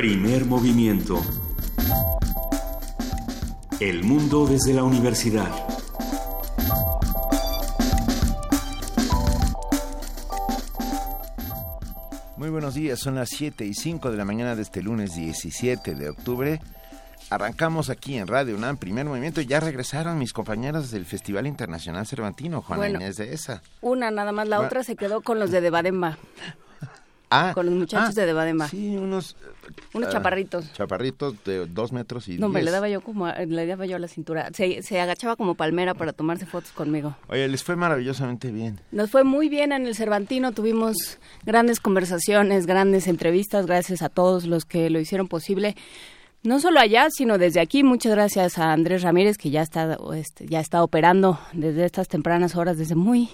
Primer movimiento. El mundo desde la universidad. Muy buenos días, son las 7 y 5 de la mañana de este lunes 17 de octubre. Arrancamos aquí en Radio UNAM, primer movimiento. Ya regresaron mis compañeros del Festival Internacional Cervantino, Juana Bueno. Inés de esa. Una nada más, la Bueno. otra se quedó con los de Debademba, Ah, con los muchachos ah, de Debademba. Sí, unos... Unos ah, chaparritos. Chaparritos de dos metros y No, hombre, le daba yo como, le daba yo a la cintura. Se, se agachaba como palmera para tomarse fotos conmigo. Oye, les fue maravillosamente bien. Nos fue muy bien en el Cervantino, tuvimos grandes conversaciones, grandes entrevistas, gracias a todos los que lo hicieron posible. No solo allá, sino desde aquí. Muchas gracias a Andrés Ramírez, que ya está, este, ya está operando desde estas tempranas horas, desde muy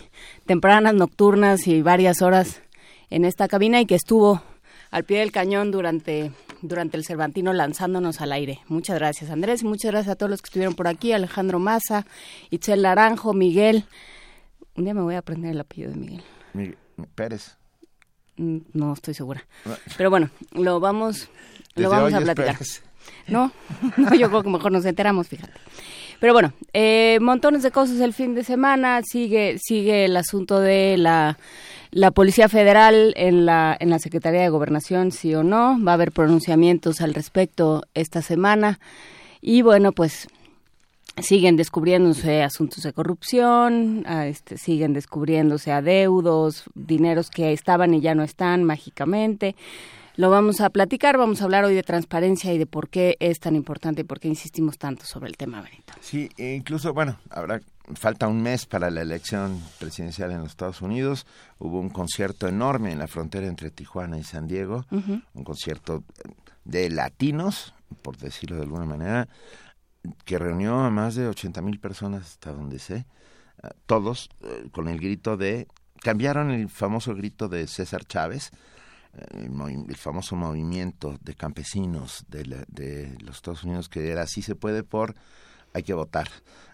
tempranas, nocturnas y varias horas en esta cabina y que estuvo al pie del cañón durante, durante el Cervantino lanzándonos al aire. Muchas gracias, Andrés, muchas gracias a todos los que estuvieron por aquí, Alejandro Maza, Itzel Naranjo, Miguel. Un día me voy a aprender el apellido de Miguel. Mi- mi- Pérez. Mm, No estoy segura. Pero bueno, lo vamos, Desde lo vamos a platicar. Pérez. No, no, yo creo que mejor nos enteramos, fíjate. Pero bueno, eh, montones de cosas el fin de semana. Sigue, sigue el asunto de la, la Policía Federal en la, en la Secretaría de Gobernación, sí o no. Va a haber pronunciamientos al respecto esta semana. Y bueno, pues siguen descubriéndose asuntos de corrupción, ah, este, siguen descubriéndose adeudos, dineros que estaban y ya no están mágicamente. Lo vamos a platicar, vamos a hablar hoy de transparencia y de por qué es tan importante y por qué insistimos tanto sobre el tema, Benito. Sí, e incluso, bueno, habrá falta un mes para la elección presidencial en los Estados Unidos. Hubo un concierto enorme en la frontera entre Tijuana y San Diego, un concierto de latinos, por decirlo de alguna manera, que reunió a más de 80 mil personas hasta donde sé, eh, todos eh, con el grito de... Cambiaron el famoso grito de César Chávez, eh, el, el famoso movimiento de campesinos de, la- de los Estados Unidos que era así se puede por hay que votar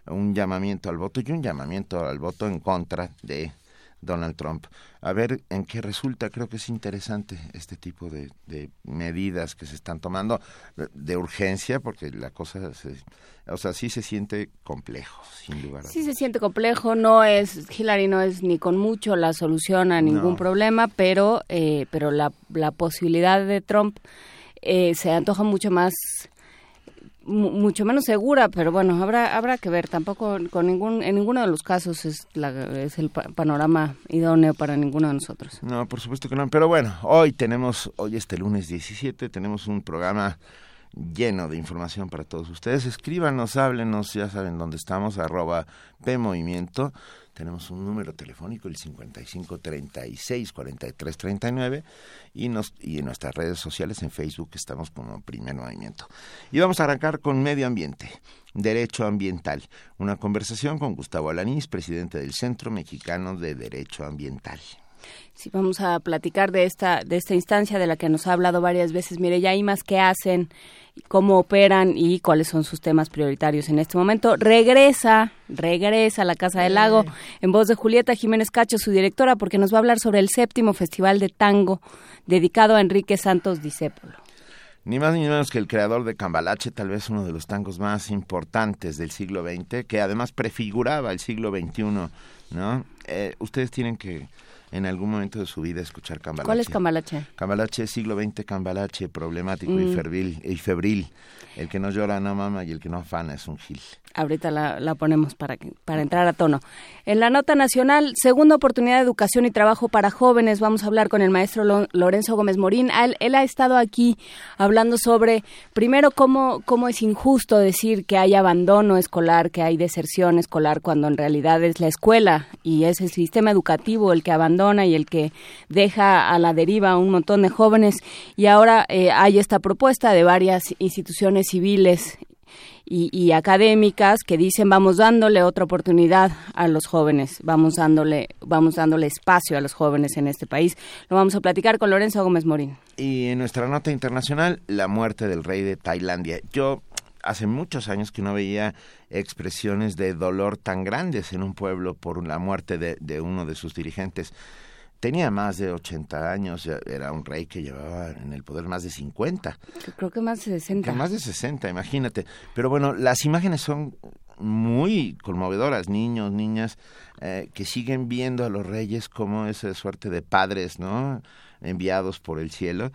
un llamamiento al voto y un llamamiento al voto en contra de Donald Trump a ver en qué resulta creo que es interesante este tipo de, de medidas que se están tomando de- urgencia porque la cosa se, o sea sí se siente complejo sin lugar a Sí se siente complejo, no es, Hillary no es ni con mucho la solución a ningún No. problema, pero, eh, pero la, la posibilidad de Trump eh, se antoja mucho más mucho menos segura, pero bueno, habrá habrá que ver. Tampoco con ningún en ninguno de los casos es la, es el pa- panorama idóneo para ninguno de nosotros. No, por supuesto que no. Pero bueno, hoy tenemos, hoy este lunes 17, tenemos un programa lleno de información para todos ustedes. Escríbanos, háblenos, ya saben dónde estamos, arroba PMovimiento. Tenemos un número telefónico, el 55 36 43 39, y, nos, y en nuestras redes sociales, en Facebook, estamos como Primer Movimiento. Y vamos a arrancar con medio ambiente, derecho ambiental. Una conversación con Gustavo Alanís, presidente del Centro Mexicano de Derecho Ambiental. Sí, vamos a platicar de esta, de esta instancia de la que nos ha hablado varias veces. Mire, ya hay más que hacen, cómo operan y cuáles son sus temas prioritarios en este momento. Regresa, regresa a la Casa del Lago en voz de Julieta Jiménez Cacho, su directora, porque nos va a hablar sobre el séptimo Festival de Tango dedicado a Enrique Santos Discépolo. Ni más ni menos que el creador de Cambalache, tal vez uno de los tangos más importantes del siglo XX, que además prefiguraba el siglo XXI, ¿no? Eh, ustedes tienen que en algún momento de su vida escuchar Cambalache. ¿Cuál es Cambalache? Cambalache, siglo XX, Cambalache, problemático y, Mm. febril, y febril. El que no llora no mama y el que no afana es un gil. Ahorita la, la ponemos para, para entrar a tono. En la nota nacional, segunda oportunidad de educación y trabajo para jóvenes. Vamos a hablar con el maestro Lo- Lorenzo Gómez Morín. Él, él ha estado aquí hablando sobre, primero, cómo, cómo es injusto decir que hay abandono escolar, que hay deserción escolar, cuando en realidad es la escuela y es el sistema educativo el que abandona y el que deja a la deriva a un montón de jóvenes. Y ahora eh, hay esta propuesta de varias instituciones civiles y, y académicas que dicen vamos dándole otra oportunidad a los jóvenes, vamos dándole, vamos dándole espacio a los jóvenes en este país. Lo vamos a platicar con Lorenzo Gómez Morín. Y en nuestra nota internacional, la muerte del rey de Tailandia. Yo hace muchos años que no veía expresiones de dolor tan grandes en un pueblo por la muerte de, de uno de sus dirigentes. tenía más de 80 años, era un rey que llevaba en el poder más de 50. Creo que más de 60. más de 60, imagínate. Pero bueno, las imágenes son muy conmovedoras, niños, niñas, eh, que siguen viendo a los reyes como esa suerte de padres, ¿no? Enviados por el cielo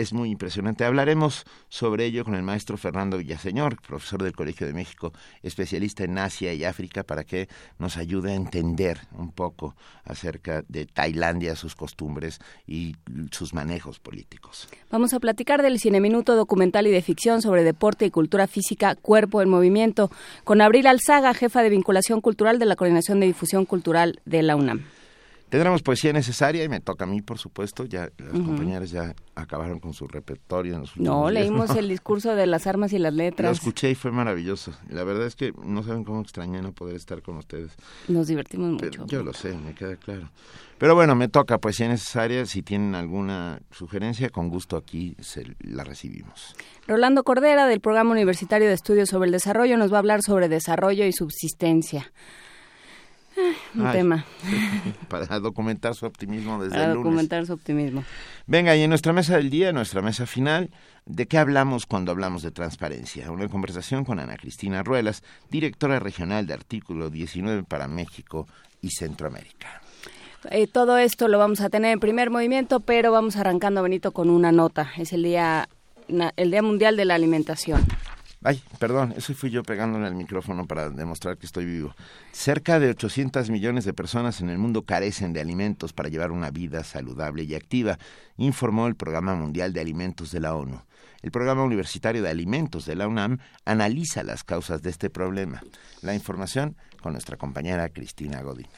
es muy impresionante. Hablaremos sobre ello con el maestro Fernando Villaseñor, profesor del Colegio de México, especialista en Asia y África, para que nos ayude a entender un poco acerca de Tailandia, sus costumbres y sus manejos políticos. Vamos a platicar del Cineminuto documental y de ficción sobre deporte y cultura física, cuerpo en movimiento, con Abril Alzaga, jefa de vinculación cultural de la Coordinación de Difusión Cultural de la UNAM. Tendremos poesía necesaria y me toca a mí, por supuesto. Ya las compañeras ya acabaron con su repertorio. no, leímos el discurso de las armas y las letras. Lo escuché y fue maravilloso. La verdad es que no saben cómo extrañé no poder estar con ustedes. Nos divertimos mucho. yo lo sé, me queda claro. Pero bueno, me toca poesía necesaria. Si tienen alguna sugerencia, con gusto aquí se la recibimos. Rolando Cordera, del Programa Universitario de Estudios sobre el Desarrollo, nos va a hablar sobre desarrollo y subsistencia un tema. Para documentar su optimismo desde el lunes. documentar su optimismo. Venga, y en nuestra mesa del día, nuestra mesa final, ¿de qué hablamos cuando hablamos de transparencia? Una conversación con Ana Cristina Ruelas, directora regional de Artículo 19 para México y Centroamérica. Eh, todo esto lo vamos a tener en primer movimiento, pero vamos arrancando, Benito, con una nota. Es el Día, el día Mundial de la Alimentación. Ay, perdón, eso fui yo pegándole al micrófono para demostrar que estoy vivo. Cerca de 800 millones de personas en el mundo carecen de alimentos para llevar una vida saludable y activa, informó el Programa Mundial de Alimentos de la ONU. El Programa Universitario de Alimentos de la UNAM analiza las causas de este problema. La información con nuestra compañera Cristina Godínez.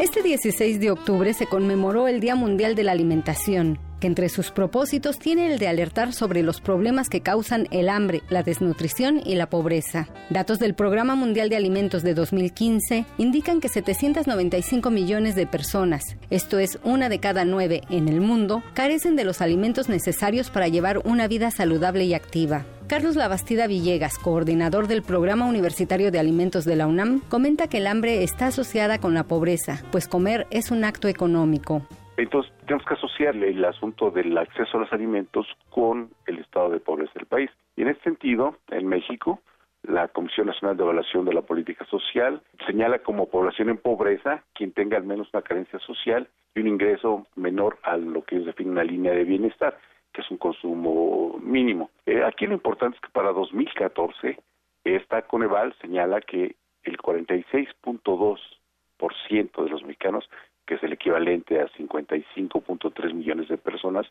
Este 16 de octubre se conmemoró el Día Mundial de la Alimentación entre sus propósitos tiene el de alertar sobre los problemas que causan el hambre, la desnutrición y la pobreza. Datos del Programa Mundial de Alimentos de 2015 indican que 795 millones de personas, esto es una de cada nueve en el mundo, carecen de los alimentos necesarios para llevar una vida saludable y activa. Carlos Labastida Villegas, coordinador del Programa Universitario de Alimentos de la UNAM, comenta que el hambre está asociada con la pobreza, pues comer es un acto económico. Entonces, tenemos que asociarle el asunto del acceso a los alimentos con el estado de pobreza del país. Y en este sentido, en México, la Comisión Nacional de Evaluación de la Política Social señala como población en pobreza quien tenga al menos una carencia social y un ingreso menor a lo que ellos definen una línea de bienestar, que es un consumo mínimo. Eh, aquí lo importante es que para 2014 esta Coneval señala que el 46.2% de los mexicanos que es el equivalente a 55.3 millones de personas,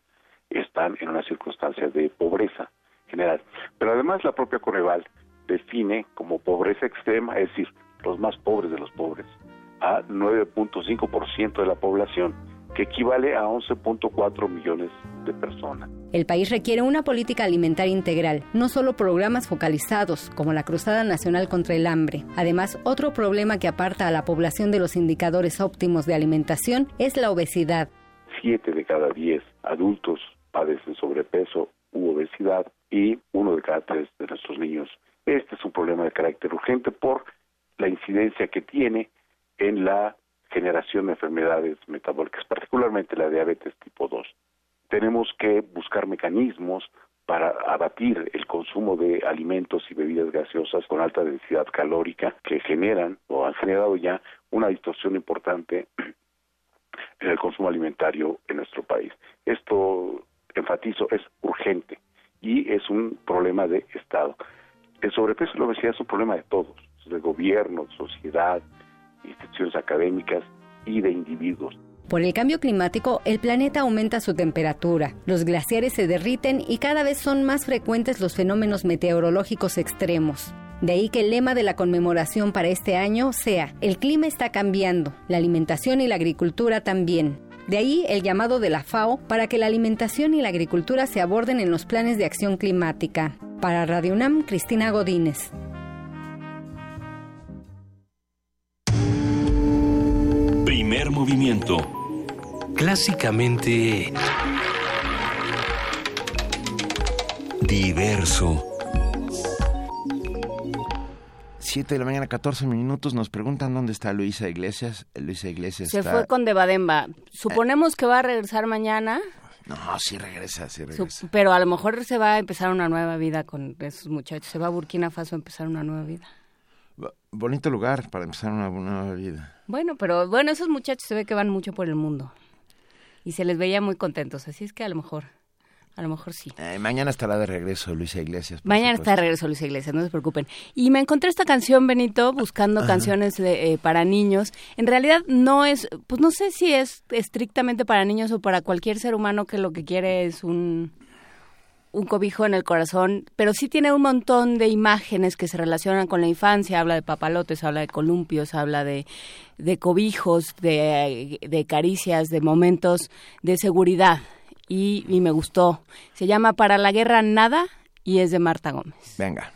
están en una circunstancia de pobreza general. Pero además la propia Coneval define como pobreza extrema, es decir, los más pobres de los pobres, a 9.5% de la población que equivale a 11.4 millones de personas. El país requiere una política alimentaria integral, no solo programas focalizados como la Cruzada Nacional contra el Hambre. Además, otro problema que aparta a la población de los indicadores óptimos de alimentación es la obesidad. Siete de cada diez adultos padecen sobrepeso u obesidad y uno de cada tres de nuestros niños. Este es un problema de carácter urgente por la incidencia que tiene en la generación de enfermedades metabólicas, particularmente la diabetes tipo 2. Tenemos que buscar mecanismos para abatir el consumo de alimentos y bebidas gaseosas con alta densidad calórica que generan o han generado ya una distorsión importante en el consumo alimentario en nuestro país. Esto, enfatizo, es urgente y es un problema de Estado. El sobrepeso y la obesidad es un problema de todos, de gobierno, sociedad, instituciones académicas y de individuos. Por el cambio climático, el planeta aumenta su temperatura, los glaciares se derriten y cada vez son más frecuentes los fenómenos meteorológicos extremos. De ahí que el lema de la conmemoración para este año sea, el clima está cambiando, la alimentación y la agricultura también. De ahí el llamado de la FAO para que la alimentación y la agricultura se aborden en los planes de acción climática. Para Radio UNAM, Cristina Godínez. Primer movimiento. Clásicamente... Diverso. 7 de la mañana, 14 minutos. Nos preguntan dónde está Luisa Iglesias. Luisa Iglesias Se está... fue con Debademba. Suponemos que va a regresar mañana. No, sí regresa, sí regresa. pero a lo mejor se va a empezar una nueva vida con esos muchachos. Se va a Burkina Faso a empezar una nueva vida. Bonito lugar para empezar una nueva vida. Bueno, pero bueno, esos muchachos se ve que van mucho por el mundo. Y se les veía muy contentos, así es que a lo mejor... A lo mejor sí. Eh, mañana estará de regreso Luisa Iglesias. Mañana está de regreso Luisa Iglesias, no se preocupen. Y me encontré esta canción, Benito, buscando canciones de, eh, para niños. En realidad no es, pues no sé si es estrictamente para niños o para cualquier ser humano que lo que quiere es un, un cobijo en el corazón, pero sí tiene un montón de imágenes que se relacionan con la infancia. Habla de papalotes, habla de columpios, habla de, de cobijos, de, de caricias, de momentos de seguridad y, y me gustó. Se llama Para la Guerra Nada y es de Marta Gómez. Venga.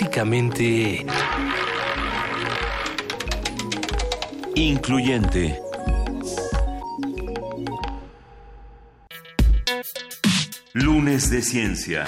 Clásicamente... Incluyente. Lunes de Ciencia.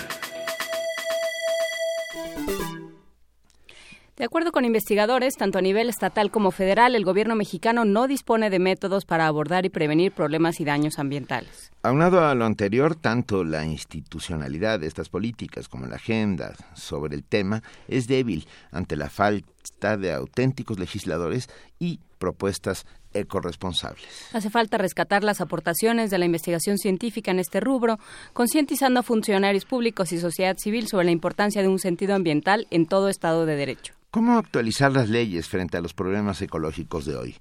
Acuerdo con investigadores, tanto a nivel estatal como federal, el gobierno mexicano no dispone de métodos para abordar y prevenir problemas y daños ambientales. Aunado a lo anterior, tanto la institucionalidad de estas políticas como la agenda sobre el tema es débil ante la falta de auténticos legisladores y propuestas ecoresponsables. Hace falta rescatar las aportaciones de la investigación científica en este rubro, concientizando a funcionarios públicos y sociedad civil sobre la importancia de un sentido ambiental en todo Estado de Derecho. ¿Cómo actualizar las leyes frente a los problemas ecológicos de hoy?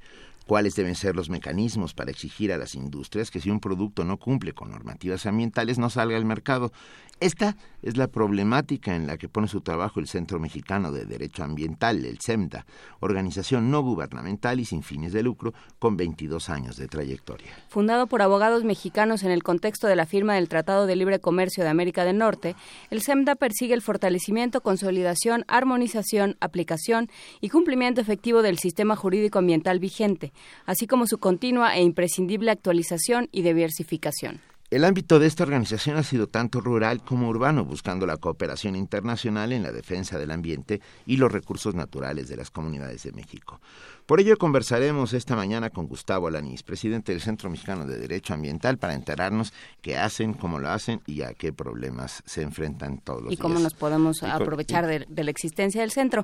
cuáles deben ser los mecanismos para exigir a las industrias que si un producto no cumple con normativas ambientales no salga al mercado. Esta es la problemática en la que pone su trabajo el Centro Mexicano de Derecho Ambiental, el CEMDA, organización no gubernamental y sin fines de lucro con 22 años de trayectoria. Fundado por abogados mexicanos en el contexto de la firma del Tratado de Libre Comercio de América del Norte, el CEMDA persigue el fortalecimiento, consolidación, armonización, aplicación y cumplimiento efectivo del sistema jurídico ambiental vigente, así como su continua e imprescindible actualización y diversificación. El ámbito de esta organización ha sido tanto rural como urbano, buscando la cooperación internacional en la defensa del ambiente y los recursos naturales de las comunidades de México. Por ello conversaremos esta mañana con Gustavo Alanís, presidente del Centro Mexicano de Derecho Ambiental, para enterarnos qué hacen, cómo lo hacen y a qué problemas se enfrentan todos los días. Y cómo nos podemos aprovechar de, de, la existencia del centro.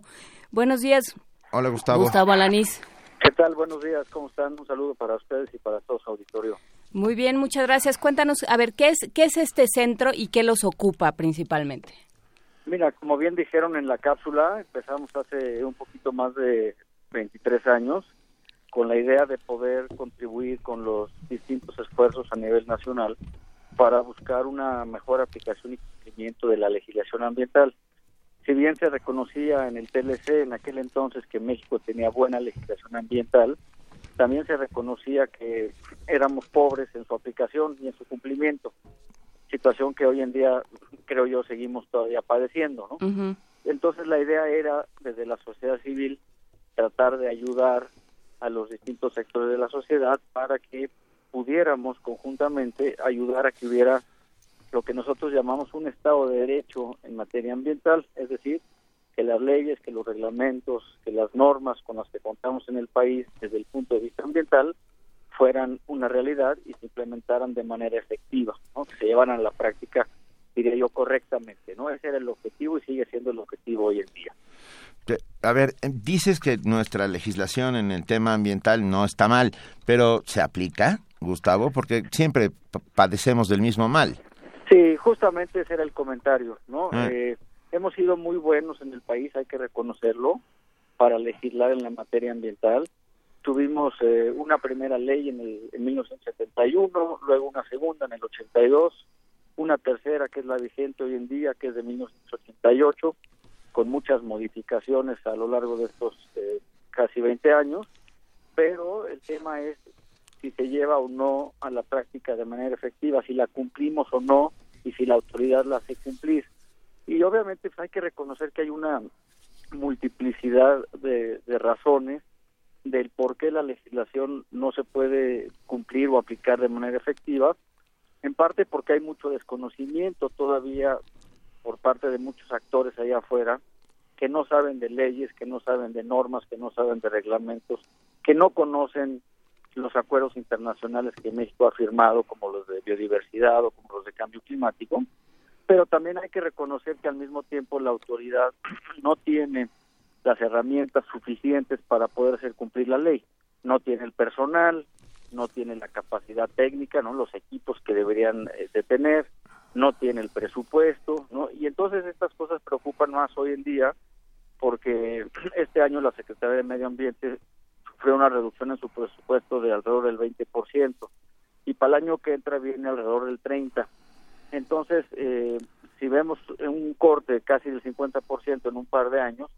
Buenos días. Hola, Gustavo. Gustavo Alanís. ¿Qué tal? Buenos días, ¿cómo están? Un saludo para ustedes y para todo su auditorio. Muy bien, muchas gracias. Cuéntanos, a ver, ¿qué es, qué es este centro y qué los ocupa principalmente? Mira, como bien dijeron en la cápsula, empezamos hace un poquito más de 23 años con la idea de poder contribuir con los distintos esfuerzos a nivel nacional para buscar una mejor aplicación y cumplimiento de la legislación ambiental si bien se reconocía en el TLC en aquel entonces que México tenía buena legislación ambiental, también se reconocía que éramos pobres en su aplicación y en su cumplimiento, situación que hoy en día creo yo seguimos todavía padeciendo, ¿no? Entonces la idea era desde la sociedad civil tratar de ayudar a los distintos sectores de la sociedad para que pudiéramos conjuntamente ayudar a que hubiera lo que nosotros llamamos un Estado de Derecho en materia ambiental, es decir, que las leyes, que los reglamentos, que las normas con las que contamos en el país desde el punto de vista ambiental fueran una realidad y se implementaran de manera efectiva, ¿no? que se llevaran a la práctica, diría yo, correctamente. ¿no? Ese era el objetivo y sigue siendo el objetivo hoy en día. A ver, dices que nuestra legislación en el tema ambiental no está mal, pero ¿se aplica, Gustavo? Porque siempre padecemos del mismo mal. Sí, justamente ese era el comentario, ¿no? Ah. Eh, hemos sido muy buenos en el país, hay que reconocerlo, para legislar en la materia ambiental. Tuvimos eh, una primera ley en, el, en 1971, luego una segunda en el 82, una tercera que es la vigente hoy en día, que es de 1988, con muchas modificaciones a lo largo de estos eh, casi 20 años, pero el tema es si se lleva o no a la práctica de manera efectiva, si la cumplimos o no y si la autoridad la hace cumplir. Y obviamente pues, hay que reconocer que hay una multiplicidad de, razones del por qué la legislación no se puede cumplir o aplicar de manera efectiva, en parte porque hay mucho desconocimiento todavía por parte de muchos actores allá afuera que no saben de leyes, que no saben de normas, que no saben de reglamentos, que no conocen los acuerdos internacionales que México ha firmado, como los de biodiversidad o como los de cambio climático, pero también hay que reconocer que al mismo tiempo la autoridad no tiene las herramientas suficientes para poder hacer cumplir la ley. No tiene el personal, no tiene la capacidad técnica, no los equipos que deberían eh, de tener, no tiene el presupuesto, ¿no? Y entonces estas cosas preocupan más hoy en día porque este año la Secretaría de Medio Ambiente sufrió una reducción en su presupuesto de alrededor del 20% y para el año que entra viene alrededor del 30%. Entonces, eh, si vemos un corte casi del 50% en un par de años,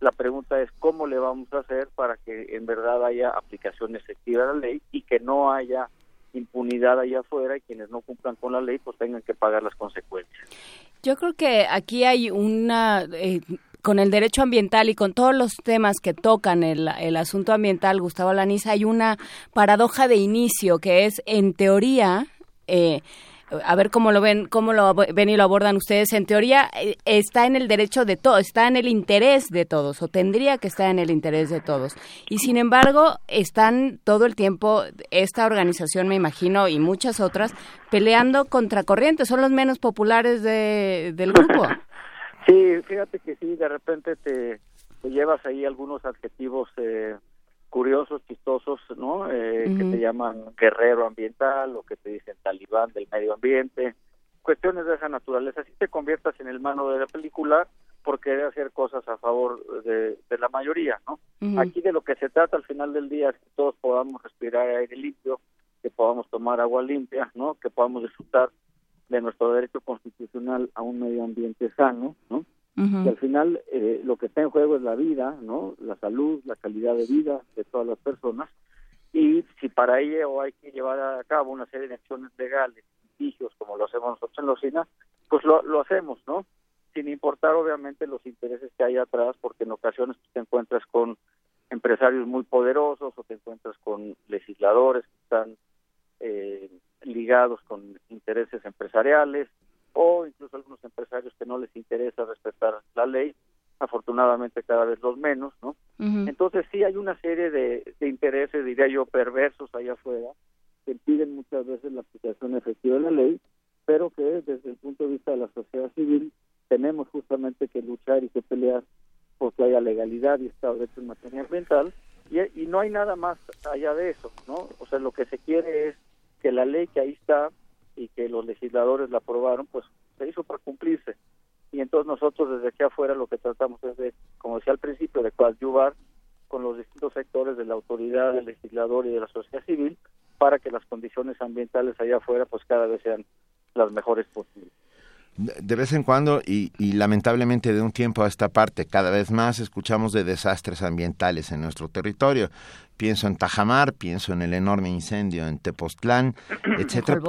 la pregunta es cómo le vamos a hacer para que en verdad haya aplicación efectiva de la ley y que no haya impunidad allá afuera y quienes no cumplan con la ley pues tengan que pagar las consecuencias. Yo creo que aquí hay una eh, con el derecho ambiental y con todos los temas que tocan el, asunto ambiental, Gustavo Lanís, hay una paradoja de inicio que es, en teoría, eh, a ver cómo lo ven, cómo lo ven y lo abordan ustedes. En teoría eh, está en el derecho de todos, está en el interés de todos, o tendría que estar en el interés de todos. Y sin embargo, están todo el tiempo esta organización, me imagino, y muchas otras, peleando contra corrientes. Son los menos populares de, del grupo. Sí, fíjate que sí, de repente te, te llevas ahí algunos adjetivos eh, curiosos, chistosos, ¿no? Eh, que te llaman guerrero ambiental o que te dicen talibán del medio ambiente, cuestiones de esa naturaleza. Así te conviertas en el mano de la película por querer hacer cosas a favor de, la mayoría, ¿no? Aquí de lo que se trata al final del día es que todos podamos respirar aire limpio, que podamos tomar agua limpia, ¿no? Que podamos disfrutar de nuestro derecho constitucional a un medio ambiente sano, ¿no? Y al final eh, lo que está en juego es la vida, ¿no? La salud, la calidad de vida de todas las personas. Y si para ello hay que llevar a cabo una serie de acciones legales, litigios, como lo hacemos nosotros en Locina, pues lo, lo hacemos, ¿no? Sin importar obviamente los intereses que hay atrás, porque en ocasiones te encuentras con empresarios muy poderosos o te encuentras con legisladores que están eh, ligados con intereses empresariales o incluso algunos empresarios que no les interesa respetar la ley, afortunadamente cada vez los menos, ¿no? Entonces sí hay una serie de, intereses, diría yo, perversos allá afuera, que impiden muchas veces la aplicación efectiva de la ley, pero que desde el punto de vista de la sociedad civil tenemos justamente que luchar y que pelear porque haya legalidad y Estado de Derecho en materia ambiental, y, y no hay nada más allá de eso, ¿no? O sea, lo que se quiere es que la ley que ahí está y que los legisladores la aprobaron, pues se hizo para cumplirse. Y entonces nosotros desde aquí afuera lo que tratamos es de, como decía al principio, de coadyuvar con los distintos sectores de la autoridad, del legislador y de la sociedad civil para que las condiciones ambientales allá afuera pues cada vez sean las mejores posibles de vez en cuando y, lamentablemente de un tiempo a esta parte cada vez más escuchamos de desastres ambientales en nuestro territorio. Pienso en Tajamar, pienso en el enorme incendio en Tepoztlán, etcétera.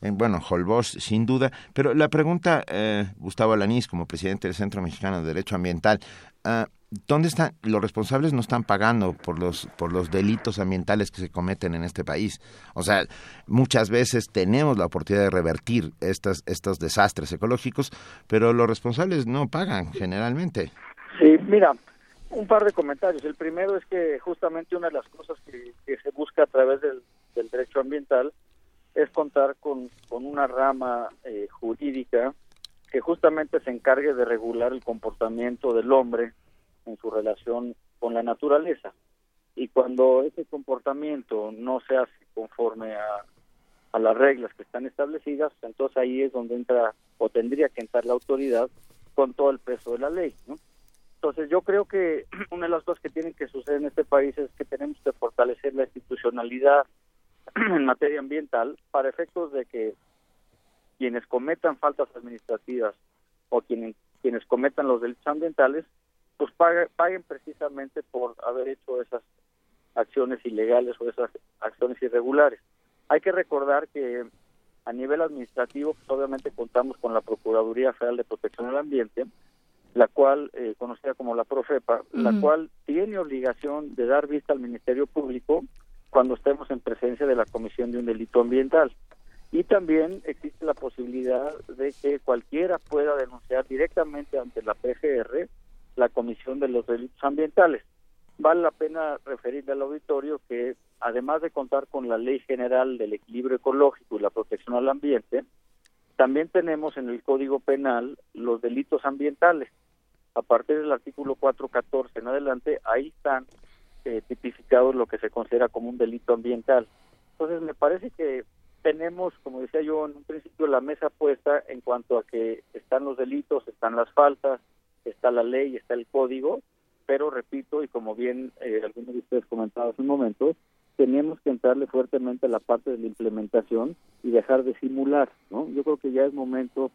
En, bueno, Holbox, sin duda. Pero la pregunta, eh, Gustavo Alanís, como presidente del Centro Mexicano de Derecho Ambiental, uh, ¿dónde están los responsables no están pagando por los por los delitos ambientales que se cometen en este país? O sea, muchas veces tenemos la oportunidad de revertir estas estos desastres ecológicos, pero los responsables no pagan generalmente. Sí, mira, un par de comentarios. El primero es que justamente una de las cosas que, se busca a través del, derecho ambiental es contar con, con una rama eh, jurídica que justamente se encargue de regular el comportamiento del hombre en su relación con la naturaleza. Y cuando ese comportamiento no se hace conforme a, a las reglas que están establecidas, entonces ahí es donde entra o tendría que entrar la autoridad con todo el peso de la ley. ¿no? Entonces yo creo que una de las cosas que tienen que suceder en este país es que tenemos que fortalecer la institucionalidad en materia ambiental para efectos de que quienes cometan faltas administrativas o quienes, quienes cometan los delitos ambientales pues paguen precisamente por haber hecho esas acciones ilegales o esas acciones irregulares. Hay que recordar que a nivel administrativo, pues obviamente contamos con la Procuraduría Federal de Protección del Ambiente, la cual, eh, conocida como la Profepa, la cual tiene obligación de dar vista al Ministerio Público cuando estemos en presencia de la comisión de un delito ambiental. Y también existe la posibilidad de que cualquiera pueda denunciar directamente ante la PGR la Comisión de los Delitos Ambientales. Vale la pena referirle al auditorio que, además de contar con la Ley General del Equilibrio Ecológico y la Protección al Ambiente, también tenemos en el Código Penal los delitos ambientales. A partir del artículo 414 en adelante, ahí están eh, tipificados lo que se considera como un delito ambiental. Entonces, me parece que tenemos, como decía yo en un principio, la mesa puesta en cuanto a que están los delitos, están las faltas, está la ley, está el código, pero repito, y como bien eh, algunos de ustedes comentaban hace un momento, tenemos que entrarle fuertemente a la parte de la implementación y dejar de simular, ¿no? Yo creo que ya es momento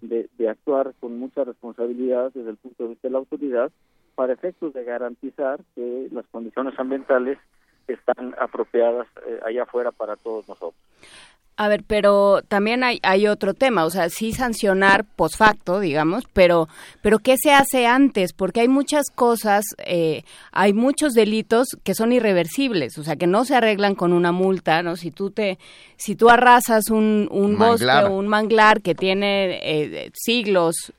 de, actuar con mucha responsabilidad desde el punto de vista de la autoridad para efectos de garantizar que las condiciones ambientales están apropiadas eh, allá afuera para todos nosotros. A ver, pero también hay, hay otro tema, o sea, sí sancionar post facto, digamos, pero, pero ¿qué se hace antes? Porque hay muchas cosas, eh, hay muchos delitos que son irreversibles, o sea, que no se arreglan con una multa, ¿no? Si tú te, si tú arrasas un, un bosque o un manglar que tiene eh, siglos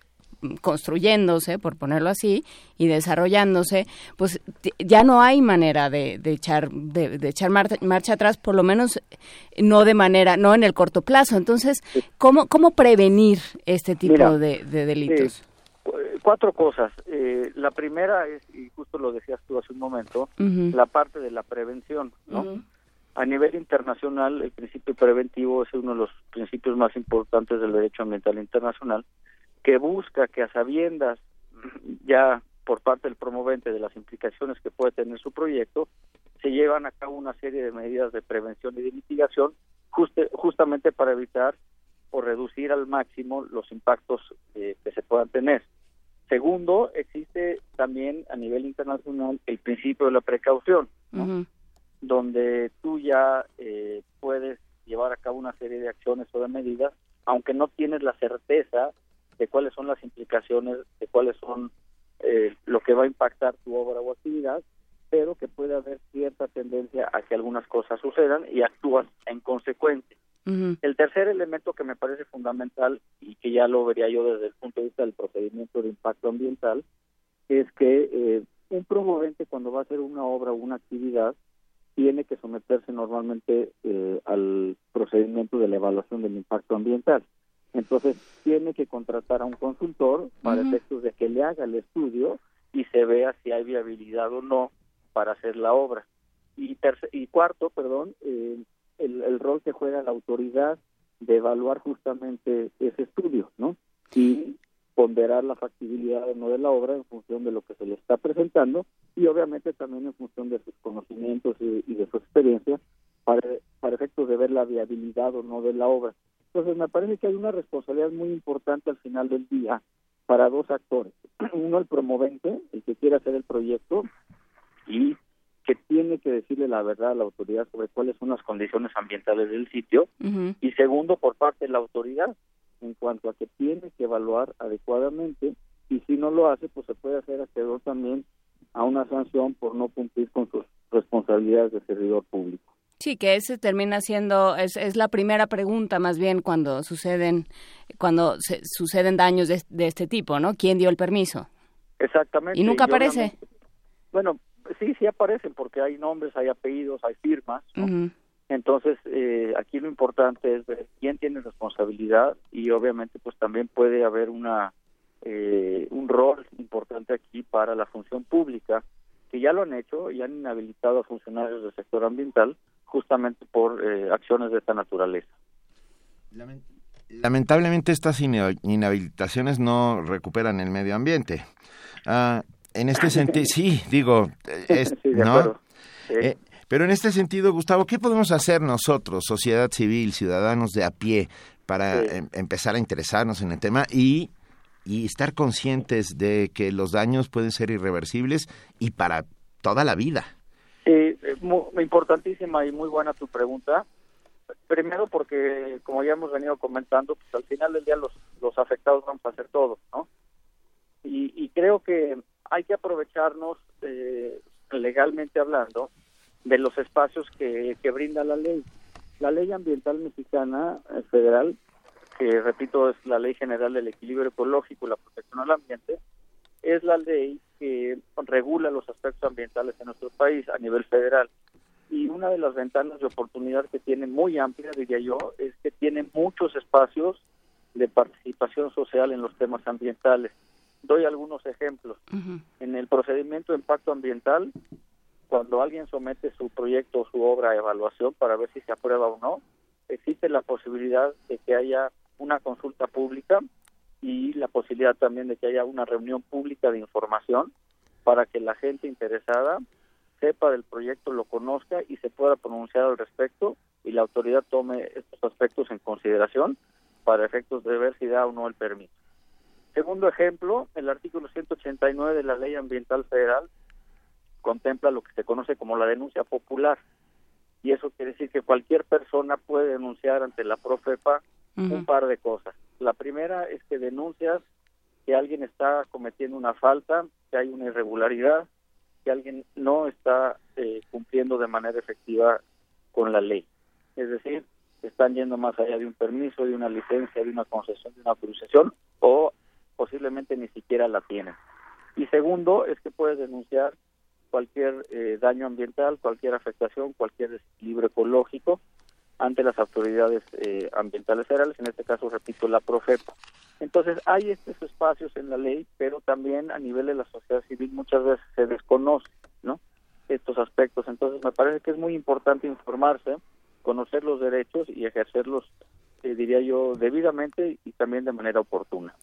construyéndose, por ponerlo así, y desarrollándose, pues ya no hay manera de, echar de, echar marcha, atrás, por lo menos no de manera, no en el corto plazo. Entonces, ¿cómo, cómo prevenir este tipo de, delitos? cuatro cosas. Eh, la primera es, y justo lo decías tú hace un momento, la parte de la prevención, ¿no? A nivel internacional, el principio preventivo es uno de los principios más importantes del derecho ambiental internacional, que busca que a sabiendas ya por parte del promovente de las implicaciones que puede tener su proyecto, se llevan a cabo una serie de medidas de prevención y de mitigación justamente para evitar o reducir al máximo los impactos eh, que se puedan tener. Segundo, existe también a nivel internacional el principio de la precaución, donde tú ya eh, puedes llevar a cabo una serie de acciones o de medidas, aunque no tienes la certeza de cuáles son las implicaciones, de cuáles son eh, lo que va a impactar tu obra o actividad, pero que puede haber cierta tendencia a que algunas cosas sucedan y actúas en consecuencia. El tercer elemento que me parece fundamental y que ya lo vería yo desde el punto de vista del procedimiento de impacto ambiental es que eh, un promovente cuando va a hacer una obra o una actividad tiene que someterse normalmente eh, al procedimiento de la evaluación del impacto ambiental. Entonces tiene que contratar a un consultor para efectos de que le haga el estudio y se vea si hay viabilidad o no para hacer la obra. Y, y cuarto, perdón, eh, el, rol que juega la autoridad de evaluar justamente ese estudio, ¿no? Y ponderar la factibilidad o no de la obra en función de lo que se le está presentando y obviamente también en función de sus conocimientos y, de su experiencia para, para efectos de ver la viabilidad o no de la obra. Entonces me parece que hay una responsabilidad muy importante al final del día para dos actores. Uno, el promovente, el que quiere hacer el proyecto y que tiene que decirle la verdad a la autoridad sobre cuáles son las condiciones ambientales del sitio. Y segundo, por parte de la autoridad, en cuanto a que tiene que evaluar adecuadamente y si no lo hace, pues se puede hacer acreedor también a una sanción por no cumplir con sus responsabilidades de servidor público. Sí, que ese termina siendo es, es la primera pregunta más bien cuando suceden cuando se, suceden daños de, este tipo, ¿no? ¿Quién dio el permiso? Exactamente. Y nunca aparece. Bueno, sí, sí aparecen porque hay nombres, hay apellidos, hay firmas. Entonces, eh, aquí lo importante es ver quién tiene responsabilidad y obviamente pues también puede haber una eh, un rol importante aquí para la función pública que ya lo han hecho y han inhabilitado a funcionarios del sector ambiental justamente por eh, acciones de esta naturaleza. Lamentablemente estas inhabilitaciones no recuperan el medio ambiente. Ah, en este sentido, sí, digo, ¿no? Eh, pero en este sentido, Gustavo, ¿qué podemos hacer nosotros, sociedad civil, ciudadanos de a pie, para em, empezar a interesarnos en el tema y, y estar conscientes de que los daños pueden ser irreversibles y para toda la vida? Sí, muy, importantísima y muy buena tu pregunta. Primero porque, como ya hemos venido comentando, pues al final del día los, los afectados vamos a hacer todos, ¿no? Y, y creo que hay que aprovecharnos, eh, legalmente hablando, de los espacios que, que brinda la ley. La ley ambiental mexicana eh, federal, que repito es la Ley General del Equilibrio Ecológico y la Protección al Ambiente, es la ley que regula los aspectos ambientales en nuestro país a nivel federal. Y una de las ventanas de oportunidad que tiene muy amplia, diría yo, es que tiene muchos espacios de participación social en los temas ambientales. Doy algunos ejemplos. En el procedimiento de impacto ambiental, cuando alguien somete su proyecto o su obra a evaluación para ver si se aprueba o no, existe la posibilidad de que haya una consulta pública y la posibilidad también de que haya una reunión pública de información para que la gente interesada sepa del proyecto, lo conozca y se pueda pronunciar al respecto y la autoridad tome estos aspectos en consideración para efectos de ver si da o no el permiso. Segundo ejemplo, el artículo 189 de la Ley Ambiental Federal contempla lo que se conoce como la denuncia popular. Y eso quiere decir que cualquier persona puede denunciar ante la Profepa un par de cosas. La primera es que denuncias que alguien está cometiendo una falta, que hay una irregularidad, que alguien no está eh, cumpliendo de manera efectiva con la ley. Es decir, están yendo más allá de un permiso, de una licencia, de una concesión, de una autorización o posiblemente ni siquiera la tienen. Y segundo es que puedes denunciar cualquier eh, daño ambiental, cualquier afectación, cualquier desequilibrio ecológico ante las autoridades eh, ambientales federales, en este caso, repito, la Profepa. Entonces hay estos espacios en la ley, pero también a nivel de la sociedad civil muchas veces se desconoce, ¿no? Estos aspectos. Entonces me parece que es muy importante informarse, conocer los derechos y ejercerlos, eh, diría yo, debidamente y también de manera oportuna.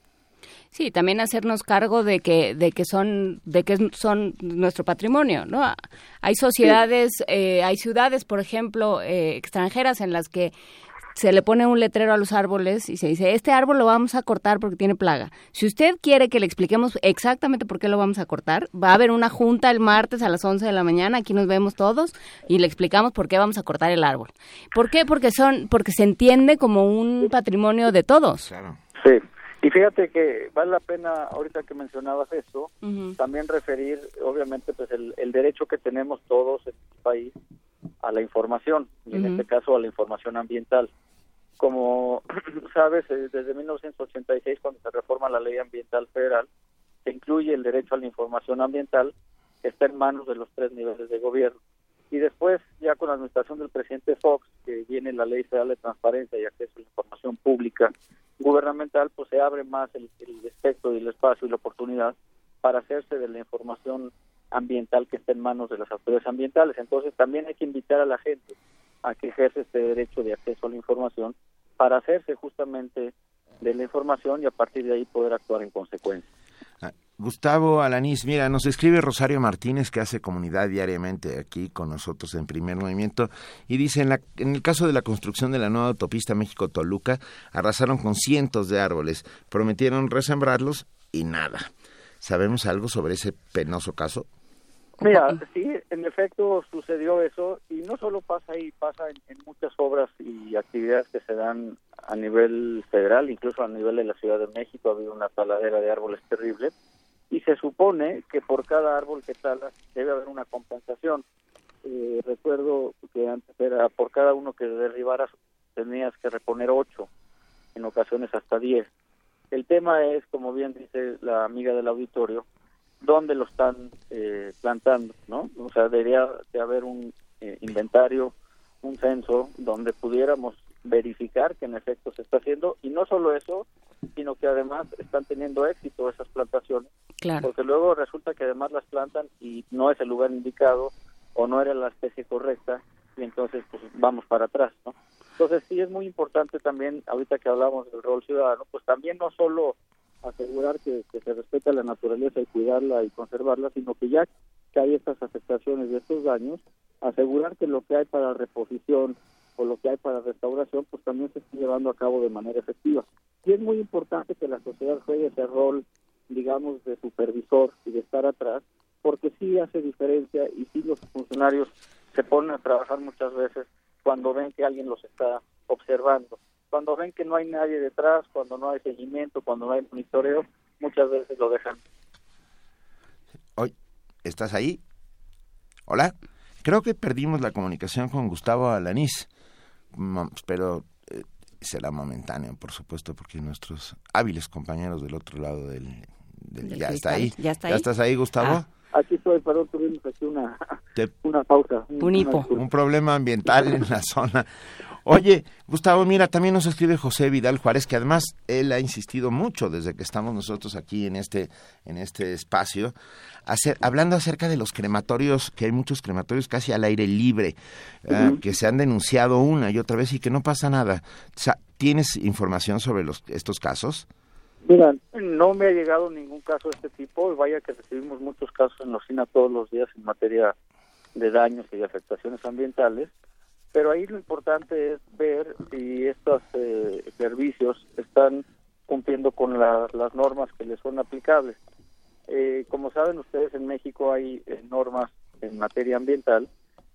Sí, también hacernos cargo de que de que son de que son nuestro patrimonio, ¿no? Hay sociedades, eh, hay ciudades, por ejemplo, eh, extranjeras en las que se le pone un letrero a los árboles y se dice, este árbol lo vamos a cortar porque tiene plaga. Si usted quiere que le expliquemos exactamente por qué lo vamos a cortar, va a haber una junta el martes a las 11 de la mañana, aquí nos vemos todos y le explicamos por qué vamos a cortar el árbol. ¿Por qué? Porque son porque se entiende como un patrimonio de todos. Sí. Y fíjate que vale la pena, ahorita que mencionabas eso, también referir, obviamente, pues el, el, derecho que tenemos todos en el país a la información, y en este caso a la información ambiental. Como sabes, eh, desde 1986, cuando se reforma la ley ambiental federal, se incluye el derecho a la información ambiental, que está en manos de los tres niveles de gobierno. Y después, ya con la administración del presidente Fox, que viene la Ley Federal de Transparencia y Acceso a la Información Pública Gubernamental, pues se abre más el, espectro y el espacio y la oportunidad para hacerse de la información ambiental que está en manos de las autoridades ambientales. Entonces, también hay que invitar a la gente a que ejerce este derecho de acceso a la información para hacerse justamente de la información y a partir de ahí poder actuar en consecuencia. Gustavo Alanís, mira, nos escribe Rosario Martínez, que hace comunidad diariamente aquí con nosotros en Primer Movimiento, y dice, en, la, en el caso de la construcción de la nueva autopista México-Toluca, arrasaron con cientos de árboles, prometieron resembrarlos y nada. ¿Sabemos algo sobre ese penoso caso? Mira, sí, en efecto sucedió eso y no solo pasa ahí, pasa en, en, muchas obras y actividades que se dan a nivel federal, incluso a nivel de la Ciudad de México ha habido una taladera de árboles terrible y se supone que por cada árbol que talas debe haber una compensación. Eh, recuerdo que antes era por cada uno que derribaras tenías que reponer ocho, en ocasiones hasta diez. El tema es, como bien dice la amiga del auditorio, dónde lo están eh, plantando, ¿no? O sea, debería de haber un eh, inventario, un censo donde pudiéramos verificar que en efecto se está haciendo y no solo eso, sino que además están teniendo éxito esas plantaciones, claro. porque luego resulta que además las plantan y no es el lugar indicado o no era la especie correcta y entonces pues vamos para atrás, ¿no? Entonces sí es muy importante también, ahorita que hablamos del rol ciudadano, pues también no solo asegurar que, se respeta la naturaleza y cuidarla y conservarla, sino que ya que hay estas afectaciones y estos daños, asegurar que lo que hay para reposición o lo que hay para restauración, pues también se esté llevando a cabo de manera efectiva. Y es muy importante que la sociedad juegue ese rol, digamos, de supervisor y de estar atrás, porque sí hace diferencia y sí los funcionarios se ponen a trabajar muchas veces cuando ven que alguien los está observando. Cuando ven que no hay nadie detrás, cuando no hay seguimiento, cuando no hay monitoreo, muchas veces lo dejan. Hoy, ¿estás ahí? Hola. Creo que perdimos la comunicación con Gustavo Alanís, pero eh, será momentáneo, por supuesto, porque nuestros hábiles compañeros del otro lado del... del, Del ya, está ahí. ¿Ya está ¿Ya ahí? estás ahí, Gustavo? Ah. Aquí estoy, perdón, tuvimos aquí una, Te- una pausa. Un hipo. un problema ambiental en la zona. Oye, Gustavo, mira, también nos escribe José Vidal Juárez, que además él ha insistido mucho desde que estamos nosotros aquí en este, en este espacio, hacer, hablando acerca de los crematorios, que hay muchos crematorios casi al aire libre, ah, que se han denunciado una y otra vez y que no pasa nada. O sea, ¿Tienes información sobre los, estos casos? Mira, no me ha llegado ningún caso de este tipo vaya que recibimos muchos casos en la oficina todos los días en materia de daños y de afectaciones ambientales, pero ahí lo importante es ver si estos eh, servicios están cumpliendo con la- las normas que les son aplicables. Eh, como saben ustedes, en México hay eh, normas en materia ambiental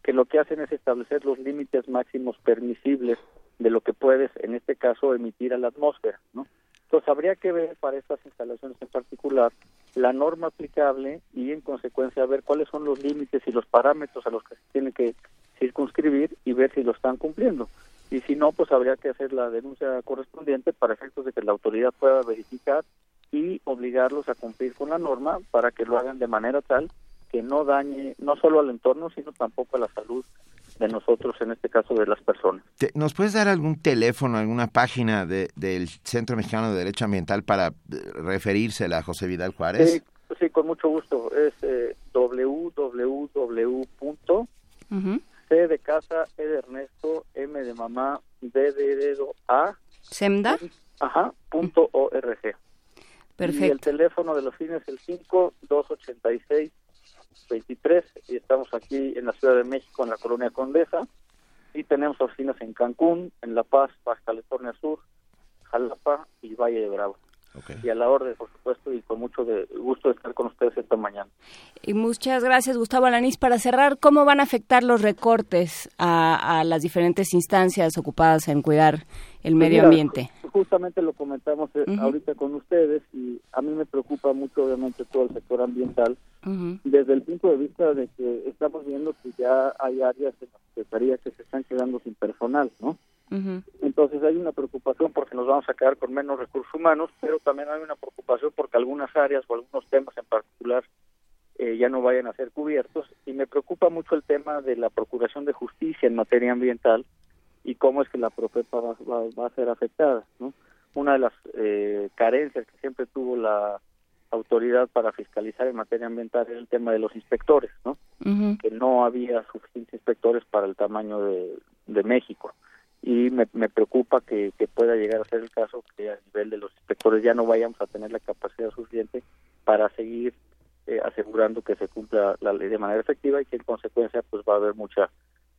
que lo que hacen es establecer los límites máximos permisibles de lo que puedes, en este caso, emitir a la atmósfera, ¿no? Entonces habría que ver para estas instalaciones en particular la norma aplicable y en consecuencia ver cuáles son los límites y los parámetros a los que se tiene que circunscribir y ver si lo están cumpliendo. Y si no, pues habría que hacer la denuncia correspondiente para efectos de que la autoridad pueda verificar y obligarlos a cumplir con la norma para que lo hagan de manera tal que no dañe no solo al entorno, sino tampoco a la salud de nosotros, en este caso de las personas. ¿Nos puedes dar algún teléfono, alguna página de, del Centro Mexicano de Derecho Ambiental para eh, referirse a José Vidal Juárez? Sí, sí con mucho gusto. Es eh, www. C de casa, E de Ernesto, M de mamá, D de dedo, A. ¿Semda? Ajá, punto org. Perfecto. Y el teléfono de los fines es el 5286 23 y estamos aquí en la Ciudad de México, en la Colonia Condesa, y tenemos oficinas en Cancún, en La Paz, Baja California Sur, Jalapa y Valle de Bravo. Y a la orden, por supuesto, y con mucho de gusto de estar con ustedes esta mañana. Y muchas gracias, Gustavo Alanís. Para cerrar, ¿cómo van a afectar los recortes a, las diferentes instancias ocupadas en cuidar el pues medio ambiente? Justamente lo comentamos eh, ahorita con ustedes y a mí me preocupa mucho, obviamente, todo el sector ambiental, desde el punto de vista de que estamos viendo que ya hay áreas de la Secretaría que se están quedando sin personal, ¿no? Entonces hay una preocupación porque nos vamos a quedar con menos recursos humanos, pero también hay una preocupación porque algunas áreas o algunos temas en particular eh, ya no vayan a ser cubiertos. Y me preocupa mucho el tema de la procuración de justicia en materia ambiental y cómo es que la Profepa va, a ser afectada. ¿no? Una de las eh, carencias que siempre tuvo la autoridad para fiscalizar en materia ambiental era el tema de los inspectores, ¿no? que no había suficientes inspectores para el tamaño de, de México y me, me preocupa que, pueda llegar a ser el caso que a nivel de los inspectores ya no vayamos a tener la capacidad suficiente para seguir eh, asegurando que se cumpla la ley de manera efectiva y que en consecuencia pues va a haber mucha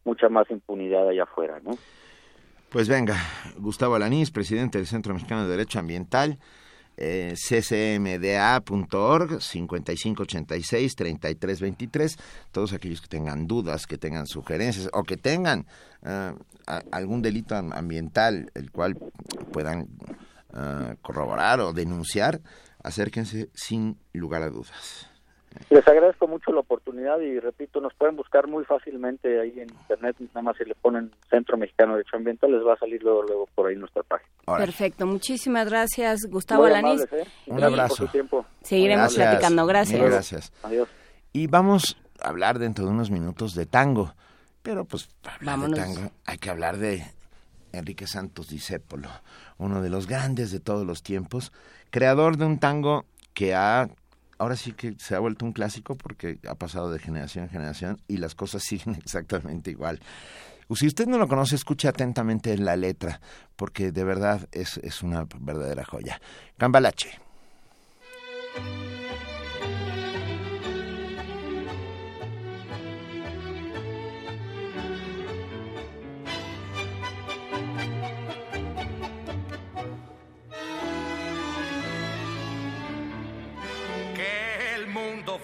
mucha más impunidad allá afuera, ¿no? Pues venga, Gustavo Alanís, presidente del Centro Mexicano de Derecho Ambiental, eh, ccmda.org 5586-3323. Todos aquellos que tengan dudas, que tengan sugerencias o que tengan eh, algún delito ambiental el cual puedan eh, corroborar o denunciar, acérquense sin lugar a dudas. Les agradezco mucho la oportunidad y repito, nos pueden buscar muy fácilmente ahí en internet, nada más si le ponen Centro Mexicano de Derecho Ambiental les va a salir luego, luego por ahí nuestra página. Perfecto, muchísimas gracias Gustavo Alanís. ¿eh? Un abrazo. Seguiremos platicando, gracias. gracias. Adiós. Y vamos a hablar dentro de unos minutos de tango, pero pues para hablar de tango hay que hablar de Enrique Santos Discépolo, uno de los grandes de todos los tiempos, creador de un tango que ha ahora sí que se ha vuelto un clásico porque ha pasado de generación en generación y las cosas siguen exactamente igual. Si usted no lo conoce, escuche atentamente la letra, porque de verdad es, es una verdadera joya. Cambalache.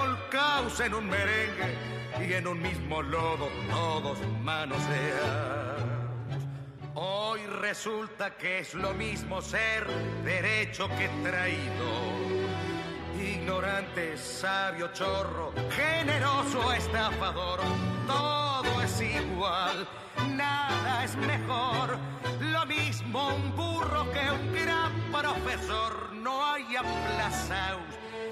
revolcados en un merengue y en un mismo lodo todos manoseamos. Hoy resulta que es lo mismo ser derecho que traído. Ignorante, sabio, chorro, generoso, estafador, todo es igual, nada es mejor. Lo mismo un burro que un gran profesor, no hay aplazados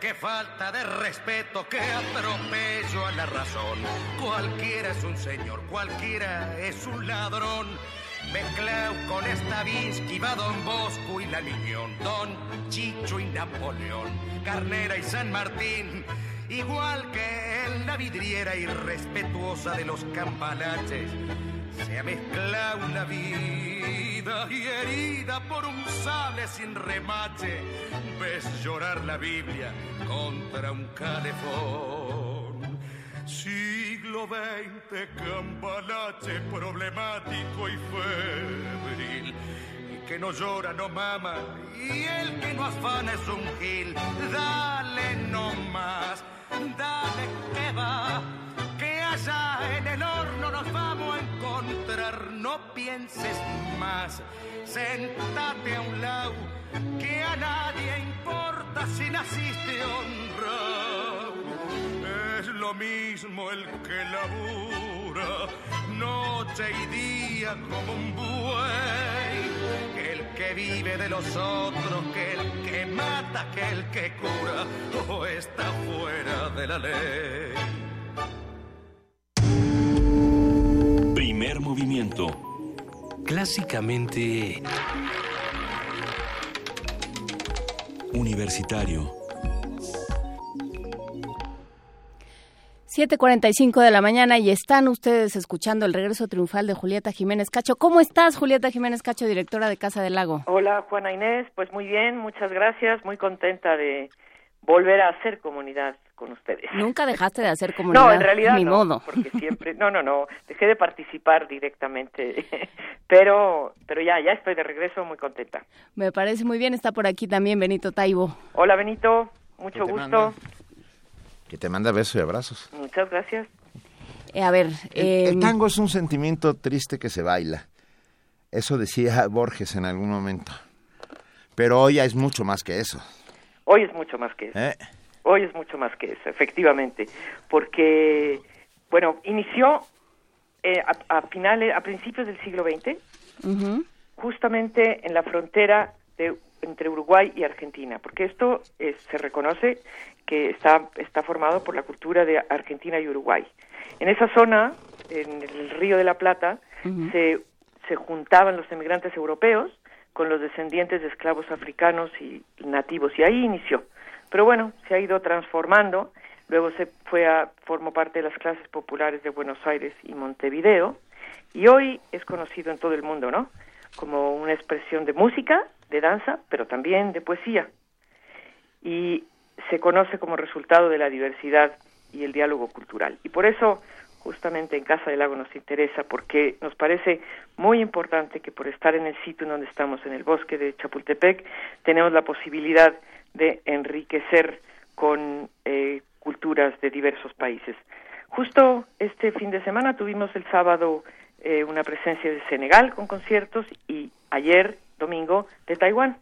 Qué falta de respeto, qué atropello a la razón. Cualquiera es un señor, cualquiera es un ladrón. Mezclado con Stavinsky, va Don Bosco y la Miñón, Don Chicho y Napoleón, Carnera y San Martín. Igual que en la vidriera irrespetuosa de los campalaches se ha mezclado la vida y herida por un sable sin remache, ves llorar la Biblia contra un calefón. Siglo XX, cambalache problemático y febril. Que no llora, no mama, y el que no afana es un gil. Dale no más, dale que va, allá en el horno nos vamos a encontrar. No pienses más, sentate a un lado, que a nadie importa si naciste honrado. Es lo mismo el que labura noche y día como un buey, que el que vive de los otros, que el que mata, que el que cura, o está fuera de la ley. Primer movimiento. Clásicamente... Universitario. 7:45 de la mañana y están ustedes escuchando el regreso triunfal de Julieta Jiménez Cacho. ¿Cómo estás, Julieta Jiménez Cacho, directora de Casa del Lago? Hola, Juana Inés. Pues muy bien, muchas gracias. Muy contenta de volver a hacer comunidad con ustedes. Nunca dejaste de hacer comunidad. No, en realidad ni no, modo. porque siempre, no, no, no, dejé de participar directamente, pero, pero ya, ya estoy de regreso, muy contenta. Me parece muy bien. Está por aquí también Benito Taibo. Hola, Benito, mucho ¿Qué te gusto. manda? Que te manda besos y abrazos. Muchas gracias. Eh, a ver, El, eh, el tango es un sentimiento triste que se baila. Eso decía Borges en algún momento. Pero hoy ya es mucho más que eso. Hoy es mucho más que eso. ¿eh? Hoy es mucho más que eso, efectivamente, porque, bueno, inició eh, a, a finales, a principios del siglo XX, justamente en la frontera de, entre Uruguay y Argentina, porque esto eh, se reconoce que está, está formado por la cultura de Argentina y Uruguay. En esa zona, en el Río de la Plata, se, se juntaban los emigrantes europeos con los descendientes de esclavos africanos y nativos, y ahí inició. Pero bueno, se ha ido transformando, luego se fue a, formó parte de las clases populares de Buenos Aires y Montevideo, y hoy es conocido en todo el mundo, ¿no? Como una expresión de música, de danza, pero también de poesía. Y se conoce como resultado de la diversidad y el diálogo cultural. Y por eso, justamente en Casa del Lago nos interesa, porque nos parece muy importante que por estar en el sitio en donde estamos, en el bosque de Chapultepec, tenemos la posibilidad de enriquecer con eh, culturas de diversos países. Justo este fin de semana tuvimos el sábado eh, una presencia de Senegal con conciertos y ayer, domingo, de Taiwán.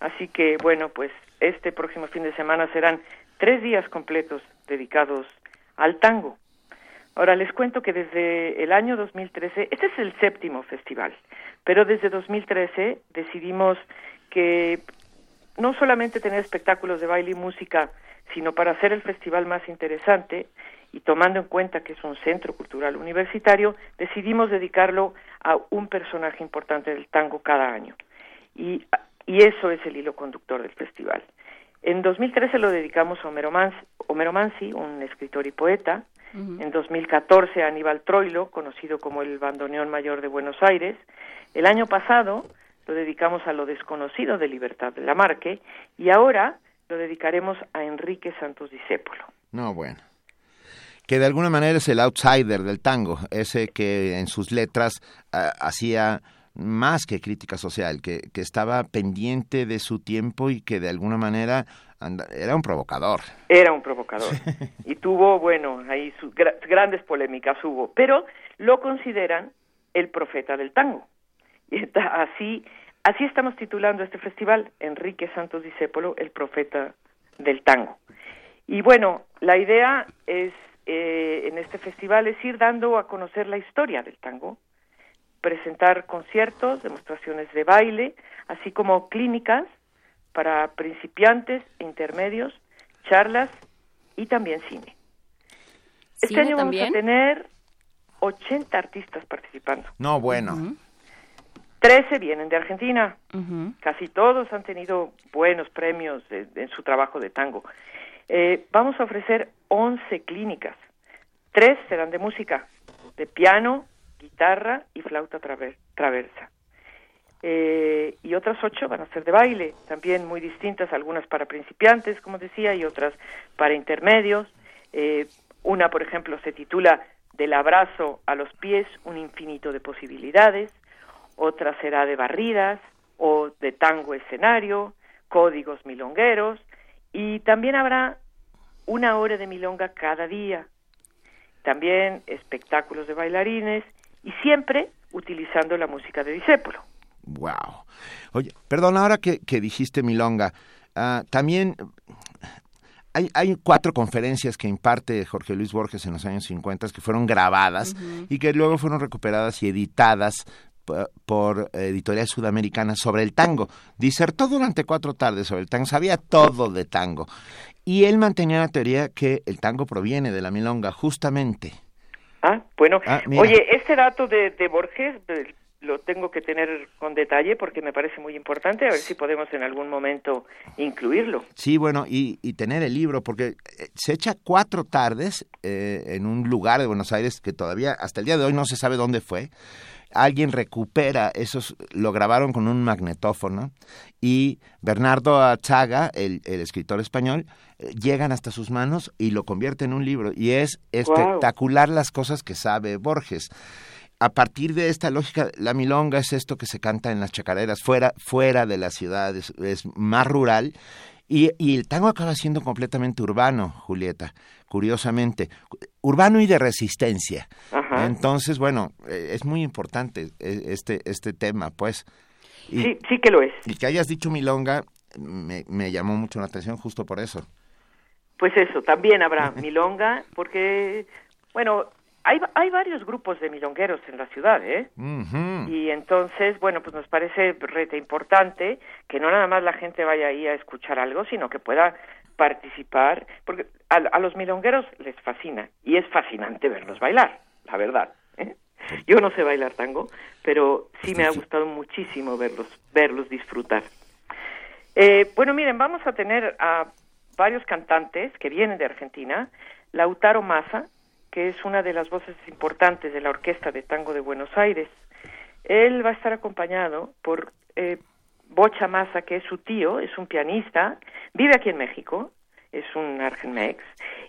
Así que, bueno, pues este próximo fin de semana serán tres días completos dedicados al tango. Ahora les cuento que desde el año 2013, este es el séptimo festival, pero desde 2013 decidimos que no solamente tener espectáculos de baile y música, sino para hacer el festival más interesante y tomando en cuenta que es un centro cultural universitario, decidimos dedicarlo a un personaje importante del tango cada año. Y, y eso es el hilo conductor del festival. En 2013 lo dedicamos a Homero, Manzi, Homero Manzi, un escritor y poeta. En 2014 a Aníbal Troilo, conocido como el bandoneón mayor de Buenos Aires. El año pasado lo dedicamos a lo desconocido de Libertad de Lamarque y ahora lo dedicaremos a Enrique Santos Discépolo. No, bueno. Que de alguna manera es el outsider del tango, ese que en sus letras ah, hacía más que crítica social, que, que estaba pendiente de su tiempo y que de alguna manera anda- era un provocador. Era un provocador. Y tuvo, bueno, ahí sus gra- grandes polémicas hubo, pero lo consideran el profeta del tango. Y está así, así estamos titulando este festival, Enrique Santos Discépolo, el profeta del tango. Y bueno, la idea es eh, en este festival es ir dando a conocer la historia del tango, presentar conciertos, demostraciones de baile, así como clínicas para principiantes e intermedios, charlas y también cine. Este ¿Cine año también? vamos a tener 80 artistas participando. No, bueno. 13 vienen de Argentina. Casi todos han tenido buenos premios en su trabajo de tango. Eh, vamos a ofrecer 11 clínicas. Tres serán de música, de piano, guitarra y flauta traver- traversa. Eh, y otras ocho van a ser de baile, también muy distintas, algunas para principiantes, como decía, y otras para intermedios. Eh, una, por ejemplo, se titula Del abrazo a los pies, un infinito de posibilidades. Otra será de barridas o de tango escenario, códigos milongueros. Y también habrá una hora de milonga cada día. También espectáculos de bailarines y siempre utilizando la música de Disépolo. Wow. Oye, perdón, ahora que, que dijiste Milonga, ah, también hay, hay cuatro conferencias que imparte Jorge Luis Borges en los años 50 que fueron grabadas y que luego fueron recuperadas y editadas por editorial sudamericana sobre el tango. Disertó durante cuatro tardes sobre el tango, sabía todo de tango. Y él mantenía la teoría que el tango proviene de la milonga, justamente. Ah, bueno. Ah. Oye, este dato de, de Borges lo tengo que tener con detalle porque me parece muy importante, a ver si podemos en algún momento incluirlo. Sí, bueno, y, y tener el libro, porque eh, se echa cuatro tardes eh, en un lugar de Buenos Aires que todavía hasta el día de hoy no se sabe dónde fue. Alguien recupera esos, lo grabaron con un magnetófono y Bernardo Achaga, el, el escritor español, llegan hasta sus manos y lo convierte en un libro. Y es espectacular las cosas que sabe Borges a partir de esta lógica, la milonga es esto que se canta en las chacareras, fuera, fuera de la ciudad, es, es más rural. Y, y el tango acaba siendo completamente urbano, Julieta, curiosamente. Urbano y de resistencia. Ajá. Entonces, bueno, eh, es muy importante eh, este, este tema, pues. Y, Sí, sí que lo es. y que hayas dicho milonga me, me llamó mucho la atención justo por eso. Pues eso, también habrá milonga, porque, bueno, hay, hay varios grupos de milongueros en la ciudad, ¿eh? Y entonces, bueno, pues nos parece rete importante que no nada más la gente vaya ahí a escuchar algo, sino que pueda participar, porque a, a los milongueros les fascina, y es fascinante verlos bailar, la verdad. ¿eh? Yo no sé bailar tango, pero sí me ha gustado muchísimo verlos, verlos disfrutar. Eh, bueno, miren, vamos a tener a varios cantantes que vienen de Argentina. Lautaro Massa, que es una de las voces importantes de la Orquesta de Tango de Buenos Aires. Él va a estar acompañado por eh, Bocha Massa, que es su tío, es un pianista, vive aquí en México, es un Argenmex,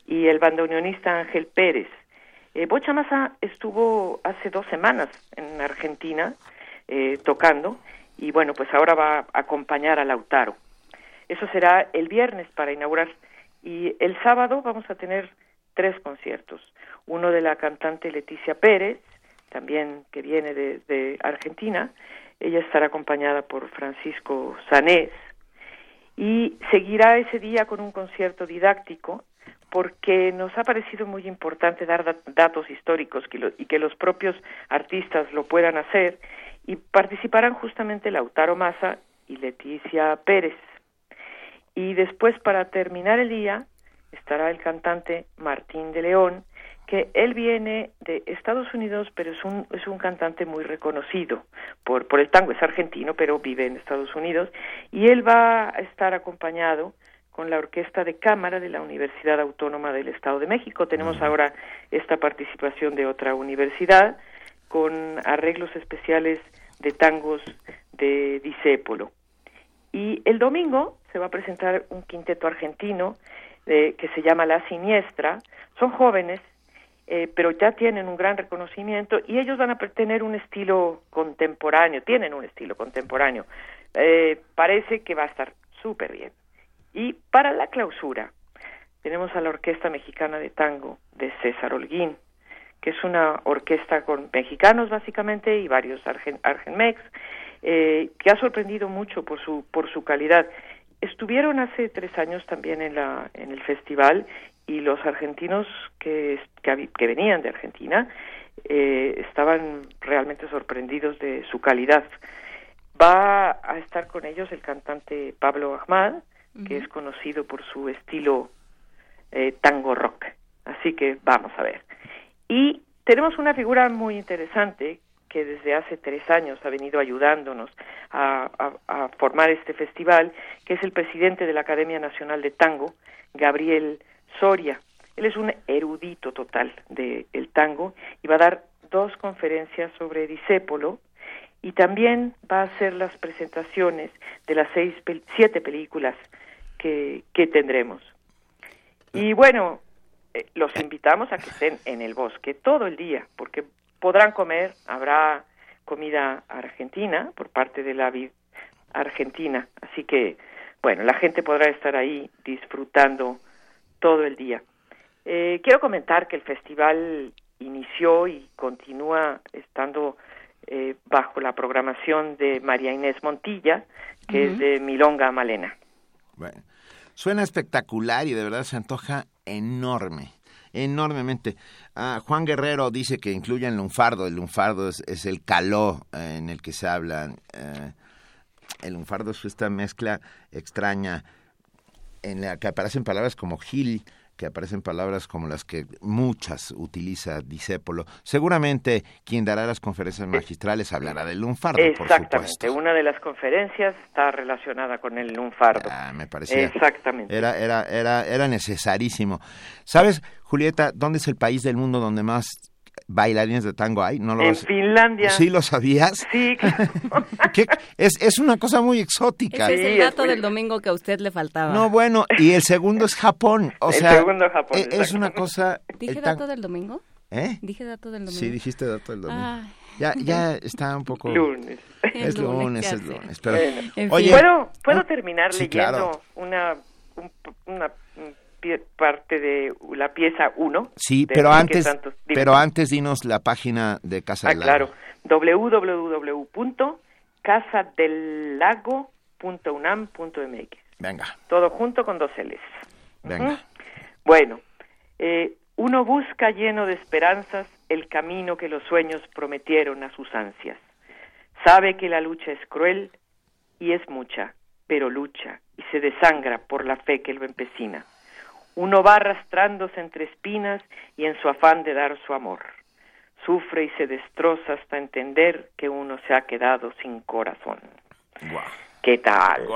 y el bandoneonista Ángel Pérez. Eh, Bocha Massa estuvo hace dos semanas en Argentina eh, tocando, y bueno, pues ahora va a acompañar a Lautaro. Eso será el viernes para inaugurar. Y el sábado vamos a tener tres conciertos. Uno de la cantante Leticia Pérez, también que viene de, de Argentina. Ella estará acompañada por Francisco Sanés. Y seguirá ese día con un concierto didáctico porque nos ha parecido muy importante dar dat- datos históricos y que los propios artistas lo puedan hacer y participarán justamente Lautaro Massa y Leticia Pérez. Y después, para terminar el día, estará el cantante Martín de León, que él viene de Estados Unidos, pero es un, es un cantante muy reconocido por, por el tango, es argentino, pero vive en Estados Unidos, y él va a estar acompañado con la Orquesta de Cámara de la Universidad Autónoma del Estado de México. Tenemos ahora esta participación de otra universidad con arreglos especiales de tangos de Disépolo. Y el domingo se va a presentar un quinteto argentino eh, que se llama La Siniestra. Son jóvenes, eh, pero ya tienen un gran reconocimiento y ellos van a tener un estilo contemporáneo, tienen un estilo contemporáneo. Eh, parece que va a estar súper bien. Y para la clausura tenemos a la Orquesta Mexicana de Tango de César Holguín, que es una orquesta con mexicanos básicamente y varios argen, argenmex, eh, que ha sorprendido mucho por su por su calidad. Estuvieron hace tres años también en la en el festival y los argentinos que que, venían de Argentina eh, estaban realmente sorprendidos de su calidad. Va a estar con ellos el cantante Pablo Ahmad, que es conocido por su estilo eh, tango rock. Así que vamos a ver. Y tenemos una figura muy interesante que desde hace tres años ha venido ayudándonos a, a- a formar este festival, que es el presidente de la Academia Nacional de Tango, Gabriel Soria. Él es un erudito total del tango y va a dar dos dos conferencias sobre Disépolo y también va a hacer las presentaciones de las seis, siete películas que, que tendremos. Y bueno, eh, los invitamos a que estén en el bosque todo el día, porque podrán comer, habrá comida argentina por parte de la vid argentina, así que bueno, la gente podrá estar ahí disfrutando todo el día. Eh, quiero comentar que el festival inició y continúa estando eh, bajo la programación de María Inés Montilla, que es de Milonga Malena. Bueno, suena espectacular y de verdad se antoja enorme enormemente. Ah, Juan Guerrero dice que incluye el lunfardo. El lunfardo es, el caló eh, en el que se habla. Eh, el lunfardo es esta mezcla extraña en la que aparecen palabras como gil, que aparecen palabras como las que muchas utiliza Disépolo. Seguramente quien dará las conferencias magistrales hablará del lunfardo, Exactamente. Una de las conferencias está relacionada con el lunfardo. Ah, me parecía. Exactamente. Era, era, era, era necesarísimo. ¿Sabes, Julieta, dónde es el país del mundo donde más bailarines de tango hay? ¿No lo en Finlandia. ¿Sí lo sabías? Sí. es, es una cosa muy exótica. es el dato del domingo que a usted le faltaba. No, bueno, y el segundo es Japón. O el sea, segundo Japón, e, es, una cosa... ¿Dije dato del domingo? ¿Eh? ¿Dije dato del domingo? Sí, dijiste dato del domingo. Ya, ya está un poco... Lunes. Es lunes, es lunes. Pero, Oye, ¿Puedo, ¿puedo terminar leyendo una, una parte de la pieza 1. Sí, pero antes, pero antes dinos la página de Casa ah, del Lago. claro, www.casadelago.unam.mx. Venga. Todo junto con dos L's. Venga. Bueno, eh, uno busca lleno de esperanzas el camino que los sueños prometieron a sus ansias. Sabe que la lucha es cruel y es mucha, pero lucha y se desangra por la fe que lo empecina. Uno va arrastrándose entre espinas y en su afán de dar su amor. Sufre y se destroza hasta entender que uno se ha quedado sin corazón. ¿Qué tal?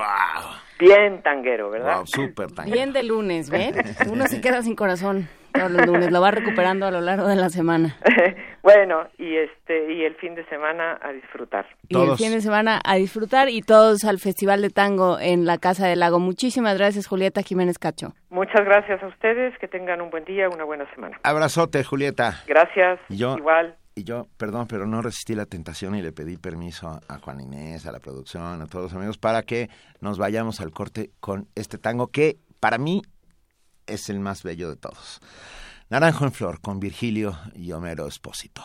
Bien tanguero, ¿verdad? súper tanguero. Bien de lunes, ¿ven? Uno se queda sin corazón todos los lunes, lo va recuperando a lo largo de la semana. bueno, y este y el fin de semana a disfrutar. Y el fin de semana a disfrutar y todos al Festival de Tango en la Casa del Lago. Muchísimas gracias, Julieta Jiménez Cacho. Muchas gracias a ustedes, que tengan un buen día, una buena semana. Abrazote, Julieta. Gracias. yo, igual. Y yo, perdón, pero no resistí la tentación y le pedí permiso a Juan Inés, a la producción, a todos los amigos, para que nos vayamos al corte con este tango que para mí es el más bello de todos. Naranjo en Flor con Virgilio y Homero Espósito.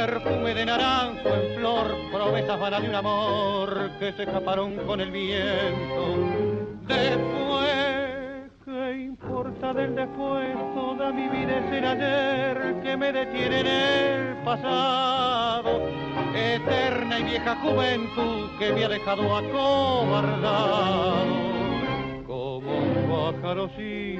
Perfume de naranjo en flor, promesas vanas de un amor que se escaparon con el viento. Después, ¿qué importa del después, toda mi vida es el ayer que me detiene en el pasado. Eterna y vieja juventud que me ha dejado acobardado como un pájaro sin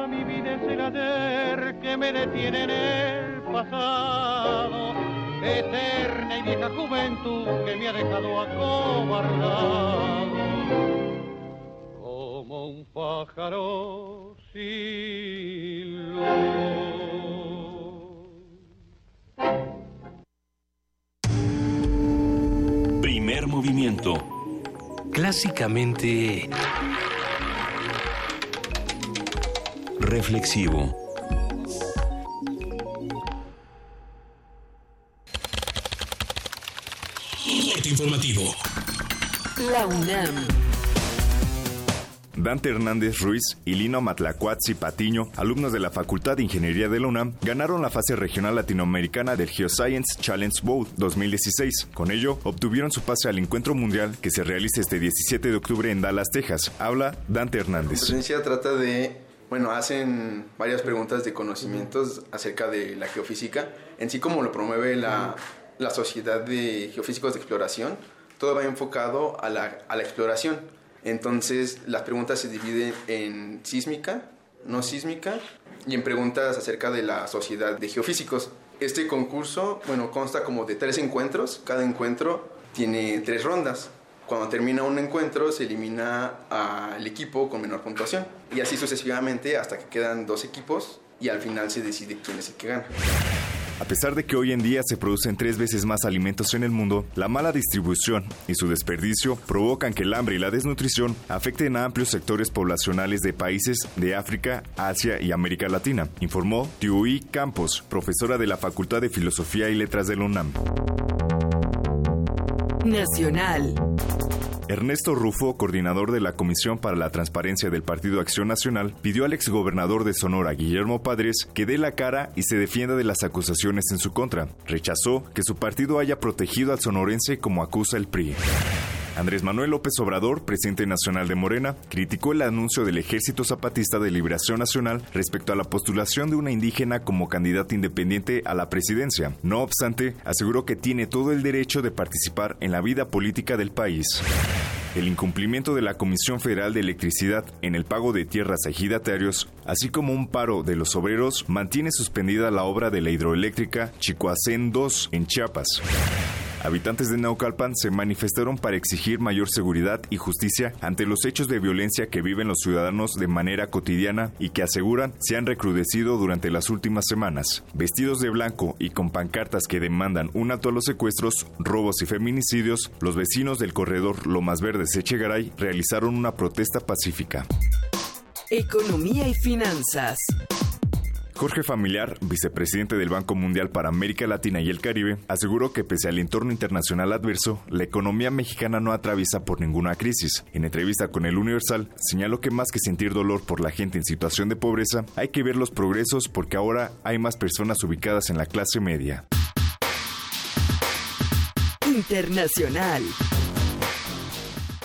Toda mi vida es el ayer que me detiene en el pasado. Eterna y vieja juventud que me ha dejado acobardado. Como un pájaro sin. Primer movimiento. Clásicamente Reflexivo. Informativo. La UNAM. Dante Hernández Ruiz y Lino Matlacuatzi Patiño, alumnos de la Facultad de Ingeniería de la UNAM, ganaron la fase regional latinoamericana del Geoscience Challenge Bowl 2016. Con ello, obtuvieron su pase al encuentro mundial que se realiza este 17 de octubre en Dallas, Texas. Habla Dante Hernández. La docencia trata de, bueno, hacen varias preguntas de conocimientos acerca de la geofísica, en sí como lo promueve la, la Sociedad de Geofísicos de Exploración, todo va enfocado a la, a la exploración. Entonces, las preguntas se dividen en sísmica, no sísmica y en preguntas acerca de la Sociedad de Geofísicos. Este concurso, bueno, consta como de tres encuentros. Cada encuentro tiene tres rondas. Cuando termina un encuentro, se elimina al equipo con menor puntuación. Y así sucesivamente hasta que quedan dos equipos y al final se decide quién es el que gana. A pesar de que hoy en día se producen tres veces más alimentos en el mundo, la mala distribución y su desperdicio provocan que el hambre y la desnutrición afecten a amplios sectores poblacionales de países de África, Asia y América Latina, informó Tiui Campos, profesora de la Facultad de Filosofía y Letras de la UNAM. Nacional. Ernesto Rufo, coordinador de la Comisión para la Transparencia del Partido Acción Nacional, pidió al exgobernador de Sonora, Guillermo Padres, que dé la cara y se defienda de las acusaciones en su contra. Rechazó que su partido haya protegido al sonorense como acusa el PRI. Andrés Manuel López Obrador, presidente nacional de Morena, criticó el anuncio del Ejército Zapatista de Liberación Nacional respecto a la postulación de una indígena como candidata independiente a la presidencia. No obstante, aseguró que tiene todo el derecho de participar en la vida política del país. El incumplimiento de la Comisión Federal de Electricidad en el pago de tierras a ejidatarios, así como un paro de los obreros, mantiene suspendida la obra de la hidroeléctrica Chicoacén 2 en Chiapas. Habitantes de Naucalpan se manifestaron para exigir mayor seguridad y justicia ante los hechos de violencia que viven los ciudadanos de manera cotidiana y que aseguran se han recrudecido durante las últimas semanas. Vestidos de blanco y con pancartas que demandan un alto a los secuestros, robos y feminicidios, los vecinos del corredor Lomas Verdes Echegaray realizaron una protesta pacífica. Economía y finanzas. Jorge Familiar, vicepresidente del Banco Mundial para América Latina y el Caribe, aseguró que pese al entorno internacional adverso, la economía mexicana no atraviesa por ninguna crisis. En entrevista con el Universal, señaló que más que sentir dolor por la gente en situación de pobreza, hay que ver los progresos porque ahora hay más personas ubicadas en la clase media. Internacional.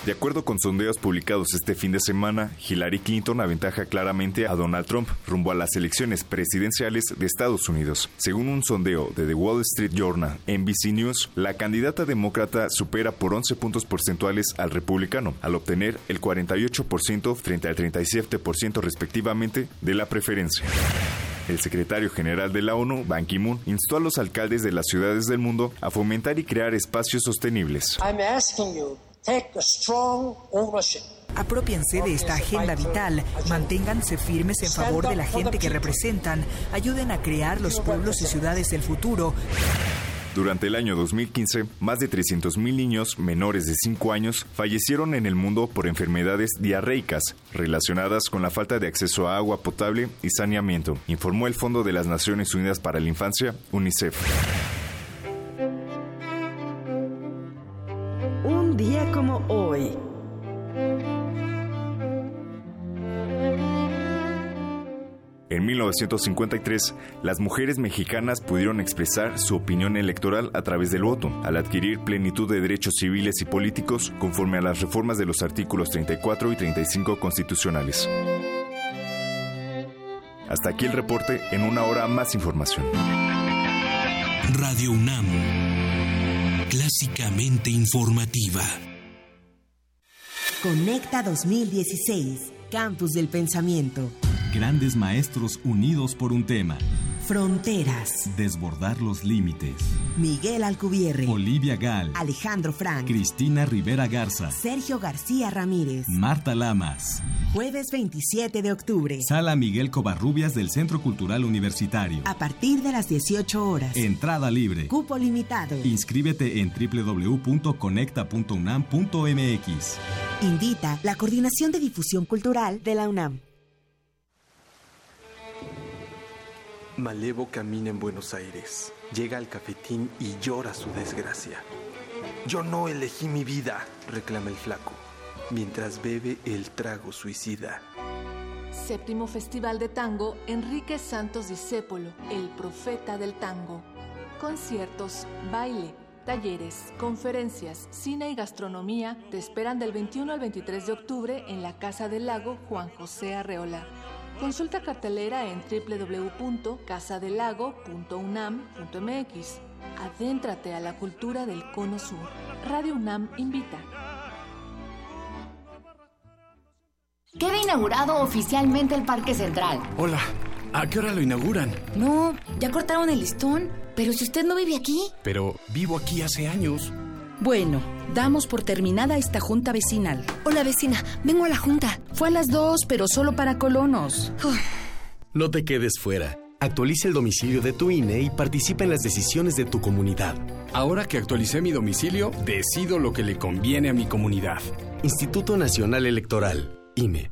De acuerdo con sondeos publicados este fin de semana, Hillary Clinton aventaja claramente a Donald Trump rumbo a las elecciones presidenciales de Estados Unidos. Según un sondeo de The Wall Street Journal, NBC News, la candidata demócrata supera por 11 puntos porcentuales al republicano, al obtener el 48% frente al 37% respectivamente de la preferencia. El secretario general de la ONU, Ban Ki-moon, instó a los alcaldes de las ciudades del mundo a fomentar y crear espacios sostenibles. Apropiense de esta agenda vital, manténganse firmes en favor de la gente que representan, ayuden a crear los pueblos y ciudades del futuro. Durante el año 2015, más de 300.000 niños menores de 5 años fallecieron en el mundo por enfermedades diarreicas relacionadas con la falta de acceso a agua potable y saneamiento, informó el Fondo de las Naciones Unidas para la Infancia, UNICEF. Un día como hoy. En 1953, las mujeres mexicanas pudieron expresar su opinión electoral a través del voto, al adquirir plenitud de derechos civiles y políticos conforme a las reformas de los artículos 34 y 35 constitucionales. Hasta aquí el reporte, en una hora más información. Radio UNAM clásicamente informativa. Conecta 2016, Campus del Pensamiento. Grandes maestros unidos por un tema. Fronteras. Desbordar los límites. Miguel Alcubierre. Olivia Gal. Alejandro Frank. Cristina Rivera Garza. Sergio García Ramírez. Marta Lamas. Jueves 27 de octubre. Sala Miguel Covarrubias del Centro Cultural Universitario. A partir de las 18 horas. Entrada libre. Cupo limitado. Inscríbete en www.conecta.unam.mx. Invita la Coordinación de Difusión Cultural de la UNAM. Malevo camina en Buenos Aires, llega al cafetín y llora su desgracia. Yo no elegí mi vida, reclama el flaco, mientras bebe el trago suicida. Séptimo Festival de Tango Enrique Santos Discépolo, el profeta del tango. Conciertos, baile, talleres, conferencias, cine y gastronomía te esperan del 21 al 23 de octubre en la Casa del Lago Juan José Arreola. Consulta cartelera en www.casadelago.unam.mx. Adéntrate a la cultura del Cono Sur. Radio UNAM invita. Queda inaugurado oficialmente el Parque Central. Hola, ¿a qué hora lo inauguran? No, ya cortaron el listón. Pero si usted no vive aquí. Pero vivo aquí hace años. Bueno, damos por terminada esta junta vecinal. Hola vecina, vengo a la junta. Fue a las dos, pero solo para colonos. No te quedes fuera. Actualiza el domicilio de tu INE y participa en las decisiones de tu comunidad. Ahora que actualicé mi domicilio, decido lo que le conviene a mi comunidad. Instituto Nacional Electoral, INE.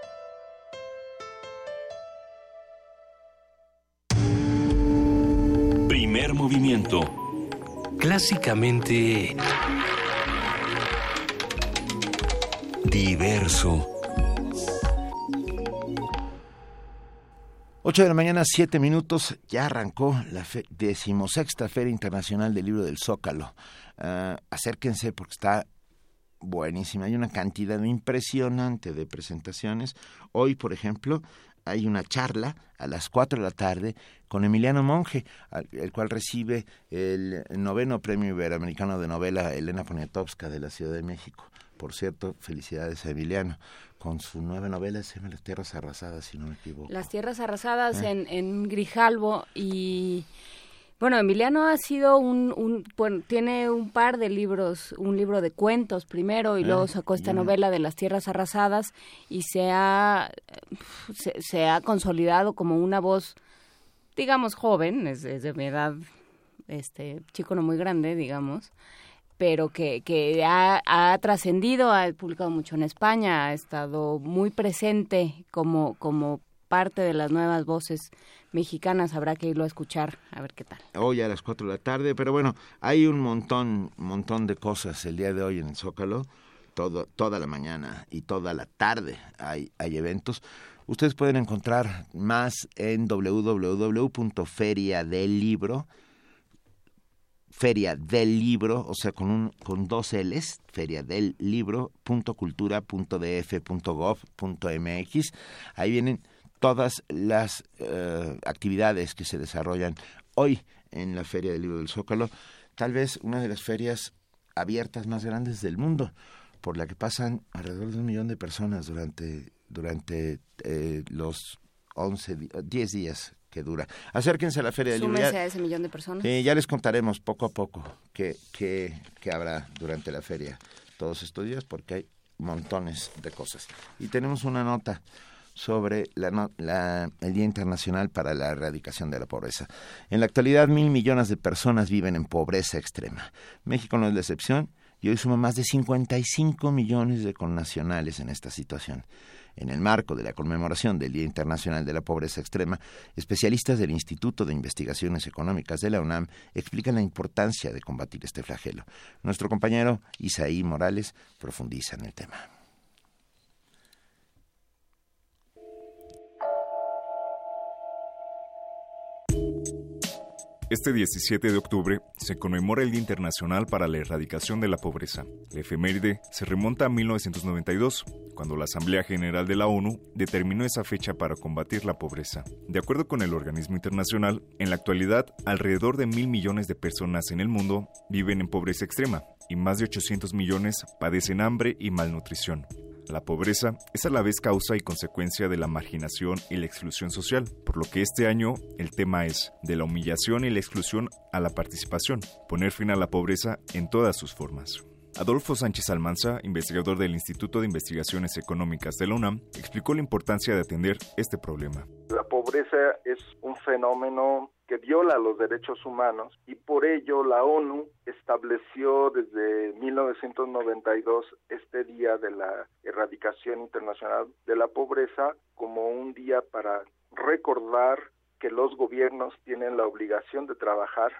Primer movimiento. Clásicamente... Diverso. 8 de la mañana, 7 minutos, ya arrancó la fe- decimosexta Feria Internacional del Libro del Zócalo. Ah, acérquense porque está buenísima. Hay una cantidad impresionante de presentaciones. Hoy, por ejemplo, hay una charla a las 4 de la tarde con Emiliano Monge, el cual recibe el noveno Premio Iberoamericano de Novela Elena Poniatowska de la Ciudad de México. Por cierto, felicidades a Emiliano con su nueva novela, se llama Las Tierras Arrasadas, si no me equivoco. Las tierras arrasadas Ah. en, en Grijalbo y bueno, Emiliano ha sido un, un bueno, tiene un par de libros, un libro de cuentos primero y Ah, luego sacó esta novela de las tierras arrasadas y se ha se, se ha consolidado como una voz digamos joven, es, es de mi edad este chico no muy grande, digamos, pero que, que ha, ha trascendido, ha publicado mucho en España, ha estado muy presente como, como parte de las nuevas voces mexicanas. Habrá que irlo a escuchar, a ver qué tal. hoy a las 4 de la tarde, pero bueno, hay un montón, montón de cosas el día de hoy en el Zócalo, todo, toda la mañana y toda la tarde hay, hay eventos. Ustedes pueden encontrar más en www.feriadelibro, feria del libro, o sea, con un con dos L's, feria del libro.cultura.df.gov.mx. Ahí vienen todas las eh, actividades que se desarrollan hoy en la Feria del Libro del Zócalo, tal vez una de las ferias abiertas más grandes del mundo, por la que pasan alrededor de un millón de personas durante, durante eh, los 11, 10 días que dura. Acérquense a la Feria del Libro. Súmense a ese millón de personas. Eh, ya les contaremos poco a poco qué, qué, qué habrá durante la feria todos estos días, porque hay montones de cosas. Y tenemos una nota sobre la, la- el Día Internacional para la Erradicación de la Pobreza. En la actualidad, mil millones de personas viven en pobreza extrema. México no es la excepción y hoy suma más de 55 millones de connacionales en esta situación. En el marco de la conmemoración del Día Internacional de la Pobreza Extrema, especialistas del Instituto de Investigaciones Económicas de la UNAM explican la importancia de combatir este flagelo. Nuestro compañero Isaí Morales profundiza en el tema. Este 17 de octubre se conmemora el Día Internacional para la Erradicación de la Pobreza. La efeméride se remonta a 1992, cuando la Asamblea General de la ONU determinó esa fecha para combatir la pobreza. De acuerdo con el organismo internacional, en la actualidad alrededor de mil millones de personas en el mundo viven en pobreza extrema y más de 800 millones padecen hambre y malnutrición. La pobreza es a la vez causa y consecuencia de la marginación y la exclusión social, por lo que este año el tema es de la humillación y la exclusión a la participación, poner fin a la pobreza en todas sus formas. Adolfo Sánchez Almanza, investigador del Instituto de Investigaciones Económicas de la UNAM, explicó la importancia de atender este problema. La pobreza es un fenómeno que viola los derechos humanos y por ello la ONU estableció desde 1992 este Día de la Erradicación Internacional de la Pobreza como un día para recordar que los gobiernos tienen la obligación de trabajar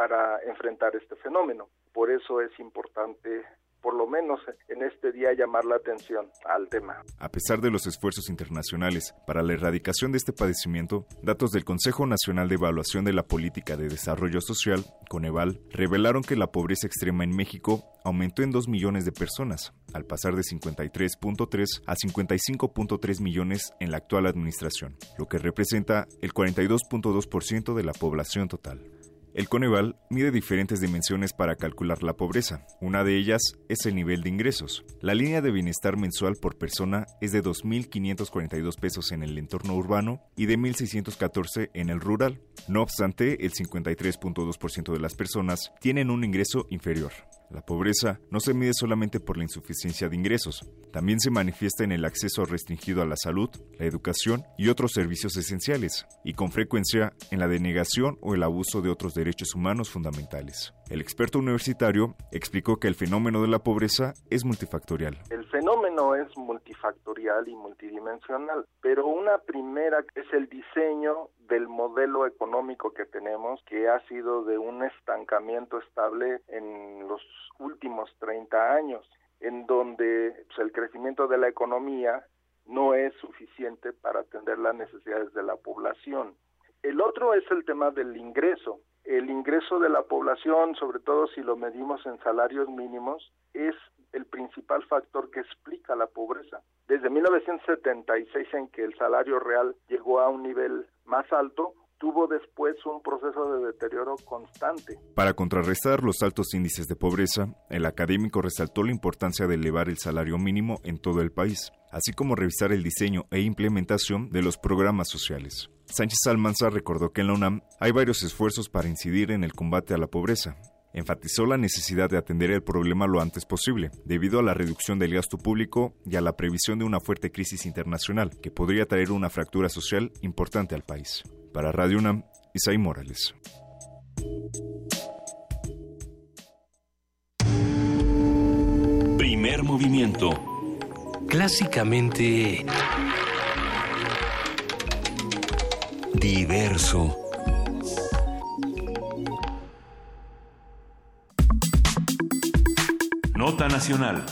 para enfrentar este fenómeno. Por eso es importante por lo menos en este día llamar la atención al tema. A pesar de los esfuerzos internacionales para la erradicación de este padecimiento, datos del Consejo Nacional de Evaluación de la Política de Desarrollo Social, Coneval, revelaron que la pobreza extrema en México aumentó en 2 millones de personas, al pasar de 53.3 a 55.3 millones en la actual administración, lo que representa el 42.2% de la población total. El Coneval mide diferentes dimensiones para calcular la pobreza. Una de ellas es el nivel de ingresos. La línea de bienestar mensual por persona es de 2.542 pesos en el entorno urbano y de 1.614 en el rural. No obstante, el 53.2% de las personas tienen un ingreso inferior. La pobreza no se mide solamente por la insuficiencia de ingresos, también se manifiesta en el acceso restringido a la salud, la educación y otros servicios esenciales, y con frecuencia en la denegación o el abuso de otros derechos humanos fundamentales. El experto universitario explicó que el fenómeno de la pobreza es multifactorial. El fenómeno es multifactorial y multidimensional, pero una primera es el diseño del modelo económico que tenemos, que ha sido de un estancamiento estable en los últimos 30 años, en donde pues, el crecimiento de la economía no es suficiente para atender las necesidades de la población. El otro es el tema del ingreso. El ingreso de la población, sobre todo si lo medimos en salarios mínimos, es el principal factor que explica la pobreza. Desde 1976, en que el salario real llegó a un nivel más alto, tuvo después un proceso de deterioro constante. Para contrarrestar los altos índices de pobreza, el académico resaltó la importancia de elevar el salario mínimo en todo el país, así como revisar el diseño e implementación de los programas sociales. Sánchez Almanza recordó que en la UNAM hay varios esfuerzos para incidir en el combate a la pobreza. Enfatizó la necesidad de atender el problema lo antes posible, debido a la reducción del gasto público y a la previsión de una fuerte crisis internacional que podría traer una fractura social importante al país. Para Radio UNAM, Isaí Morales. Primer movimiento. Clásicamente... Diverso. Nota Nacional.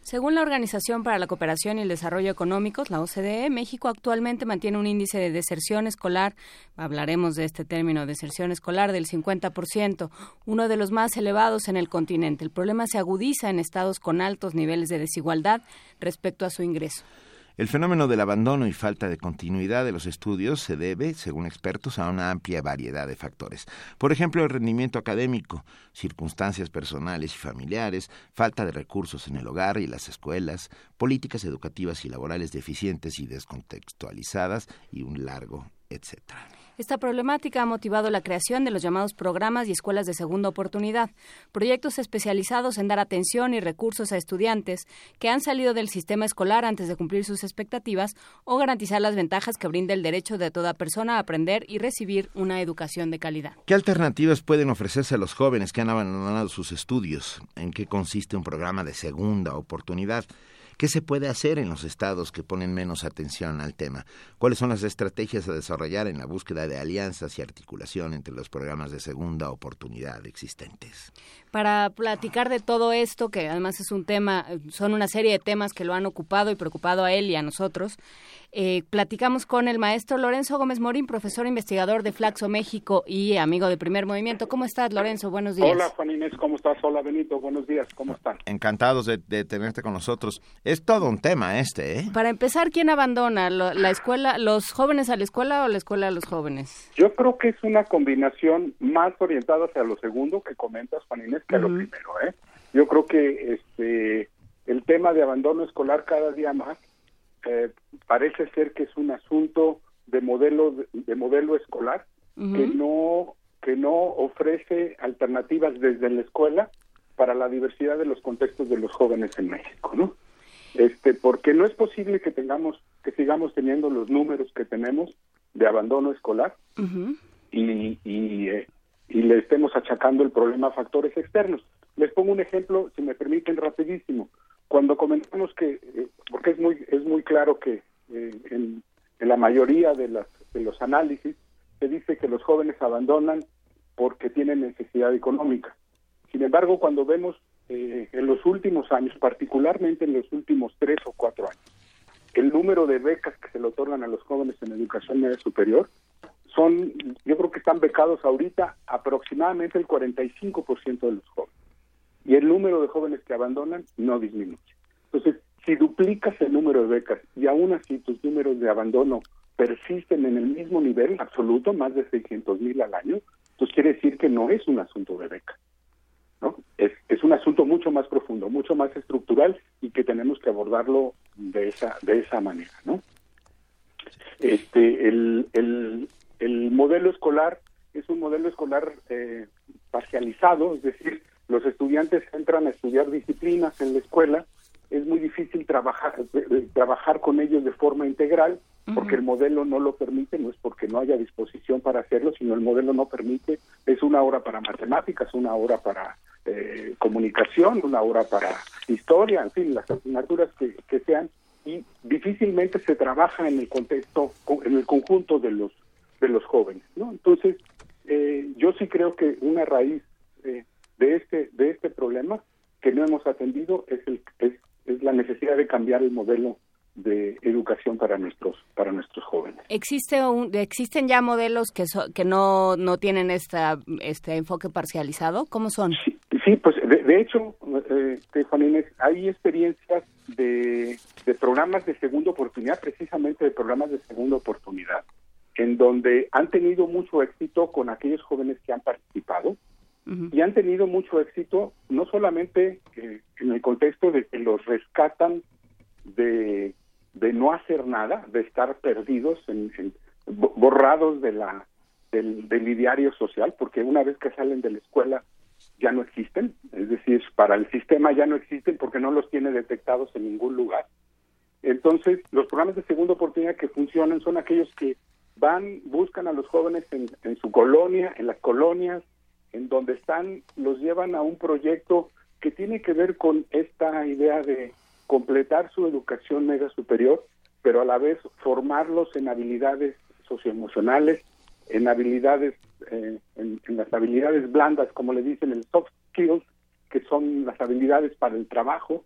Según la Organización para la Cooperación y el Desarrollo Económicos, la OCDE, México actualmente mantiene un índice de deserción escolar, hablaremos de este término, deserción escolar, del 50%, uno de los más elevados en el continente. El problema se agudiza en estados con altos niveles de desigualdad respecto a su ingreso. El fenómeno del abandono y falta de continuidad de los estudios se debe, según expertos, a una amplia variedad de factores. Por ejemplo, el rendimiento académico, circunstancias personales y familiares, falta de recursos en el hogar y las escuelas, políticas educativas y laborales deficientes y descontextualizadas y un largo etcétera. Esta problemática ha motivado la creación de los llamados programas y escuelas de segunda oportunidad, proyectos especializados en dar atención y recursos a estudiantes que han salido del sistema escolar antes de cumplir sus expectativas o garantizar las ventajas que brinda el derecho de toda persona a aprender y recibir una educación de calidad. ¿Qué alternativas pueden ofrecerse a los jóvenes que han abandonado sus estudios? ¿En qué consiste un programa de segunda oportunidad? ¿Qué se puede hacer en los estados que ponen menos atención al tema? ¿Cuáles son las estrategias a desarrollar en la búsqueda de alianzas y articulación entre los programas de segunda oportunidad existentes? Para platicar de todo esto, que además es un tema, son una serie de temas que lo han ocupado y preocupado a él y a nosotros, eh, platicamos con el maestro Lorenzo Gómez Morín, profesor investigador de Flaxo México y amigo de Primer Movimiento. ¿Cómo estás, Lorenzo? Buenos días. Hola, Juan Inés, ¿cómo estás? Hola, Benito, buenos días, ¿cómo están? Encantados de, tenerte con nosotros. Es todo un tema este, ¿eh? Para empezar, ¿quién abandona? ¿La escuela, los jóvenes a la escuela o la escuela a los jóvenes? Yo creo que es una combinación más orientada hacia lo segundo que comentas, Juan Inés, que a lo primero, ¿eh? Yo creo que este el tema de abandono escolar cada día más eh, parece ser que es un asunto de modelo de, modelo escolar que no que no ofrece alternativas desde la escuela para la diversidad de los contextos de los jóvenes en México, ¿no? Este, porque no es posible que tengamos que sigamos teniendo los números que tenemos de abandono escolar y y, eh, y le estemos achacando el problema a factores externos. Les pongo un ejemplo, si me permiten rapidísimo cuando comentamos que eh, porque es muy es muy claro que eh, en, la mayoría de, las, de los análisis se dice que los jóvenes abandonan porque tienen necesidad económica. Sin embargo, cuando vemos eh, en los últimos años, particularmente en los últimos tres o cuatro años, el número de becas que se le otorgan a los jóvenes en educación media superior son, yo creo que están becados ahorita aproximadamente el 45% de los jóvenes y el número de jóvenes que abandonan no disminuye. Entonces, si duplicas el número de becas y aún así tus números de abandono persisten en el mismo nivel absoluto, más de 600 mil al año, pues quiere decir que no es un asunto de beca. ¿no? Es, es un asunto mucho más profundo, mucho más estructural y que tenemos que abordarlo de esa, de esa manera. ¿no? Este, el, el modelo escolar es un modelo escolar eh, parcializado, es decir, los estudiantes entran a estudiar disciplinas en la escuela, es muy difícil trabajar eh, eh, trabajar con ellos de forma integral porque el modelo no lo permite, no es porque no haya disposición para hacerlo, sino el modelo no permite, es una hora para matemáticas, una hora para eh, comunicación, una hora para historia, en fin, las asignaturas que, que sean, y difícilmente se trabaja en el contexto, en el conjunto de los de los jóvenes, ¿no? Entonces, yo sí creo que una raíz de este de este problema que no hemos atendido es el es, es la necesidad de cambiar el modelo de educación para nuestros para nuestros jóvenes. Existe un, existen ya modelos que que no no tienen esta este enfoque parcializado. ¿Cómo son? Sí, pues de, hecho, eh, Juan Inés, hay experiencias de, de programas de segunda oportunidad, precisamente de programas de segunda oportunidad, en donde han tenido mucho éxito con aquellos jóvenes que han participado y han tenido mucho éxito, no solamente eh, en el contexto de que los rescatan de, de no hacer nada, de estar perdidos, en, borrados de la del, del ideario social, porque una vez que salen de la escuela ya no existen, es decir, para el sistema ya no existen porque no los tiene detectados en ningún lugar. Entonces, los programas de segunda oportunidad que funcionan son aquellos que van, buscan a los jóvenes en, su colonia, en las colonias, en donde están, los llevan a un proyecto que tiene que ver con esta idea de completar su educación media superior, pero a la vez formarlos en habilidades socioemocionales, en habilidades, eh, en, las habilidades blandas, como le dicen, el soft skills, que son las habilidades para el trabajo,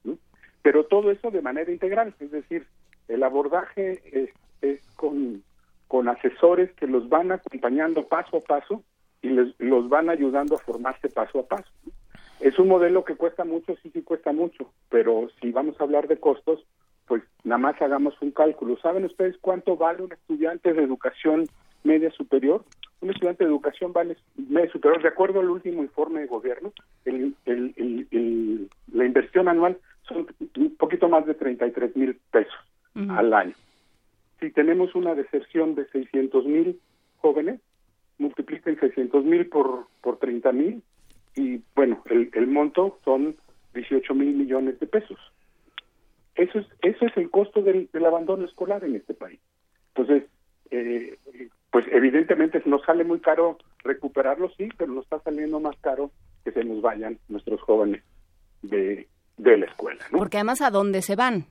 pero todo eso de manera integral, es decir, el abordaje es con, con asesores que los van acompañando paso a paso y les, los van ayudando a formarse paso a paso. Es un modelo que cuesta mucho, sí, sí cuesta mucho, pero si vamos a hablar de costos, pues nada más hagamos un cálculo. ¿Saben ustedes cuánto vale un estudiante de educación media superior? Un estudiante de educación vale media superior, de acuerdo al último informe de gobierno, el, el, el, el- la inversión anual son un poquito más de 33 mil pesos al año. Si tenemos una deserción de 600 mil jóvenes, multipliquen 600 mil por, por 30 mil y bueno, el, el monto son 18 mil millones de pesos. Eso es, eso es el costo del, del abandono escolar en este país. Entonces, eh, pues evidentemente nos sale muy caro recuperarlo, sí, pero nos está saliendo más caro que se nos vayan nuestros jóvenes de, de la escuela. ¿no? Porque además, ¿a dónde se van?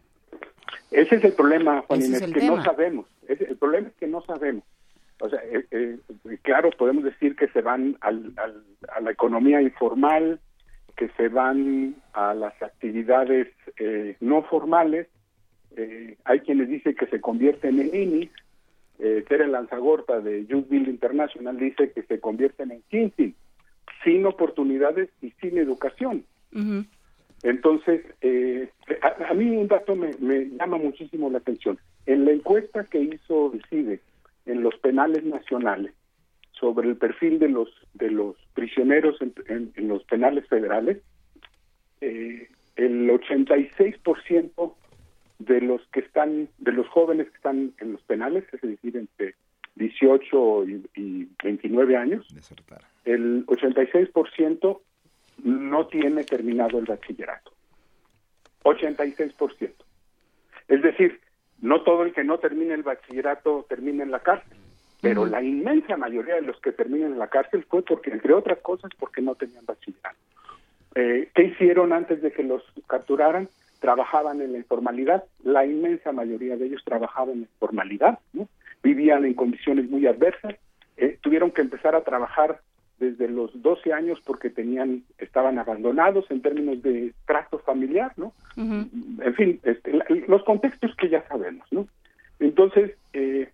Ese es el problema, Juan Ese es Inés, el que tema. no sabemos. El problema es que no sabemos. O sea, eh, eh, claro, podemos decir que se van al- al- a la economía informal, que se van a las actividades eh, no formales. Eh, hay quienes dicen que se convierten en INIs. Eh, Tere Lanzagorta de Youth Build International dice que se convierten en Kinsin, sin oportunidades y sin educación. Entonces, eh, a, a mí un dato me, me llama muchísimo la atención. En la encuesta que hizo el CIDE en los penales nacionales sobre el perfil de los de los prisioneros en, en- en los penales federales, eh, el 86% de los que están, de los jóvenes que están en los penales, es decir, entre 18 y, y 29 años, el 86% no tiene terminado el bachillerato. 86%. Es decir, no todo el que no termine el bachillerato termina en la cárcel, pero la inmensa mayoría de los que terminan en la cárcel fue porque, entre otras cosas, porque no tenían bachillerato. Eh, ¿Qué hicieron antes de que los capturaran? Trabajaban en la informalidad, la inmensa mayoría de ellos trabajaban en la informalidad, ¿no? vivían en condiciones muy adversas, eh, tuvieron que empezar a trabajar desde los 12 años porque tenían estaban abandonados en términos de trato familiar, ¿no? En fin, este, la- los contextos que ya sabemos, ¿no? Entonces, eh,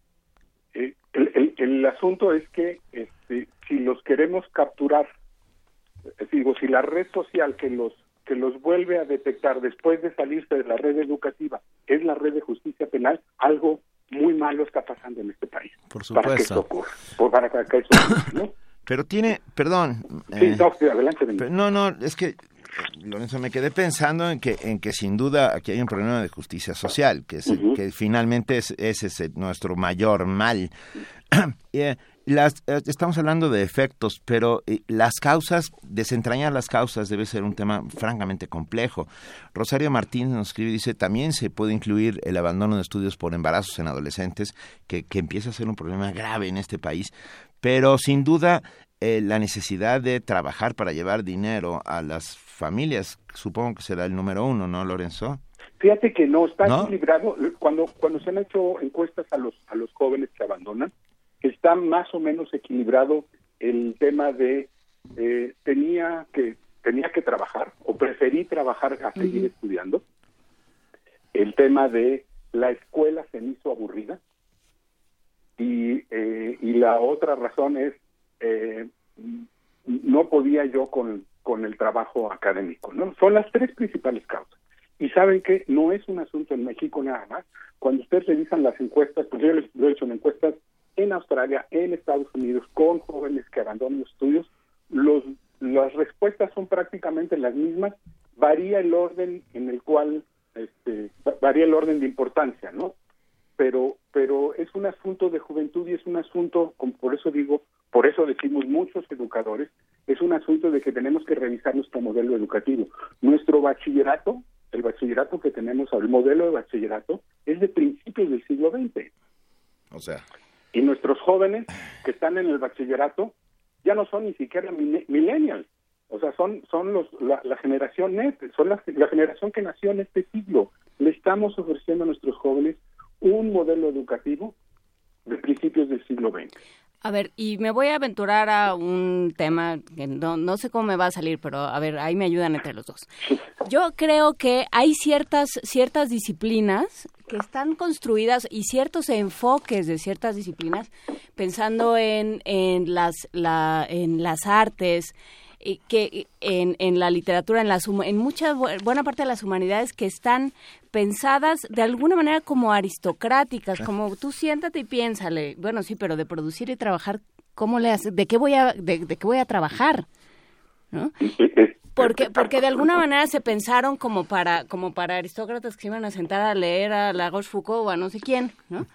eh, el, el- el asunto es que este, si los queremos capturar, eh, digo, si la red social que los que los vuelve a detectar después de salirse de la red educativa es la red de justicia penal, algo muy malo está pasando en este país. Por Para que supuesto. esto ocurra. Por- para que eso ocurra, ¿no? Pero tiene, perdón. Sí, eh, no, adelante. No, no, es que, Lorenzo, me quedé pensando en que, en que sin duda aquí hay un problema de justicia social, que, es, que finalmente es, ese es nuestro mayor mal. Eh, las, eh, estamos hablando de efectos, pero eh, las causas, desentrañar las causas debe ser un tema francamente complejo. Rosario Martín nos escribe y dice, también se puede incluir el abandono de estudios por embarazos en adolescentes, que, que empieza a ser un problema grave en este país, pero sin duda eh, la necesidad de trabajar para llevar dinero a las familias, supongo que será el número uno, ¿no, Lorenzo? Fíjate que no está ¿No? equilibrado. Cuando cuando se han hecho encuestas a los a los jóvenes que abandonan, está más o menos equilibrado el tema de eh, tenía que tenía que trabajar o preferí trabajar a seguir estudiando. El tema de la escuela se me hizo aburrida y eh, y la otra razón es eh, no podía yo con, con el trabajo académico. ¿no? Son las tres principales causas. Y saben que no es un asunto en México nada más. Cuando ustedes revisan las encuestas, pues yo les he hecho en encuestas en Australia, en Estados Unidos, con jóvenes que abandonan los estudios, los, las respuestas son prácticamente las mismas. Varía el orden en el cual, este, va- varía el orden de importancia, ¿no? Pero pero es un asunto de juventud y es un asunto, como por eso digo, por eso decimos muchos educadores, es un asunto de que tenemos que revisar nuestro modelo educativo. Nuestro bachillerato, el bachillerato que tenemos, el modelo de bachillerato, es de principios del siglo XX. O sea, Y nuestros jóvenes que están en el bachillerato ya no son ni siquiera millennials. O sea, son, son los, la, la generación net, son la, la generación que nació en este siglo. Le estamos ofreciendo a nuestros jóvenes un modelo educativo de principios del siglo XX. A ver, y me voy a aventurar a un tema que no, no sé cómo me va a salir, pero a ver, ahí me ayudan entre los dos. Yo creo que hay ciertas, ciertas disciplinas que están construidas y ciertos enfoques de ciertas disciplinas pensando en, en, las, la, en las artes, que en, en la literatura, en, las, en mucha bu- buena parte de las humanidades que están pensadas de alguna manera como aristocráticas, como tú siéntate y piénsale, bueno, sí, pero de producir y trabajar, ¿cómo le haces? ¿De qué voy a, de, de qué voy a trabajar? ¿No? Porque, porque de alguna manera se pensaron como para, como para aristócratas que se iban a sentar a leer a La Rochefoucauld o a no sé quién, ¿no?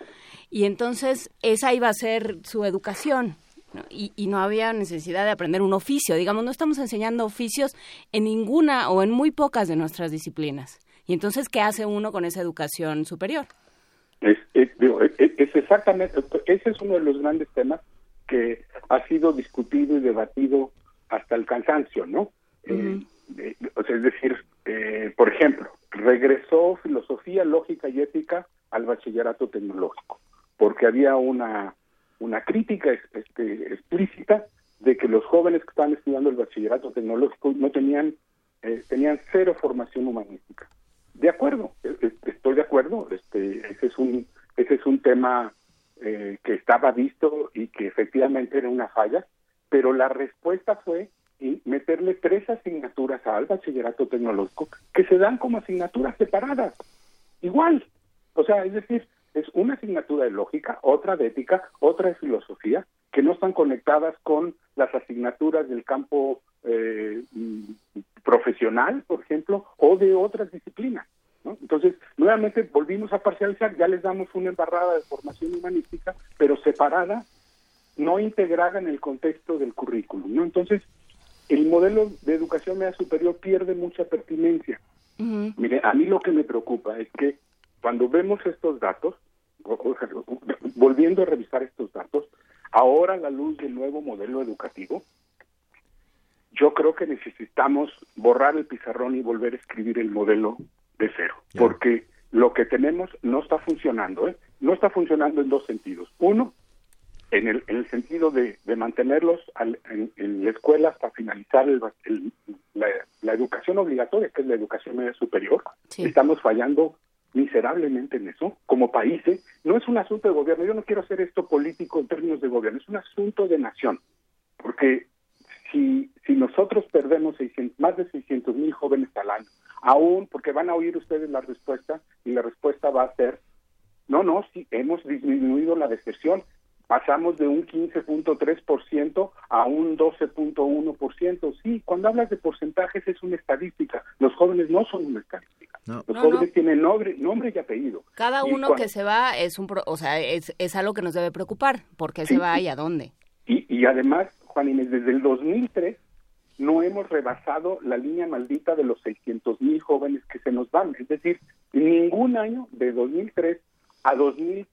Y entonces esa iba a ser su educación. ¿No? Y, y no había necesidad de aprender un oficio. Digamos, no estamos enseñando oficios en ninguna o en muy pocas de nuestras disciplinas. Y entonces, ¿qué hace uno con esa educación superior? Es, es- digo, es- exactamente, ese es uno de los grandes temas que ha sido discutido y debatido hasta el cansancio, ¿no? Eh, eh, o sea, es decir, eh, por ejemplo, regresó filosofía, lógica y ética al bachillerato tecnológico, porque había una, una crítica es- este, explícita de que los jóvenes que estaban estudiando el bachillerato tecnológico no tenían, eh, tenían cero formación humanística. De acuerdo, e- e- estoy de acuerdo. Este, ese es un, ese es un tema eh, que estaba visto y que efectivamente era una falla, pero la respuesta fue meterle tres asignaturas al bachillerato tecnológico que se dan como asignaturas separadas, igual. O sea, es decir, es una asignatura de lógica, otra de ética, otra de filosofía, que no están conectadas con las asignaturas del campo eh, profesional, por ejemplo, o de otras disciplinas. ¿no? Entonces, nuevamente volvimos a parcializar, ya les damos una embarrada de formación humanística, pero separada, no integrada en el contexto del currículum. ¿no? Entonces, el modelo de educación media superior pierde mucha pertinencia. Mire, a mí lo que me preocupa es que cuando vemos estos datos, volviendo a revisar estos datos, ahora a la luz del nuevo modelo educativo, yo creo que necesitamos borrar el pizarrón y volver a escribir el modelo de cero, porque lo que tenemos no está funcionando, ¿eh? No está funcionando en dos sentidos. Uno, en el, en el sentido de, de mantenerlos al- en, en la escuela hasta finalizar el- el- la, la educación obligatoria, que es la educación media superior. Estamos fallando miserablemente en eso, como países. No es un asunto de gobierno, yo no quiero hacer esto político en términos de gobierno, es un asunto de nación, porque si, si nosotros perdemos 600 más de 600 mil jóvenes al año, aún porque van a oír ustedes la respuesta y la respuesta va a ser, no, no, sí, hemos disminuido la deserción, pasamos de un 15.3% a un 12.1%. Sí, cuando hablas de porcentajes es una estadística, los jóvenes no son una estadística, los No, jóvenes no. tienen nombre, nombre y apellido. Cada Y uno cuando- que se va es un, pro- o sea, es, es algo que nos debe preocupar. ¿Por qué Sí, se va sí. y a dónde? Y, y además, Juan Inés, desde el 2003 no hemos rebasado la línea maldita de los 600 mil jóvenes que se nos van. Es decir, ningún año de 2003 a 2000,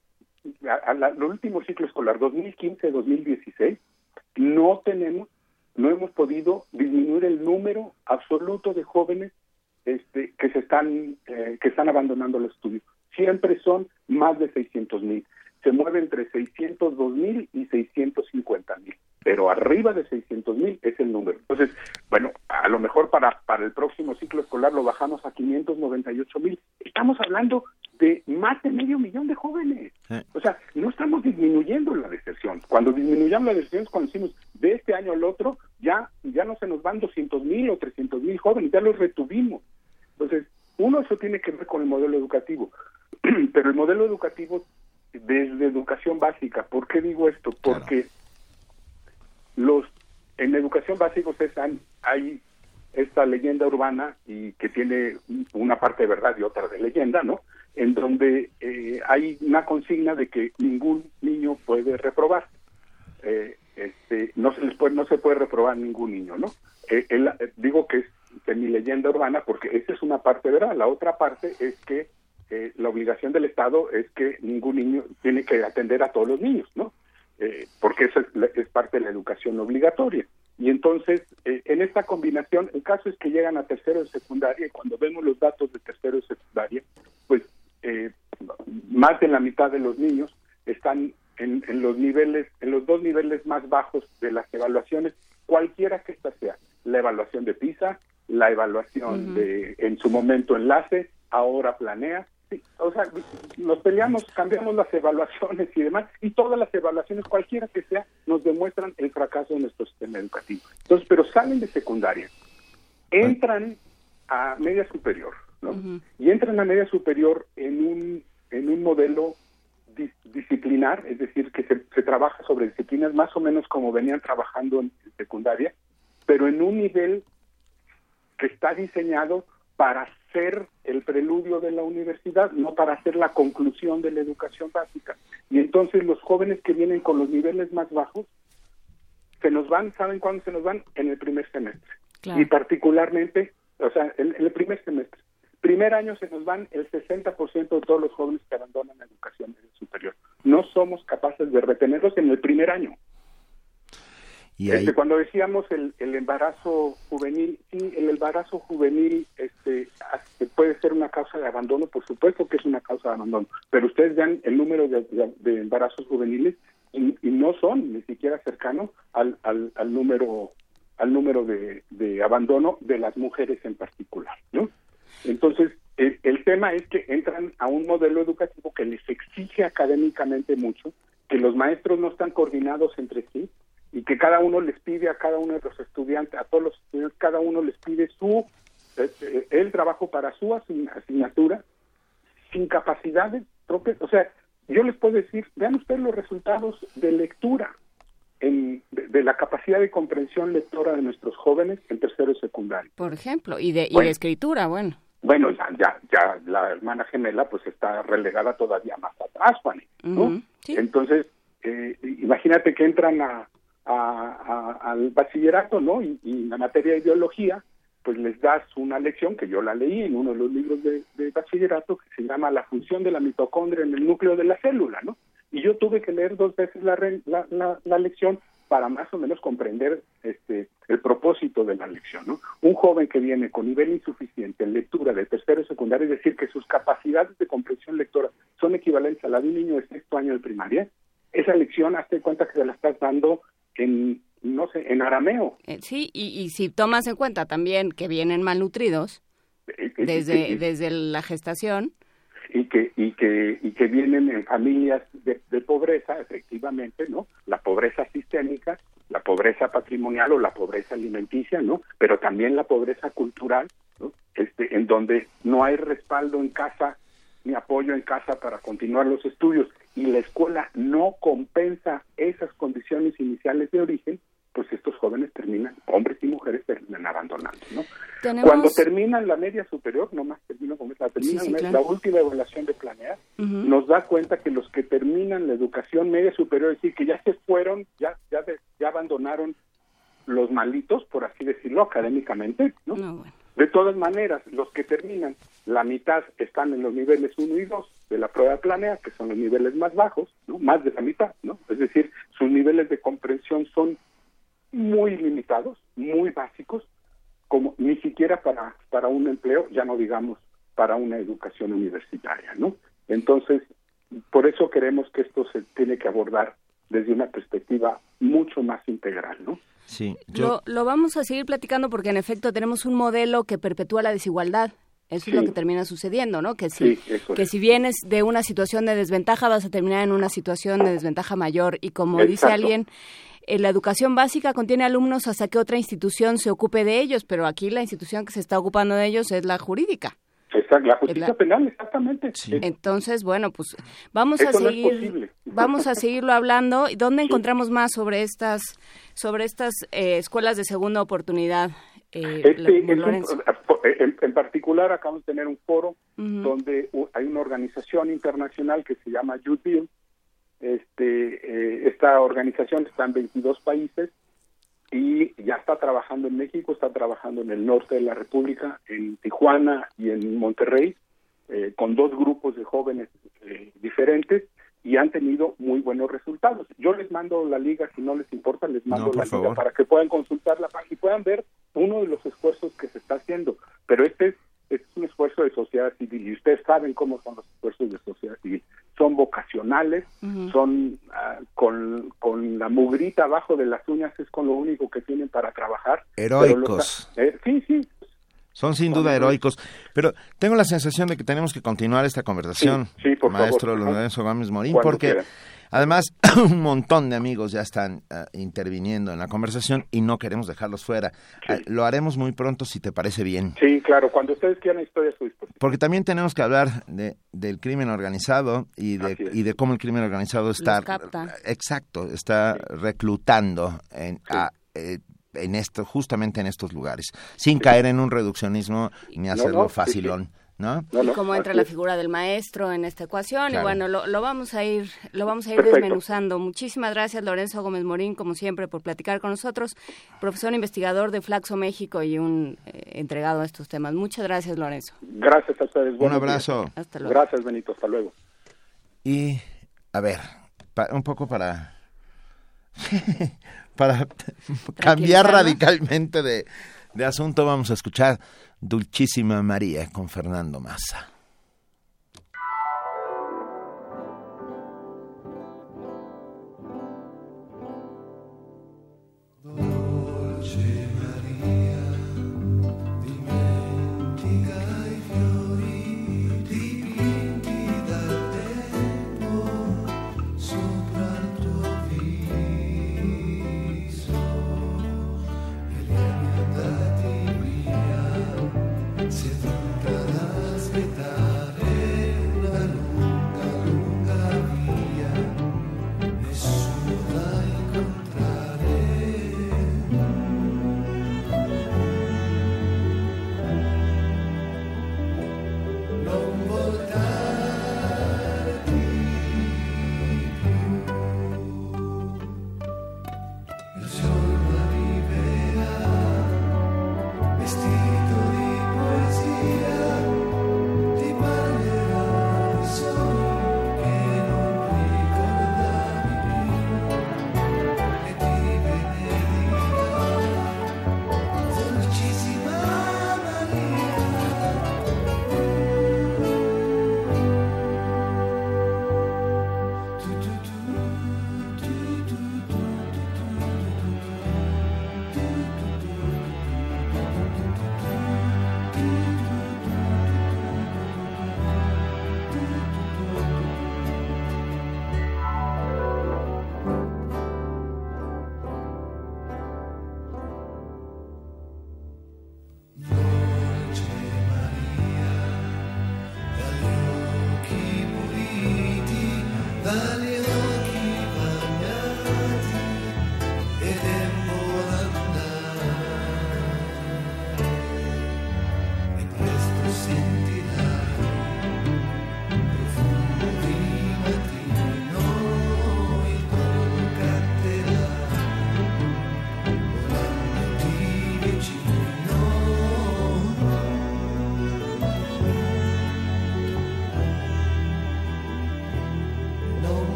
a, a la- el último ciclo escolar, 2015-2016, no tenemos, no hemos podido disminuir el número absoluto de jóvenes este, que se están, eh, que están abandonando el estudio. Siempre son más de 600 mil. Se mueve entre 602 mil y 650 mil. Pero arriba de 600 mil es el número. Entonces, bueno, a lo mejor para, para el próximo ciclo escolar lo bajamos a 598 mil. Estamos hablando de más de medio millón de jóvenes. O sea, no estamos disminuyendo la deserción. Cuando disminuyamos la deserción es cuando decimos de este año al otro ya, ya no se nos van 200 mil o 300 mil jóvenes, ya los retuvimos. Entonces, uno, eso tiene que ver con el modelo educativo, pero el modelo educativo desde educación básica, ¿por qué digo esto? Porque los en educación básica ustedes han- hay esta leyenda urbana y que tiene una parte de verdad y otra de leyenda, ¿no? En donde eh, hay una consigna de que ningún niño puede reprobar. Eh, este, no se les puede, no se puede reprobar ningún niño, ¿no? Eh, el- eh, digo que es mi leyenda urbana porque esa es una parte de verdad. La otra parte es que eh, la obligación del Estado es que ningún niño tiene que atender a todos los niños, ¿no? Eh, porque eso es, es parte de la educación obligatoria. Y entonces, eh, en esta combinación, el caso es que llegan a tercero de secundaria y cuando vemos los datos de tercero de secundaria, pues eh, más de la mitad de los niños están en, en los niveles, en los dos niveles más bajos de las evaluaciones, cualquiera que ésta sea, la evaluación de PISA, la evaluación de, en su momento enlace, ahora planea, o sea, nos peleamos, cambiamos las evaluaciones y demás, y todas las evaluaciones, cualquiera que sea, nos demuestran el fracaso de nuestro sistema educativo. Entonces, pero salen de secundaria, entran a media superior, ¿no? Y entran a media superior en un, en un modelo dis- disciplinar, es decir, que se, se trabaja sobre disciplinas más o menos como venían trabajando en secundaria, pero en un nivel que está diseñado para ser el preludio de la universidad, no para ser la conclusión de la educación básica. Y entonces los jóvenes que vienen con los niveles más bajos se nos van, ¿saben cuándo se nos van? En el primer semestre. Y particularmente, o sea, en, en el primer semestre. Primer año se nos van el 60% de todos los jóvenes que abandonan la educación superior. No somos capaces de retenerlos en el primer año. Y ahí, Este, cuando decíamos el, el embarazo juvenil, sí, el embarazo juvenil este, este, puede ser una causa de abandono, por supuesto que es una causa de abandono, pero ustedes vean el número de, de- de embarazos juveniles y, y no son ni siquiera cercanos al, al, al número al número de, de abandono de las mujeres en particular, ¿no? Entonces, el, el tema es que entran a un modelo educativo que les exige académicamente mucho, que los maestros no están coordinados entre sí y que cada uno les pide a cada uno de los estudiantes, a todos los estudiantes, cada uno les pide su eh, eh, el trabajo para su asign- asignatura sin capacidades propias. O sea, yo les puedo decir, vean ustedes los resultados de lectura, en- de, de la capacidad de comprensión lectora de nuestros jóvenes en tercero y secundario. Por ejemplo, y de, y Bueno. de escritura, bueno. Bueno, ya, ya, ya la hermana gemela pues está relegada todavía más atrás, Juan. ¿no? Entonces, eh, imagínate que entran a, a- al bachillerato, ¿no? Y, y la materia de ideología, pues les das una lección que yo la leí en uno de los libros de, de bachillerato que se llama La función de la mitocondria en el núcleo de la célula, ¿no? Y yo tuve que leer dos veces la, la, la- la lección para más o menos comprender este el propósito de la lección, ¿no? Un joven que viene con nivel insuficiente en lectura de tercero y secundario, es decir, que sus capacidades de comprensión lectora son equivalentes a la de un niño de sexto año de primaria, esa lección, hazte cuenta que se la estás dando en, no sé, en arameo. Eh, sí, y, y si tomas en cuenta también que vienen malnutridos desde, y- desde la gestación, y que y que y que vienen en familias de, de pobreza efectivamente no la pobreza sistémica la pobreza patrimonial o la pobreza alimenticia no pero también la pobreza cultural ¿no? este en donde no hay respaldo en casa ni apoyo en casa para continuar los estudios y la escuela no compensa esas condiciones iniciales de origen pues estos jóvenes terminan hombres y mujeres terminan abandonando no Tenemos- cuando terminan la media superior, nomás termino con esa, terminan Sí, sí, la, claro. la última evaluación de planear, nos da cuenta que los que terminan la educación media superior, es decir, que ya se fueron, ya ya, de- ya abandonaron los malitos, por así decirlo, académicamente, ¿no? De todas maneras, los que terminan, la mitad están en los niveles 1 y 2 de la prueba planea, que son los niveles más bajos, ¿no? Más de la mitad, ¿no? Es decir, sus niveles de comprensión son muy limitados, muy básicos, como ni siquiera para, para un empleo, ya no digamos para una educación universitaria, ¿no? Entonces, por eso queremos que esto se tiene que abordar desde una perspectiva mucho más integral, ¿no? Sí, lo, lo vamos a seguir platicando porque en efecto tenemos un modelo que perpetúa la desigualdad. Eso es lo que termina sucediendo, ¿no? Que si, Sí, que si vienes de una situación de desventaja, vas a terminar en una situación de desventaja mayor. Y como dice alguien, eh, la educación básica contiene alumnos hasta que otra institución se ocupe de ellos, pero aquí la institución que se está ocupando de ellos es la jurídica. Exacto, la justicia la- penal, exactamente. Entonces, bueno, pues vamos a Eso seguir, vamos a seguirlo hablando. ¿Y dónde encontramos más sobre estas, sobre estas eh, escuelas de segunda oportunidad? Eh, Este, es un- Lorenzo? en, en particular, acabamos de tener un foro Ujú. donde u- hay una organización internacional que se llama Youth. Este, eh, esta organización está en 22 países y ya está trabajando en México, está trabajando en el norte de la República, en Tijuana y en Monterrey, eh, con dos grupos de jóvenes eh, diferentes y han tenido muy buenos resultados. Yo les mando la liga, si no les importa, les mando No, la liga para que puedan consultar la página y puedan ver uno de los esfuerzos que se está haciendo. Pero este es, es un esfuerzo de sociedad civil y ustedes saben cómo son los esfuerzos de sociedad civil. Son vocacionales, son ah, con, con la mugrita abajo de las uñas, es con lo único que tienen para trabajar. Pero los- Heroicos. eh, sí, sí. Son sin duda heroicos, pero tengo la sensación de que tenemos que continuar esta conversación, Sí, sí, por maestro favor. Lorenzo Gómez Morín, Cuando porque quiera. Además un montón de amigos ya están ah, interviniendo en la conversación y no queremos dejarlos fuera. Ah, lo haremos muy pronto si te parece bien. Sí, claro, cuando ustedes quieran estoy a su disposición. Porque también tenemos que hablar de, del crimen organizado y de, y de cómo el crimen organizado está, capta. exacto, está reclutando en, a- eh, en esto, justamente en estos lugares, sin caer en un reduccionismo ni No, hacerlo no, facilón, ¿no? y cómo entra la figura del maestro en esta ecuación y bueno lo, lo vamos a ir lo vamos a ir Perfecto. desmenuzando muchísimas gracias Lorenzo Gómez Morín como siempre por platicar con nosotros profesor investigador de Flaxo México y un eh, entregado a estos temas muchas gracias Lorenzo Gracias a ustedes. buenos abrazo. días. Hasta luego. Gracias, Benito. Hasta luego. Y, a ver, pa- un poco para... para cambiar radicalmente de, de asunto, vamos a escuchar Dulcísima María con Fernando Massa.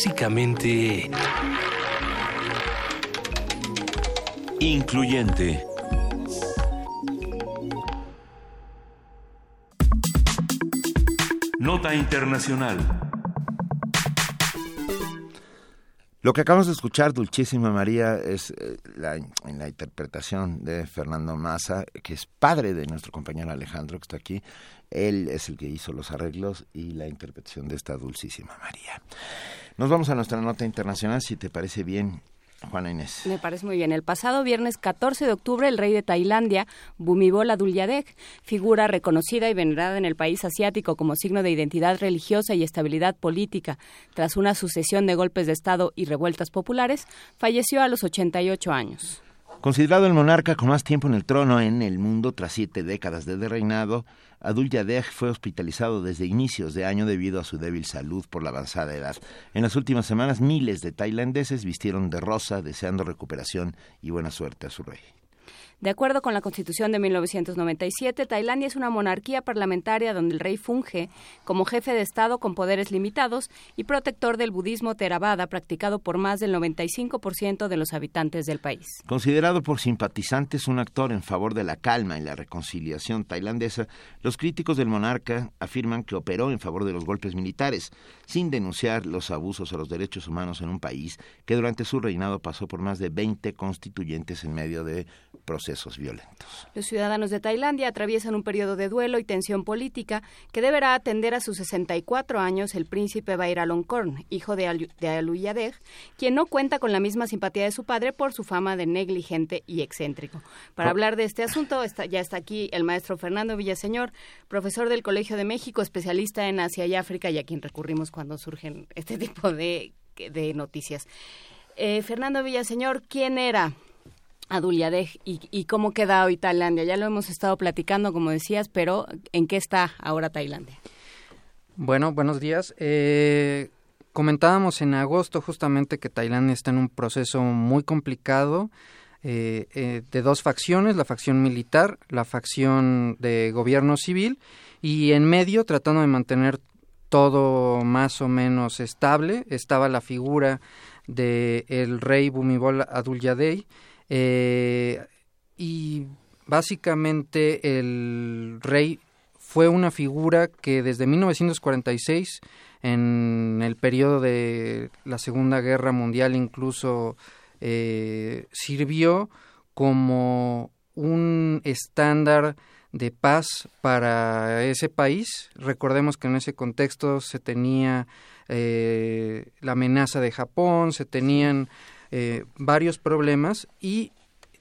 Clásicamente... Incluyente. Nota internacional. Lo que acabamos de escuchar, Dulcísima María, es eh, la, en la interpretación de Fernando Massa, que es padre de nuestro compañero Alejandro, que está aquí. Él es el que hizo los arreglos y la interpretación de esta Dulcísima María. Nos vamos a nuestra nota internacional, si te parece bien, Juana Inés. Me parece muy bien. El pasado viernes 14 de octubre, el rey de Tailandia, Bhumibol Adulyadej, figura reconocida y venerada en el país asiático como signo de identidad religiosa y estabilidad política, tras una sucesión de golpes de Estado y revueltas populares, falleció a los 88 años. Considerado el monarca con más tiempo en el trono en el mundo tras siete décadas de reinado, Adul Yadeh fue hospitalizado desde inicios de año debido a su débil salud por la avanzada edad. En las últimas semanas, miles de tailandeses vistieron de rosa deseando recuperación y buena suerte a su rey. De acuerdo con la Constitución de 1997, Tailandia es una monarquía parlamentaria donde el rey funge como jefe de Estado con poderes limitados y protector del budismo Theravada practicado por más del 95% de los habitantes del país. Considerado por simpatizantes un actor en favor de la calma y la reconciliación tailandesa, los críticos del monarca afirman que operó en favor de los golpes militares, sin denunciar los abusos a los derechos humanos en un país que durante su reinado pasó por más de 20 constituyentes en medio de procesos violentos. Los ciudadanos de Tailandia atraviesan un periodo de duelo y tensión política que deberá atender a sus 64 años el príncipe Vairalongkorn, hijo de, Al de Aluyadej, quien no cuenta con la misma simpatía de su padre por su fama de negligente y excéntrico. Para hablar de este asunto está, ya está aquí el maestro Fernando Villaseñor, profesor del Colegio de México, especialista en Asia y África y a quien recurrimos cuando surgen este tipo de, de noticias. Eh, Fernando Villaseñor, ¿quién era Adulyadej y, y cómo queda hoy Tailandia. Ya lo hemos estado platicando, como decías, pero ¿en qué está ahora Tailandia? Bueno, buenos días. Eh, comentábamos en agosto justamente que Tailandia está en un proceso muy complicado eh, eh, de dos facciones, la facción militar, la facción de gobierno civil y en medio tratando de mantener todo más o menos estable estaba la figura de el rey Bumibol Adulyadej eh, y básicamente el rey fue una figura que desde 1946, en el periodo de la Segunda Guerra Mundial, incluso eh, sirvió como un estándar de paz para ese país. Recordemos que en ese contexto se tenía eh, la amenaza de Japón, se tenían eh, varios problemas y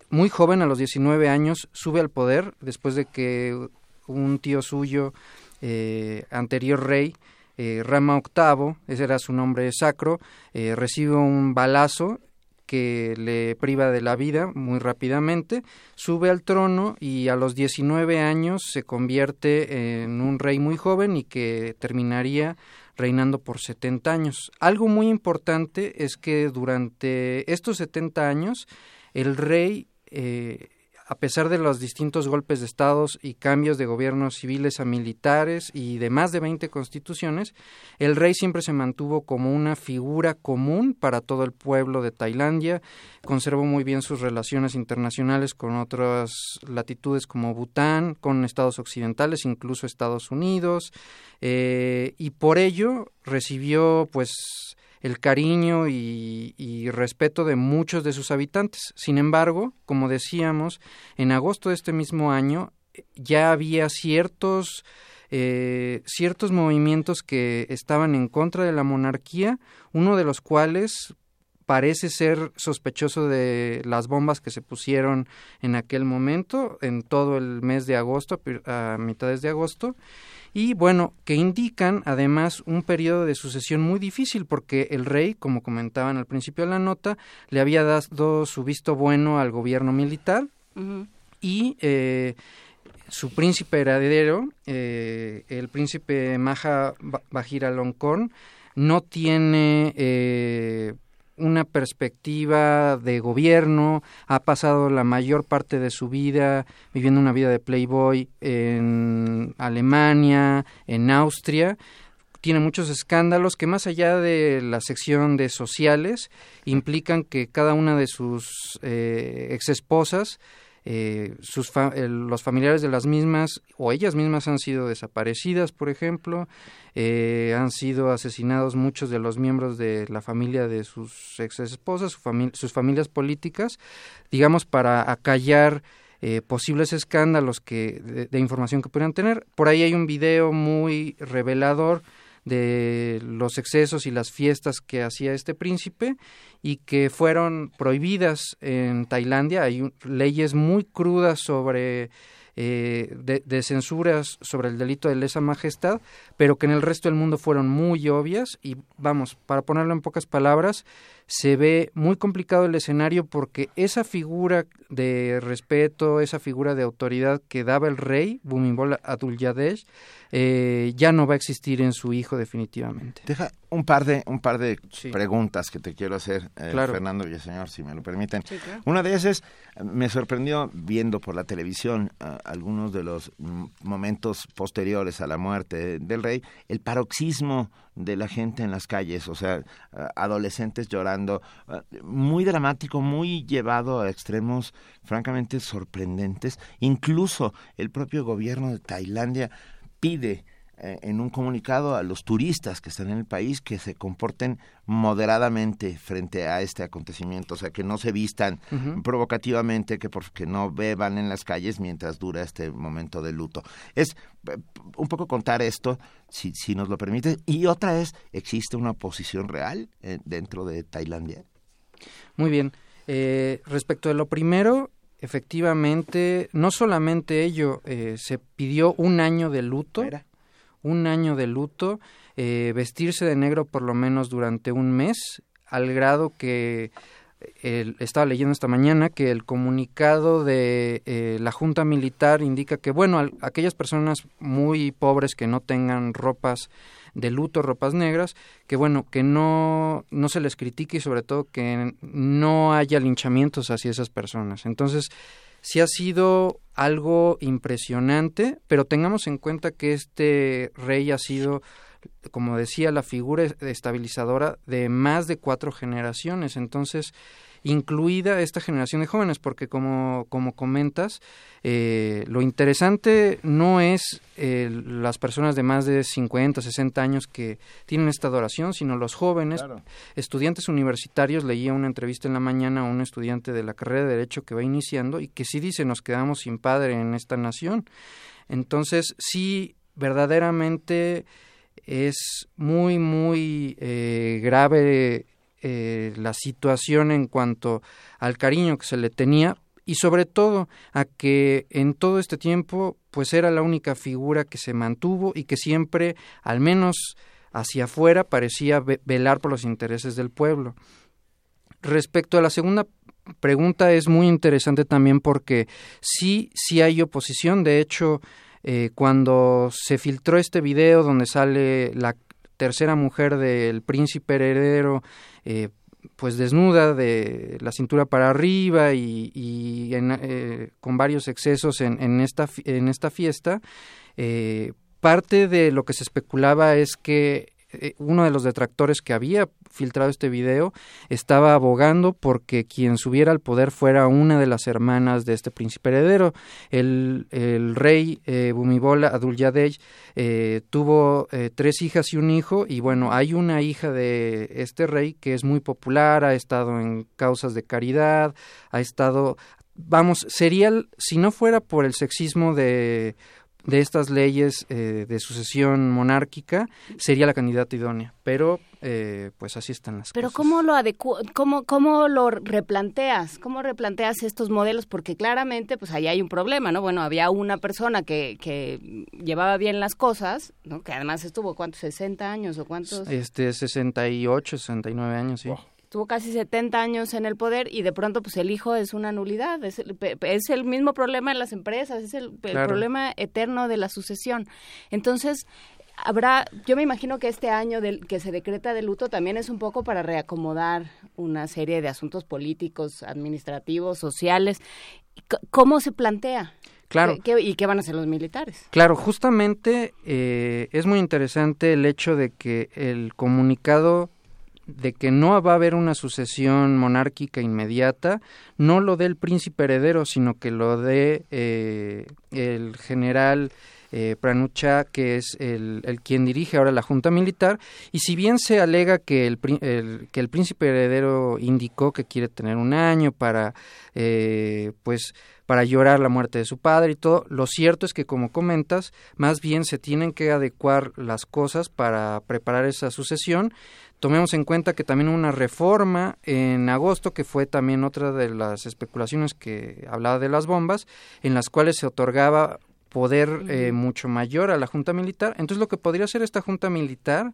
muy joven, a los 19 años, sube al poder después de que un tío suyo, eh, anterior rey, eh, Rama VIII, ese era su nombre sacro, eh, recibe un balazo que le priva de la vida muy rápidamente, sube al trono y a los 19 años se convierte en un rey muy joven y que terminaría reinando por 70 años. Algo muy importante es que durante estos 70 años el rey eh, a pesar de los distintos golpes de estados y cambios de gobiernos civiles a militares y de más de 20 constituciones, el rey siempre se mantuvo como una figura común para todo el pueblo de Tailandia, conservó muy bien sus relaciones internacionales con otras latitudes como Bután, con estados occidentales, incluso Estados Unidos, eh, y por ello recibió pues el cariño y, respeto de muchos de sus habitantes. Sin embargo, como decíamos, en agosto de este mismo año ya había ciertos eh, ciertos movimientos que estaban en contra de la monarquía, uno de los cuales parece ser sospechoso de las bombas que se pusieron en aquel momento, en todo el mes de agosto, a mitades de agosto, y bueno, que indican además un periodo de sucesión muy difícil porque el rey, como comentaban al principio de la nota, le había dado su visto bueno al gobierno militar uh -huh. y eh, su príncipe heredero, eh, el príncipe Maha Vajiralongkorn, no tiene eh, una perspectiva de gobierno, ha pasado la mayor parte de su vida viviendo una vida de playboy en Alemania, en Austria, tiene muchos escándalos que más allá de la sección de sociales implican que cada una de sus eh, exesposas eh, sus fa- eh, los familiares de las mismas o ellas mismas han sido desaparecidas, por ejemplo, eh, han sido asesinados muchos de los miembros de la familia de sus ex esposas, su fami- sus familias políticas, digamos, para acallar eh, posibles escándalos que de, de información que pudieran tener. Por ahí hay un video muy revelador de los excesos y las fiestas que hacía este príncipe y que fueron prohibidas en Tailandia. Hay leyes muy crudas sobre eh, de, de censuras sobre el delito de lesa majestad, pero que en el resto del mundo fueron muy obvias y vamos, para ponerlo en pocas palabras, se ve muy complicado el escenario porque esa figura de respeto, esa figura de autoridad que daba el rey, Bhumibol Adulyadej, eh, ya no va a existir en su hijo definitivamente. Deja un par de, un par de preguntas que te quiero hacer, eh, Claro. Fernando Villaseñor, si me lo permiten. Sí, claro. Una de esas, eh, me sorprendió viendo por la televisión ah, algunos de los mm, momentos posteriores a la muerte del rey, el paroxismo de la gente en las calles, o sea, adolescentes llorando, muy dramático, muy llevado a extremos francamente sorprendentes. Incluso el propio gobierno de Tailandia pide en un comunicado a los turistas que están en el país que se comporten moderadamente frente a este acontecimiento, o sea, que no se vistan provocativamente, que porque no beban en las calles mientras dura este momento de luto. Es eh, un poco contar esto, si, si nos lo permite, y otra es, ¿existe una oposición real eh, dentro de Tailandia? Muy bien. Eh, respecto de lo primero, efectivamente, no solamente ello, eh, se pidió un año de luto, un año de luto, eh, vestirse de negro por lo menos durante un mes, al grado que estaba leyendo esta mañana que el comunicado de eh, la Junta Militar indica que, bueno, al- aquellas personas muy pobres que no tengan ropas de luto, ropas negras, que bueno, que no, no se les critique y sobre todo que no haya linchamientos hacia esas personas. Entonces, sí ha sido algo impresionante, pero tengamos en cuenta que este rey ha sido, como decía, la figura estabilizadora de más de cuatro generaciones. Entonces, incluida esta generación de jóvenes, porque como, como comentas, eh, lo interesante no es eh, las personas de más de 50, 60 años que tienen esta adoración, sino los jóvenes, estudiantes universitarios. Leía una entrevista en la mañana a un estudiante de la carrera de Derecho que va iniciando y que sí dice, nos quedamos sin padre en esta nación. Entonces, sí, verdaderamente es muy, muy eh, grave eh, la situación en cuanto al cariño que se le tenía y sobre todo a que en todo este tiempo pues era la única figura que se mantuvo y que siempre al menos hacia afuera parecía ve- velar por los intereses del pueblo. Respecto a la segunda pregunta es muy interesante también porque sí, sí hay oposición. De hecho, eh, cuando se filtró este video donde sale la tercera mujer del príncipe heredero, eh, pues desnuda de la cintura para arriba y, en, eh, con varios excesos en, en, esta, en esta fiesta, eh, parte de lo que se especulaba es que eh, uno de los detractores que había filtrado este video estaba abogando porque quien subiera al poder fuera una de las hermanas de este príncipe heredero. El, rey eh, Bhumibol Adulyadej eh, tuvo eh, tres hijas y un hijo y bueno, hay una hija de este rey que es muy popular, ha estado en causas de caridad, ha estado vamos, sería, si no fuera por el sexismo de, de estas leyes eh, de sucesión monárquica, sería la candidata idónea. Pero, eh, pues así están las Pero cosas. ¿cómo lo adecu cómo, cómo lo replanteas? ¿Cómo replanteas estos modelos? Porque claramente, pues ahí hay un problema, ¿no? Bueno, había una persona que, que llevaba bien las cosas, ¿no? Que además estuvo, ¿cuántos? ¿60 años o cuántos? Este, 68, 69 años, sí. Tuvo casi 70 años en el poder y de pronto, pues el hijo es una nulidad. Es el, es el mismo problema en las empresas, es el, problema eterno de la sucesión. Entonces, habrá, yo me imagino que este año del, que se decreta de luto también es un poco para reacomodar una serie de asuntos políticos, administrativos, sociales. ¿Cómo se plantea? Claro. ¿Qué- qué- ¿Y qué van a hacer los militares? Claro, justamente eh, es muy interesante el hecho de que el comunicado de que no va a haber una sucesión monárquica inmediata, no lo dé el príncipe heredero, sino que lo dé eh, el general eh, Pranucha, que es el, el, quien dirige ahora la Junta Militar, y si bien se alega que el, el que el príncipe heredero indicó que quiere tener un año para, eh, pues, para llorar la muerte de su padre y todo, lo cierto es que, como comentas, más bien se tienen que adecuar las cosas para preparar esa sucesión, Tomemos en cuenta que también hubo una reforma en agosto, que fue también otra de las especulaciones que hablaba de las bombas, en las cuales se otorgaba poder eh, mucho mayor a la Junta Militar. Entonces lo que podría hacer esta Junta Militar,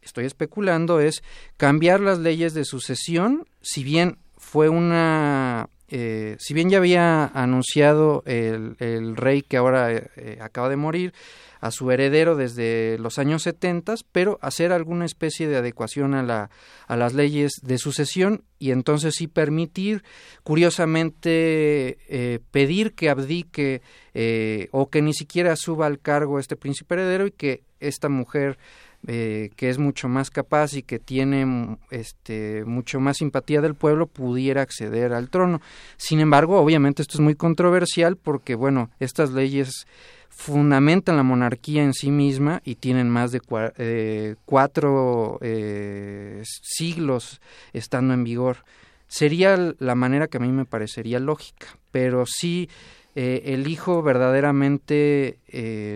estoy especulando, es cambiar las leyes de sucesión, si bien fue una... Eh, si bien ya había anunciado el, el rey que ahora eh, acaba de morir, a su heredero desde los años 70, pero hacer alguna especie de adecuación a, la, a las leyes de sucesión y entonces sí permitir, curiosamente, eh, pedir que abdique eh, o que ni siquiera suba al cargo este príncipe heredero y que esta mujer eh, que es mucho más capaz y que tiene este mucho más simpatía del pueblo pudiera acceder al trono. Sin embargo, obviamente esto es muy controversial porque bueno, estas leyes fundamentan la monarquía en sí misma y tienen más de eh, cuatro eh, siglos estando en vigor. Sería la manera que a mí me parecería lógica, pero sí eh, el hijo verdaderamente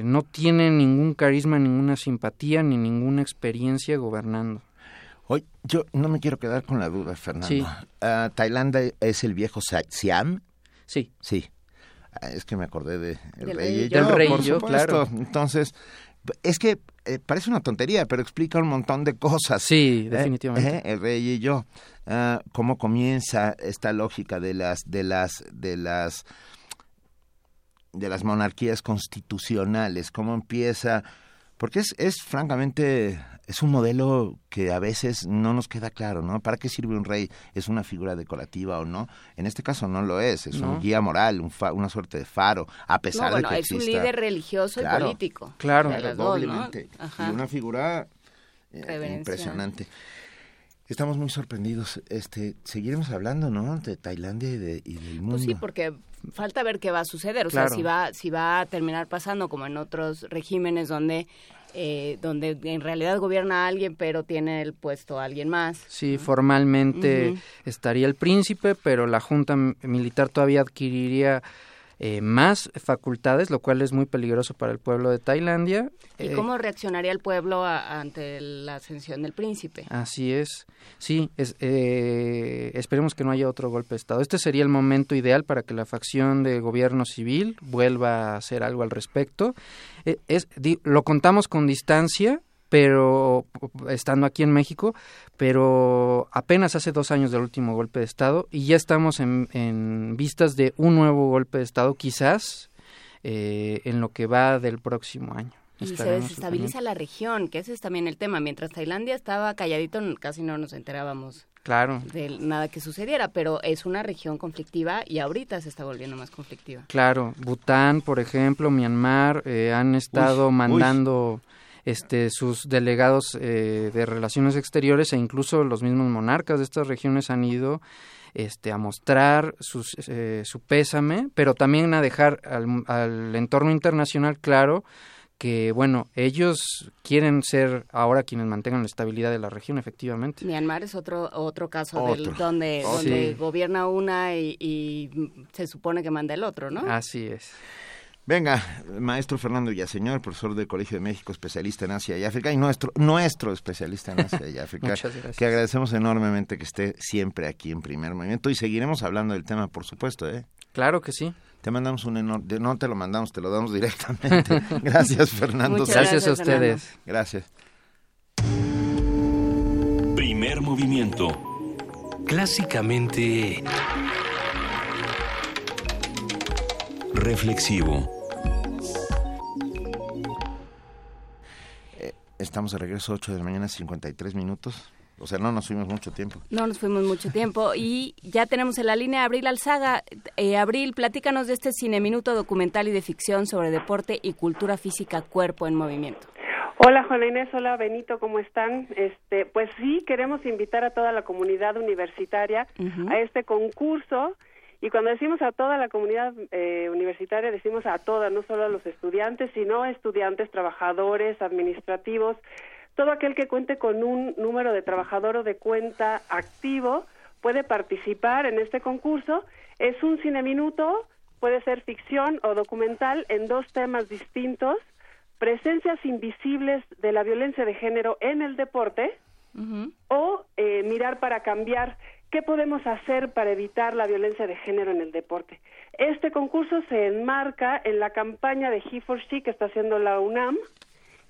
no tiene ningún carisma, ninguna simpatía ni ninguna experiencia gobernando. Hoy yo no me quiero quedar con la duda, Fernando. Sí. Uh, ¿Tailandia es el viejo Siam? Sí. Sí. Ah, es que me acordé de el del rey, y yo, del rey por y yo, supuesto. claro. Entonces, es que eh, parece una tontería, pero explica un montón de cosas. Sí, ¿Eh? definitivamente. ¿Eh? El rey y yo. Uh, cómo comienza esta lógica de las de las de las de las monarquías constitucionales, cómo empieza, porque es, es francamente, es un modelo que a veces no nos queda claro, ¿no? ¿Para qué sirve un rey? ¿Es una figura decorativa o no? En este caso no lo es, es No. un guía moral, un fa- una suerte de faro, a pesar No, bueno, de que es un exista- líder religioso Claro, y político. Claro. ¿no? doblemente. Y una figura eh, impresionante. Estamos muy sorprendidos. Este, seguiremos hablando, ¿no? De Tailandia y, de, y del mundo. Pues sí, porque falta ver qué va a suceder, o Claro. sea, si va, si va a terminar pasando como en otros regímenes donde, eh, donde en realidad gobierna alguien, pero tiene el puesto a alguien más. Sí, formalmente estaría el príncipe, pero la junta militar todavía adquiriría eh, más facultades, lo cual es muy peligroso para el pueblo de Tailandia. ¿Y Eh, cómo reaccionaría el pueblo a- ante la ascensión del príncipe? Así es. Sí, es, eh, esperemos que no haya otro golpe de Estado. Este sería el momento ideal para que la facción de gobierno civil vuelva a hacer algo al respecto. Eh, es, di- lo contamos con distancia, pero estando aquí en México, pero apenas hace dos años del último golpe de Estado y ya estamos en, en vistas de un nuevo golpe de Estado, quizás eh, en lo que va del próximo año. Y se desestabiliza la región, que ese es también el tema. Mientras Tailandia estaba calladito, casi no nos enterábamos Claro. de nada que sucediera, pero es una región conflictiva y ahorita se está volviendo más conflictiva. Claro, Bután, por ejemplo, Myanmar, eh, han estado uy. mandando este, sus delegados eh, de relaciones exteriores e incluso los mismos monarcas de estas regiones han ido este, a mostrar sus, eh, su pésame, pero también a dejar al, al entorno internacional claro que, bueno, ellos quieren ser ahora quienes mantengan la estabilidad de la región, efectivamente. Myanmar es otro otro caso del- donde, Oh, donde sí. gobierna una y, y se supone que manda el otro, ¿no? Así es. Venga, maestro Fernando Villaseñor, profesor del Colegio de México, especialista en Asia y África, y nuestro, nuestro especialista en Asia y África, Muchas gracias. que agradecemos enormemente que esté siempre aquí en primer movimiento y seguiremos hablando del tema, por supuesto, ¿eh? Claro que sí. Te mandamos un enorme, no te lo mandamos, te lo damos directamente. Gracias, Fernando. Muchas Gracias a gracias, ustedes. Gracias. Primer movimiento. Clásicamente reflexivo. Estamos de regreso, 8 de la mañana, 53 minutos. O sea, no nos fuimos mucho tiempo. No nos fuimos mucho tiempo y ya tenemos en la línea Abril Alzaga. Eh, Abril, platícanos de este cineminuto documental y de ficción sobre deporte y cultura física Cuerpo en Movimiento. Hola Juana Inés, hola Benito, ¿cómo están? Este, pues sí, queremos invitar a toda la comunidad universitaria a este concurso y cuando decimos a toda la comunidad eh, universitaria decimos a toda, no solo a los estudiantes, sino a estudiantes, trabajadores, administrativos, todo aquel que cuente con un número de trabajador o de cuenta activo puede participar en este concurso. Es un cine minuto, puede ser ficción o documental en dos temas distintos. Presencias invisibles de la violencia de género en el deporte o eh, mirar para cambiar qué podemos hacer para evitar la violencia de género en el deporte. Este concurso se enmarca en la campaña de He for She que está haciendo la UNAM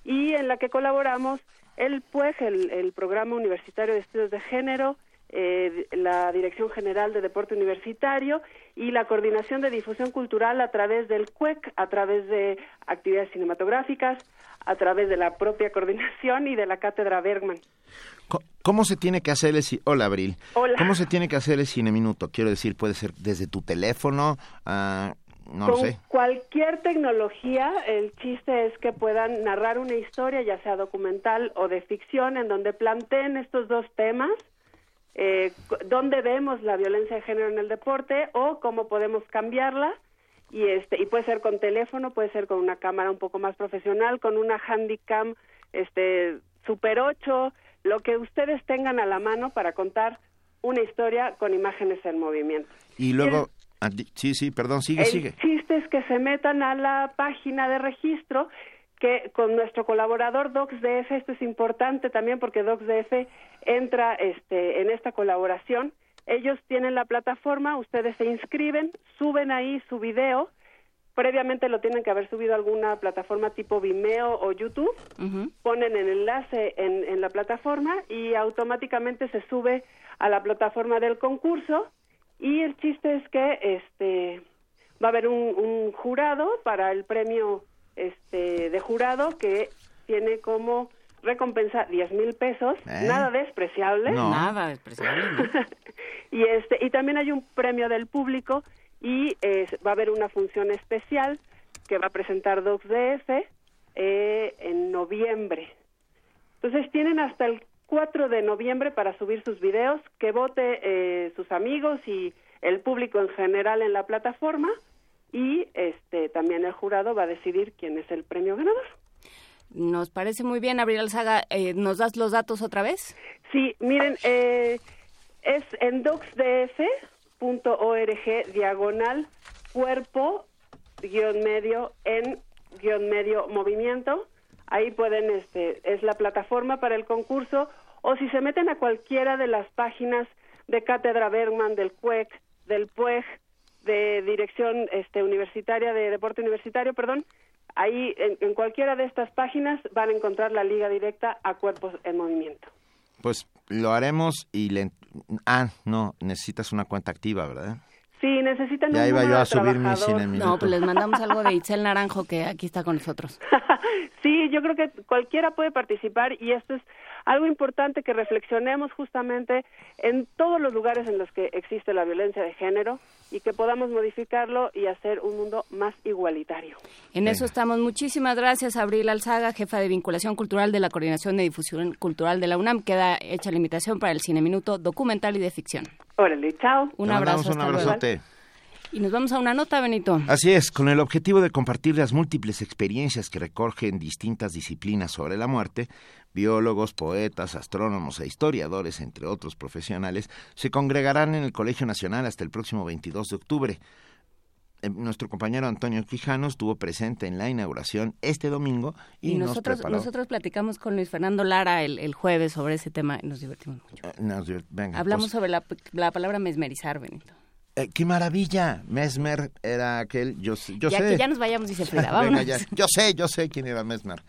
y en la que colaboramos el PUEG, el, Programa Universitario de Estudios de Género, eh, la Dirección General de Deporte Universitario y la Coordinación de Difusión Cultural a través del CUEC, a través de actividades cinematográficas, a través de la propia coordinación y de la Cátedra Bergman. ¿Cómo se tiene que hacer el ci- Hola, Abril. Hola. ¿Cómo se tiene que hacer el cine minuto? Quiero decir, puede ser desde tu teléfono, ah, no lo Con sé. cualquier tecnología, el chiste es que puedan narrar una historia, ya sea documental o de ficción, en donde planteen estos dos temas, eh, dónde vemos la violencia de género en el deporte o cómo podemos cambiarla. Y, este, y puede ser con teléfono, puede ser con una cámara un poco más profesional, con una Handycam este, Super 8, lo que ustedes tengan a la mano para contar una historia con imágenes en movimiento. Y luego, sí, sí, perdón, sigue, El sigue. chiste es que se metan a la página de registro que con nuestro colaborador DocsDF, esto es importante también porque DocsDF entra este, en esta colaboración. Ellos tienen la plataforma, ustedes se inscriben, suben ahí su video, previamente lo tienen que haber subido a alguna plataforma tipo Vimeo o YouTube, ponen el enlace en, en la plataforma y automáticamente se sube a la plataforma del concurso. Y el chiste es que este va a haber un, un jurado para el premio este de jurado que tiene como recompensa 10 mil pesos, ¿Eh? nada despreciable. No. Nada despreciable, ¿no? y este y también hay un premio del público y eh, va a haber una función especial que va a presentar DocsDF eh, en noviembre. Entonces tienen hasta el 4 de noviembre para subir sus videos, que vote eh, sus amigos y el público en general en la plataforma y este también el jurado va a decidir quién es el premio ganador. Nos parece muy bien, Abril Alzaga. Eh, ¿Nos das los datos otra vez? Sí, miren, eh, es en docsdf.org diagonal cuerpo guion medio en guion medio movimiento. Ahí pueden, este, es la plataforma para el concurso. O si se meten a cualquiera de las páginas de Cátedra Bergman, del CUEC, del PUEG, de Dirección este, Universitaria de Deporte Universitario, perdón, ahí en, en cualquiera de estas páginas van a encontrar la liga directa a cuerpos en movimiento. Pues lo haremos y le... Ah, no, necesitas una cuenta activa, ¿verdad? Sí, necesitan Ya un iba yo a subir mi cine minuto. No, pues les mandamos algo de Itzel Naranjo, que aquí está con nosotros. Sí, yo creo que cualquiera puede participar y esto es algo importante que reflexionemos justamente en todos los lugares en los que existe la violencia de género y que podamos modificarlo y hacer un mundo más igualitario. En eso estamos. Muchísimas gracias, Abril Alzaga, jefa de vinculación cultural de la Coordinación de Difusión Cultural de la UNAM. Queda hecha la invitación para el Cine Minuto documental y de ficción. Órale, chao. Un Te abrazo. un hasta luego. abrazote. Y nos vamos a una nota, Benito. Así es, con el objetivo de compartir las múltiples experiencias que recogen distintas disciplinas sobre la muerte, biólogos, poetas, astrónomos e historiadores, entre otros profesionales, se congregarán en el Colegio Nacional hasta el próximo 22 de octubre. Eh, Nuestro compañero Antonio Quijano estuvo presente en la inauguración este domingo y, Y, nos nosotros, preparó- nosotros platicamos con Luis Fernando Lara el, el jueves sobre ese tema y nos divertimos mucho. Eh, nos divert- venga, Hablamos pues, sobre la, la palabra mesmerizar, Benito. Eh, ¡Qué maravilla! Mesmer era aquel, yo, sé- yo ya sé. que ya nos vayamos, dice Frida. Venga, ya. Yo sé, yo sé quién era Mesmer.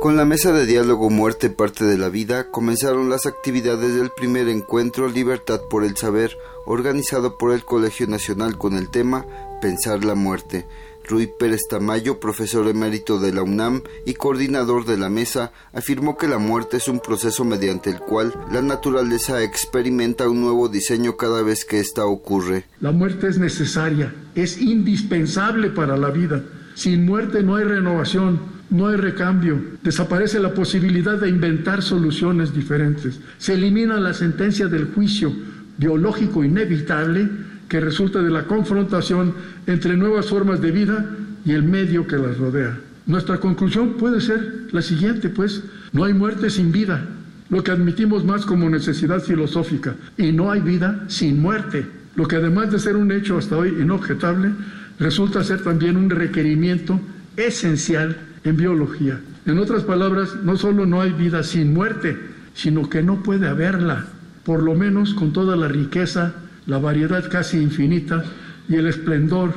Con la mesa de diálogo Muerte parte de la vida comenzaron las actividades del primer encuentro Libertad por el Saber, organizado por el Colegio Nacional con el tema Pensar la muerte. Rui Pérez Tamayo, profesor emérito de la UNAM y coordinador de la mesa, afirmó que la muerte es un proceso mediante el cual la naturaleza experimenta un nuevo diseño cada vez que ésta ocurre. La muerte es necesaria, es indispensable para la vida. Sin muerte no hay renovación, no hay recambio, desaparece la posibilidad de inventar soluciones diferentes, se elimina la sentencia del juicio biológico inevitable que resulta de la confrontación entre nuevas formas de vida y el medio que las rodea. Nuestra conclusión puede ser la siguiente, pues, no hay muerte sin vida, lo que admitimos más como necesidad filosófica, y no hay vida sin muerte, lo que además de ser un hecho hasta hoy inobjetable, resulta ser también un requerimiento esencial en biología. En otras palabras, no solo no hay vida sin muerte, sino que no puede haberla, por lo menos con toda la riqueza, la variedad casi infinita y el esplendor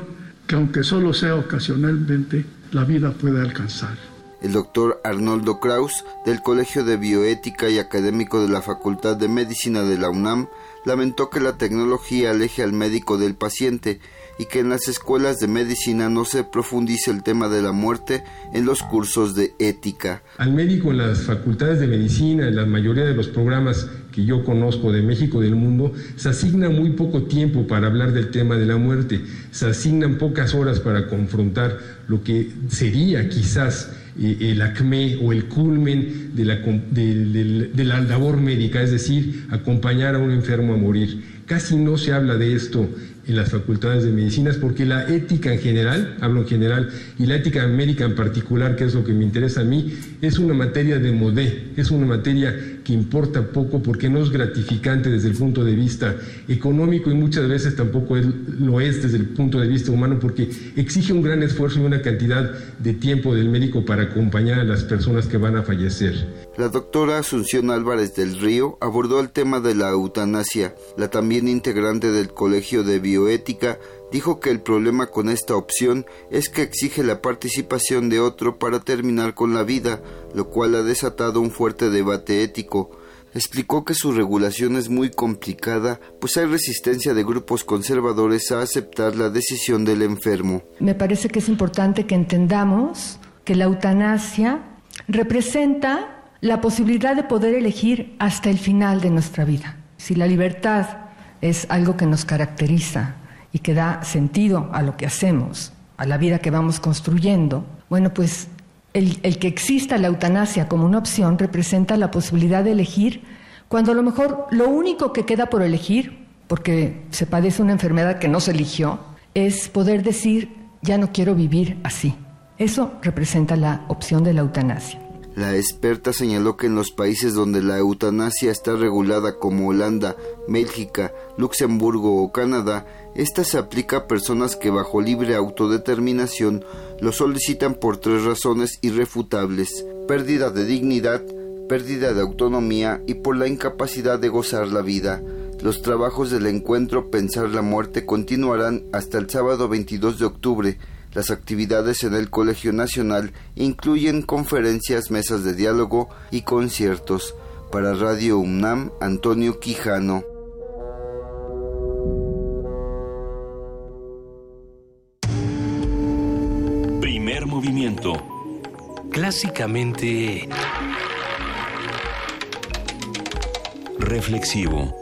que aunque solo sea ocasionalmente, la vida puede alcanzar. El doctor Arnoldo Kraus, del Colegio de Bioética y académico de la Facultad de Medicina de la UNAM, lamentó que la tecnología aleje al médico del paciente y que en las escuelas de medicina no se profundice el tema de la muerte en los cursos de ética. Al médico en las facultades de medicina, en la mayoría de los programas que yo conozco de México y del mundo, se asigna muy poco tiempo para hablar del tema de la muerte, se asignan pocas horas para confrontar lo que sería quizás eh, el acme o el culmen de la, de, la labor médica, es decir, acompañar a un enfermo a morir. Casi no se habla de esto en las facultades de medicinas porque la ética en general, hablo en general, y la ética médica en particular, que es lo que me interesa a mí, es una materia de modé, es una materia que importa poco porque no es gratificante desde el punto de vista económico y muchas veces tampoco lo es desde el punto de vista humano porque exige un gran esfuerzo y una cantidad de tiempo del médico para acompañar a las personas que van a fallecer. La doctora Asunción Álvarez del Río abordó el tema de la eutanasia. La también integrante del Colegio de Bioética dijo que el problema con esta opción es que exige la participación de otro para terminar con la vida, lo cual ha desatado un fuerte debate ético. Explicó que su regulación es muy complicada, pues hay resistencia de grupos conservadores a aceptar la decisión del enfermo. Me parece que es importante que entendamos que la eutanasia representa la posibilidad de poder elegir hasta el final de nuestra vida. Si la libertad es algo que nos caracteriza y que da sentido a lo que hacemos, a la vida que vamos construyendo, bueno, pues el, el, que exista la eutanasia como una opción representa la posibilidad de elegir cuando a lo mejor lo único que queda por elegir, porque se padece una enfermedad que no se eligió, es poder decir, ya no quiero vivir así. Eso representa la opción de la eutanasia. La experta señaló que en los países donde la eutanasia está regulada como Holanda, Bélgica, Luxemburgo o Canadá, esta se aplica a personas que bajo libre autodeterminación lo solicitan por tres razones irrefutables, pérdida de dignidad, pérdida de autonomía y por la incapacidad de gozar la vida. Los trabajos del encuentro Pensar la Muerte continuarán hasta el sábado 22 de octubre las actividades en el Colegio Nacional incluyen conferencias, mesas de diálogo y conciertos. Para Radio UNAM, Antonio Quijano. Movimiento. Clásicamente... Reflexivo.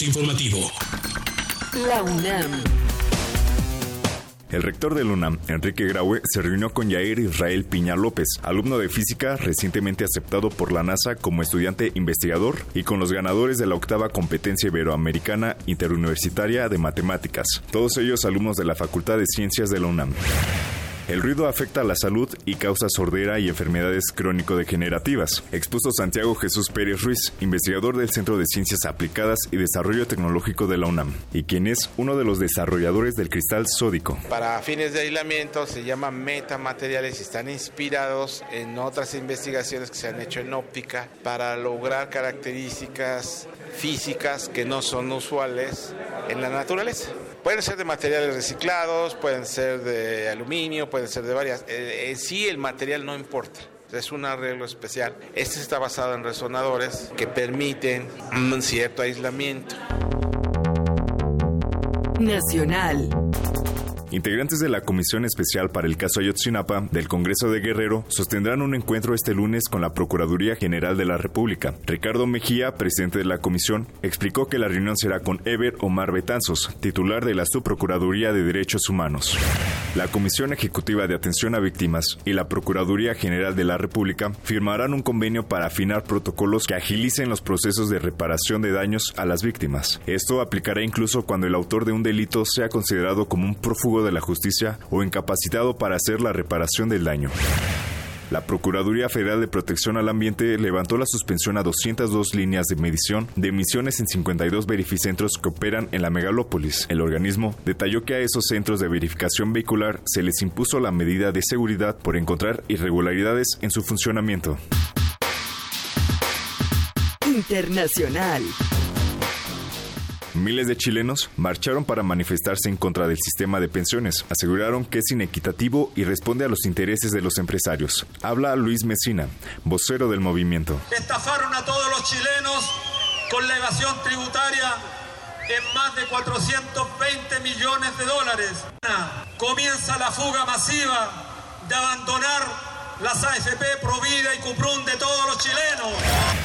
informativo. La UNAM. El rector de la UNAM, Enrique Graue, se reunió con Yair Israel Piña López, alumno de física recientemente aceptado por la NASA como estudiante investigador, y con los ganadores de la octava competencia iberoamericana interuniversitaria de matemáticas, todos ellos alumnos de la Facultad de Ciencias de la UNAM. El ruido afecta a la salud y causa sordera y enfermedades crónico-degenerativas, expuso Santiago Jesús Pérez Ruiz, investigador del Centro de Ciencias Aplicadas y Desarrollo Tecnológico de la UNAM, y quien es uno de los desarrolladores del cristal sódico. Para fines de aislamiento se llaman metamateriales y están inspirados en otras investigaciones que se han hecho en óptica para lograr características físicas que no son usuales en la naturaleza. Pueden ser de materiales reciclados, pueden ser de aluminio, pueden ser de varias. Eh, en sí el material no importa. Es un arreglo especial. Este está basado en resonadores que permiten un cierto aislamiento. Nacional. Integrantes de la Comisión Especial para el caso Ayotzinapa del Congreso de Guerrero sostendrán un encuentro este lunes con la Procuraduría General de la República. Ricardo Mejía, presidente de la comisión, explicó que la reunión será con Ever Omar Betanzos, titular de la Subprocuraduría de Derechos Humanos. La Comisión Ejecutiva de Atención a Víctimas y la Procuraduría General de la República firmarán un convenio para afinar protocolos que agilicen los procesos de reparación de daños a las víctimas. Esto aplicará incluso cuando el autor de un delito sea considerado como un prófugo de la justicia o incapacitado para hacer la reparación del daño. La Procuraduría Federal de Protección al Ambiente levantó la suspensión a 202 líneas de medición de emisiones en 52 verificentros que operan en la megalópolis. El organismo detalló que a esos centros de verificación vehicular se les impuso la medida de seguridad por encontrar irregularidades en su funcionamiento. Internacional. Miles de chilenos marcharon para manifestarse en contra del sistema de pensiones. Aseguraron que es inequitativo y responde a los intereses de los empresarios. Habla Luis Mesina, vocero del movimiento. Estafaron a todos los chilenos con la evasión tributaria en más de 420 millones de dólares. Comienza la fuga masiva de abandonar las AFP Provida y Cuprun de todos los chilenos.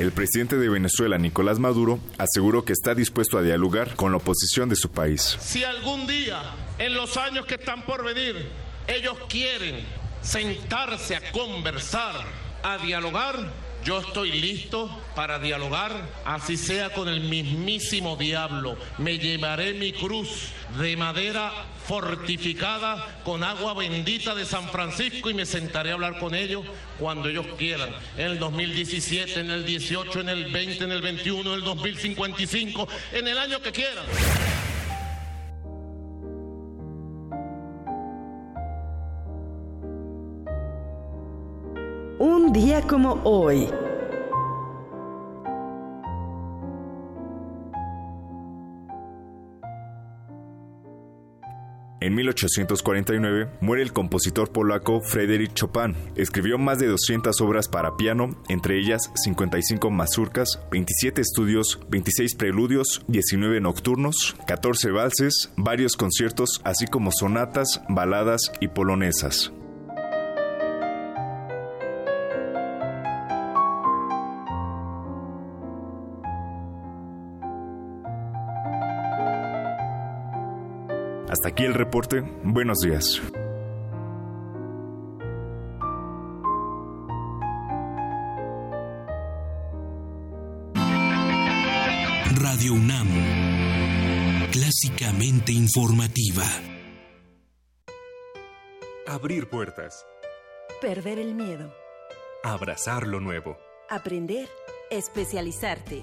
El presidente de Venezuela, Nicolás Maduro, aseguró que está dispuesto a dialogar con la oposición de su país. Si algún día, en los años que están por venir, ellos quieren sentarse a conversar, a dialogar, yo estoy listo para dialogar, así sea con el mismísimo diablo. Me llevaré mi cruz de madera fortificada con agua bendita de San Francisco y me sentaré a hablar con ellos cuando ellos quieran. En el 2017, en el 18, en el 20, en el 21, en el 2055, en el año que quieran. Un día como hoy. En 1849 muere el compositor polaco Frédéric Chopin. Escribió más de 200 obras para piano, entre ellas 55 mazurcas, 27 estudios, 26 preludios, 19 nocturnos, 14 valses, varios conciertos, así como sonatas, baladas y polonesas. Hasta aquí el reporte. Buenos días. Radio UNAM. Clásicamente informativa. Abrir puertas. Perder el miedo. Abrazar lo nuevo. Aprender. Especializarte.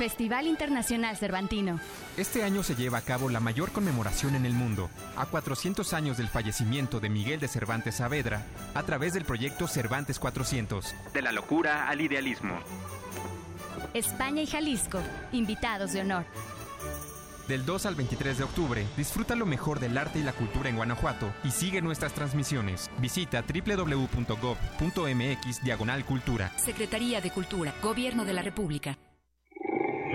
Festival Internacional Cervantino. Este año se lleva a cabo la mayor conmemoración en el mundo, a 400 años del fallecimiento de Miguel de Cervantes Saavedra, a través del proyecto Cervantes 400. De la locura al idealismo. España y Jalisco, invitados de honor. Del 2 al 23 de octubre, disfruta lo mejor del arte y la cultura en Guanajuato y sigue nuestras transmisiones. Visita www.gov.mx Diagonal Cultura. Secretaría de Cultura, Gobierno de la República.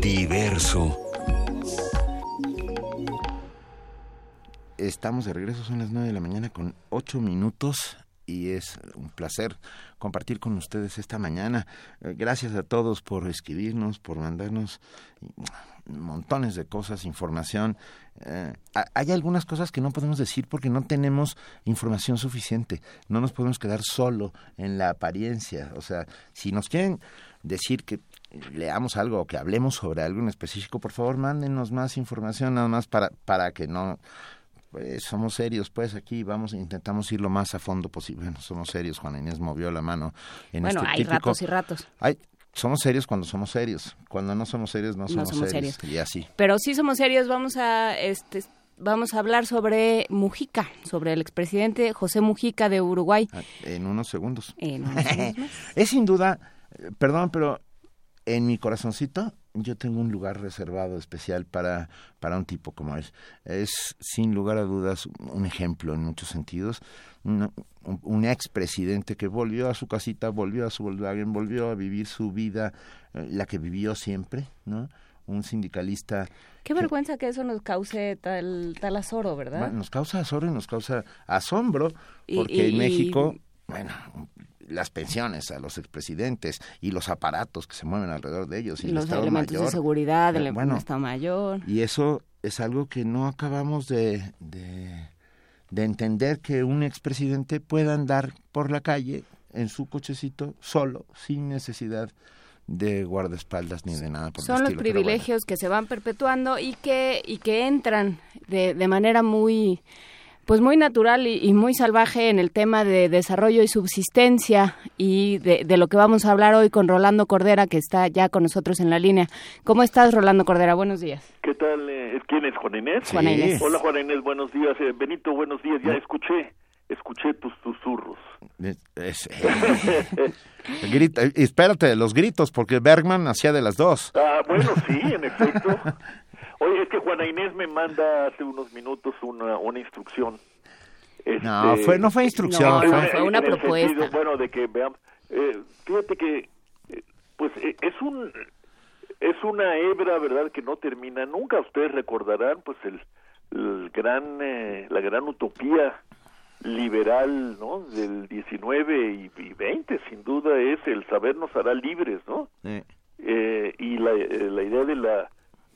Diverso. Estamos de regreso, son las 9 de la mañana con 8 minutos y es un placer compartir con ustedes esta mañana. Eh, Gracias a todos por escribirnos, por mandarnos montones de cosas, información. Eh, ha- hay algunas cosas que no podemos decir porque no tenemos información suficiente. No nos podemos quedar solo en la apariencia. O sea, si nos quieren decir que leamos algo o que hablemos sobre algo en específico, por favor, mándenos más información, nada más para, para que no pues somos serios, pues aquí vamos, intentamos ir lo más a fondo posible. Bueno, somos serios, Juana Inés movió la mano en Bueno, este hay típico- ratos y ratos. Hay- somos serios cuando somos serios. Cuando no somos serios, no No somos, somos serios. serios. Y así. Pero sí somos serios, vamos a este vamos a hablar sobre Mujica, sobre el expresidente José Mujica de Uruguay. En unos segundos. En unos segundos más. es sin duda, eh, perdón, pero en mi corazoncito yo tengo un lugar reservado especial para, para un tipo como él. Es sin lugar a dudas un ejemplo en muchos sentidos. Un, un, expresidente que volvió a su casita, volvió a su Volkswagen, volvió a vivir su vida, eh, la que vivió siempre, ¿no? Un sindicalista Qué vergüenza que eso nos cause tal tal azoro, ¿verdad? nos causa asombro y nos causa asombro porque y- en México, bueno, las pensiones a los expresidentes y los aparatos que se mueven alrededor de ellos y el los Estado elementos Mayor, de seguridad, el eh, bueno, Estado Mayor. y eso es algo que no acabamos de, de, de entender que un expresidente pueda andar por la calle en su cochecito solo, sin necesidad de guardaespaldas ni de nada por el Son los bueno. privilegios que se van perpetuando y que y que entran de, de manera muy pues muy natural y, y muy salvaje en el tema de desarrollo y subsistencia y de, de lo que vamos a hablar hoy con Rolando Cordera que está ya con nosotros en la línea. ¿Cómo estás Rolando Cordera? Buenos días. ¿Qué tal? eh, ¿Quién es? ¿Juana Inés? Juana Sí. Inés. Hola, Juana Inés, buenos días. Eh, Benito, buenos días. Ya escuché, escuché tus susurros. Es- es- Grita- eh, espérate, los gritos, porque Bergman hacía de las dos. Ah, bueno, sí, en efecto. Oye, es que Juana Inés me manda hace unos minutos una, una instrucción. No, fue- no fue instrucción, No, fue- fue una propuesta. sentido, bueno, de que veamos. eh, fíjate que, eh, pues, eh, es un es una hebra, ¿verdad?, que no termina nunca. Ustedes recordarán, pues, el, el gran, eh, la gran utopía liberal, ¿no?, del 19 y, y 20, sin duda, es el saber nos hará libres, ¿no? Eh, y la, eh, la idea de la,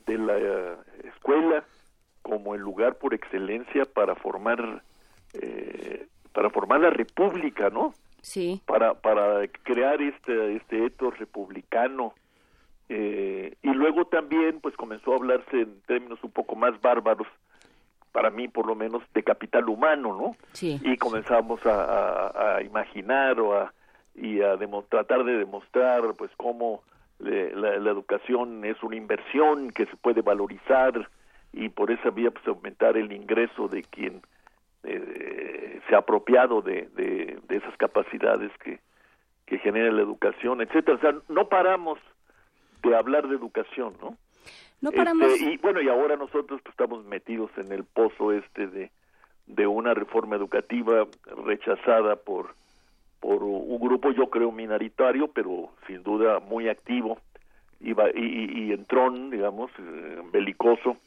de la eh, escuela como el lugar por excelencia para formar, eh, para formar la república, ¿no? Sí. para para crear este este etos republicano eh, y luego también pues comenzó a hablarse en términos un poco más bárbaros para mí por lo menos de capital humano no Sí. y comenzamos a, a- a imaginar o a y a demo- tratar de demostrar pues cómo la, la educación es una inversión que se puede valorizar y por esa vía pues aumentar el ingreso de quien eh, se ha apropiado de, de, de esas capacidades que, que genera la educación, etcétera. O sea, no paramos de hablar de educación, ¿no? No Este, paramos. y bueno, y ahora nosotros pues, estamos metidos en el pozo este de, de una reforma educativa rechazada por, por un grupo, yo creo, minoritario, pero sin duda muy activo y, y, y- entrón, digamos, eh, belicoso,